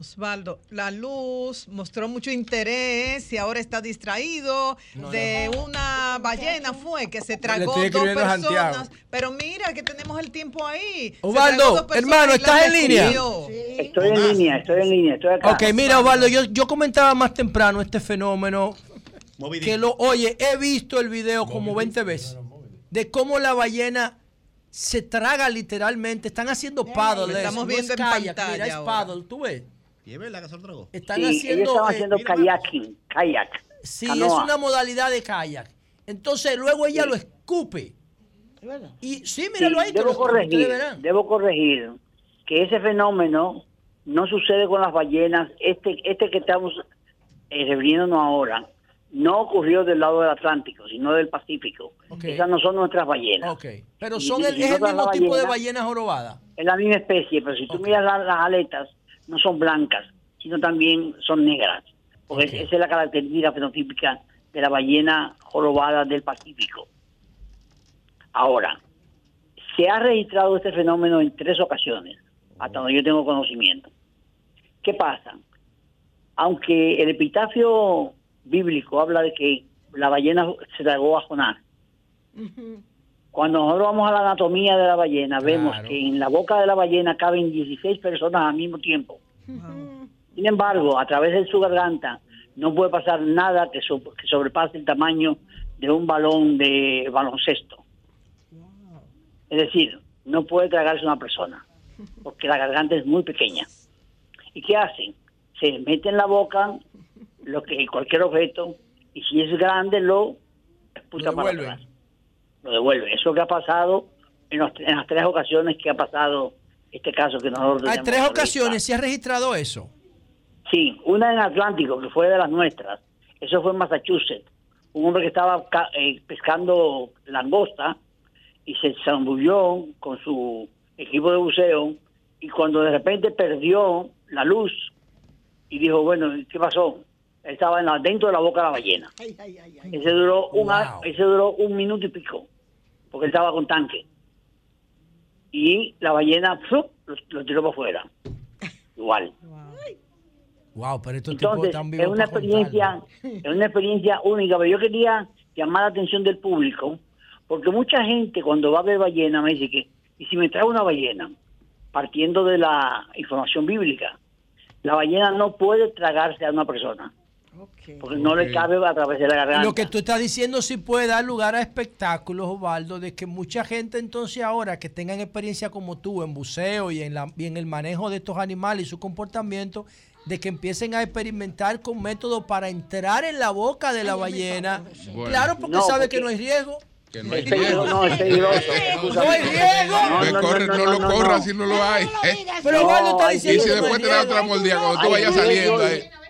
Osvaldo, la luz mostró mucho interés y ahora está distraído de una ballena fue que se tragó dos personas. Santiago. Pero mira que tenemos el tiempo ahí. Osvaldo, hermano, ¿estás en línea? Estoy en línea, estoy en línea, estoy acá. Ok, mira, Osvaldo, yo, yo comentaba más temprano este fenómeno que lo, oye, he visto el video como 20 veces de cómo la ballena se traga literalmente. Están haciendo paddle. estamos no viendo es en kayak, pantalla mira, es ahora. paddle, tú ves. ¿Y es verdad que se lo tragó? Están Sí, haciendo. ellos estaban eh, haciendo kayaking, kayak. Sí, canoa. es una modalidad de kayak. Entonces luego ella Sí. lo escupe. Y sí, Sí, míralo ahí. debo corregir, verán. debo corregir que ese fenómeno no sucede con las ballenas. Este, este que estamos eh, refiriéndonos ahora no ocurrió del lado del Atlántico, sino del Pacífico. Esas no son nuestras ballenas. Ok, pero son y el, si es el mismo tipo de ballenas- ballena jorobada. Es la misma especie, pero si tú miras la- las aletas, no son blancas, sino también son negras. Porque esa es la característica fenotípica de la ballena jorobada del Pacífico. Ahora, se ha registrado este fenómeno en tres ocasiones, hasta donde yo tengo conocimiento. ¿Qué pasa? Aunque el epitafio bíblico habla de que la ballena se tragó a Jonás, cuando nosotros vamos a la anatomía de la ballena, vemos que en la boca de la ballena caben 16 personas al mismo tiempo. Sin embargo, a través de su garganta no puede pasar nada que, so- que sobrepase el tamaño de un balón de baloncesto. Es decir, no puede tragarse una persona, porque la garganta es muy pequeña. ¿Y qué hacen? Se mete en la boca lo que cualquier objeto y si es grande lo expulsa para atrás. Lo devuelve. Eso que ha pasado en, los- en las tres ocasiones que ha pasado este caso que nosotros Hay tenemos tres ocasiones, ¿se ha registrado eso? Sí, una en Atlántico, que fue de las nuestras. Eso fue en Massachusetts. Un hombre que estaba eh, pescando langosta y se zambulló con su equipo de buceo y cuando de repente perdió la luz y dijo, bueno, ¿qué pasó? Él estaba en la- dentro de la boca de la ballena. Ese duró, un, a- ese duró un minuto y pico, porque él estaba con tanque. Y la ballena lo, lo tiró para afuera. Igual. Wow, pero estos tipos Entonces, es una contarlo. experiencia, es una experiencia única, pero yo quería llamar la atención del público, porque mucha gente cuando va a ver ballena me dice que, y si me trae una ballena, partiendo de la información bíblica, la ballena no puede tragarse a una persona, porque no le cabe a través de la garganta. Lo que tú estás diciendo sí puede dar lugar a espectáculos, Osvaldo, de que mucha gente entonces ahora que tengan experiencia como tú en buceo y en, la, y en el manejo de estos animales y su comportamiento, de que empiecen a experimentar con métodos para entrar en la boca de la ballena. Bueno. Claro, porque No, sabe porque- que no hay riesgo. Que no hay riesgo. no, es peligroso. No hay riesgo. Corre, no, lo corras si no lo hay. Pero Osvaldo está hay Y diciendo si después te da otra mordida cuando tú vayas riesgo. saliendo. ahí.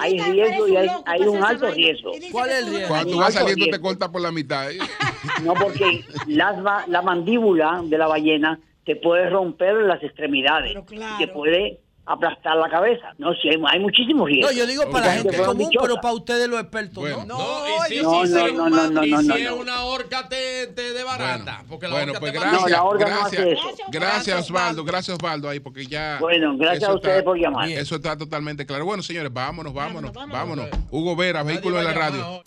Hay riesgo y hay, hay un alto riesgo. ¿Cuál es el riesgo? Cuando tú vas saliendo te cortas por la mitad. ¿eh? No, porque las ma- la mandíbula de la ballena te puede romper las extremidades y te puede aplastar la cabeza. No, sí, hay, hay muchísimos riesgos. No, yo digo para la gente común, dichosas. pero para ustedes los expertos, Bueno. ¿no? No, y si, No, y si- no, no, no, no, y no, si no, es no. una horca te, te de barata. porque la Bueno, pues te gracias, No, la horca no gracias, hace eso. gracias Osvaldo, gracias Osvaldo ahí porque ya. Bueno, gracias a ustedes está- por llamar. Eso está totalmente claro. Bueno, señores, vámonos, vámonos, vámonos. Hugo Vera, vehículo de la radio.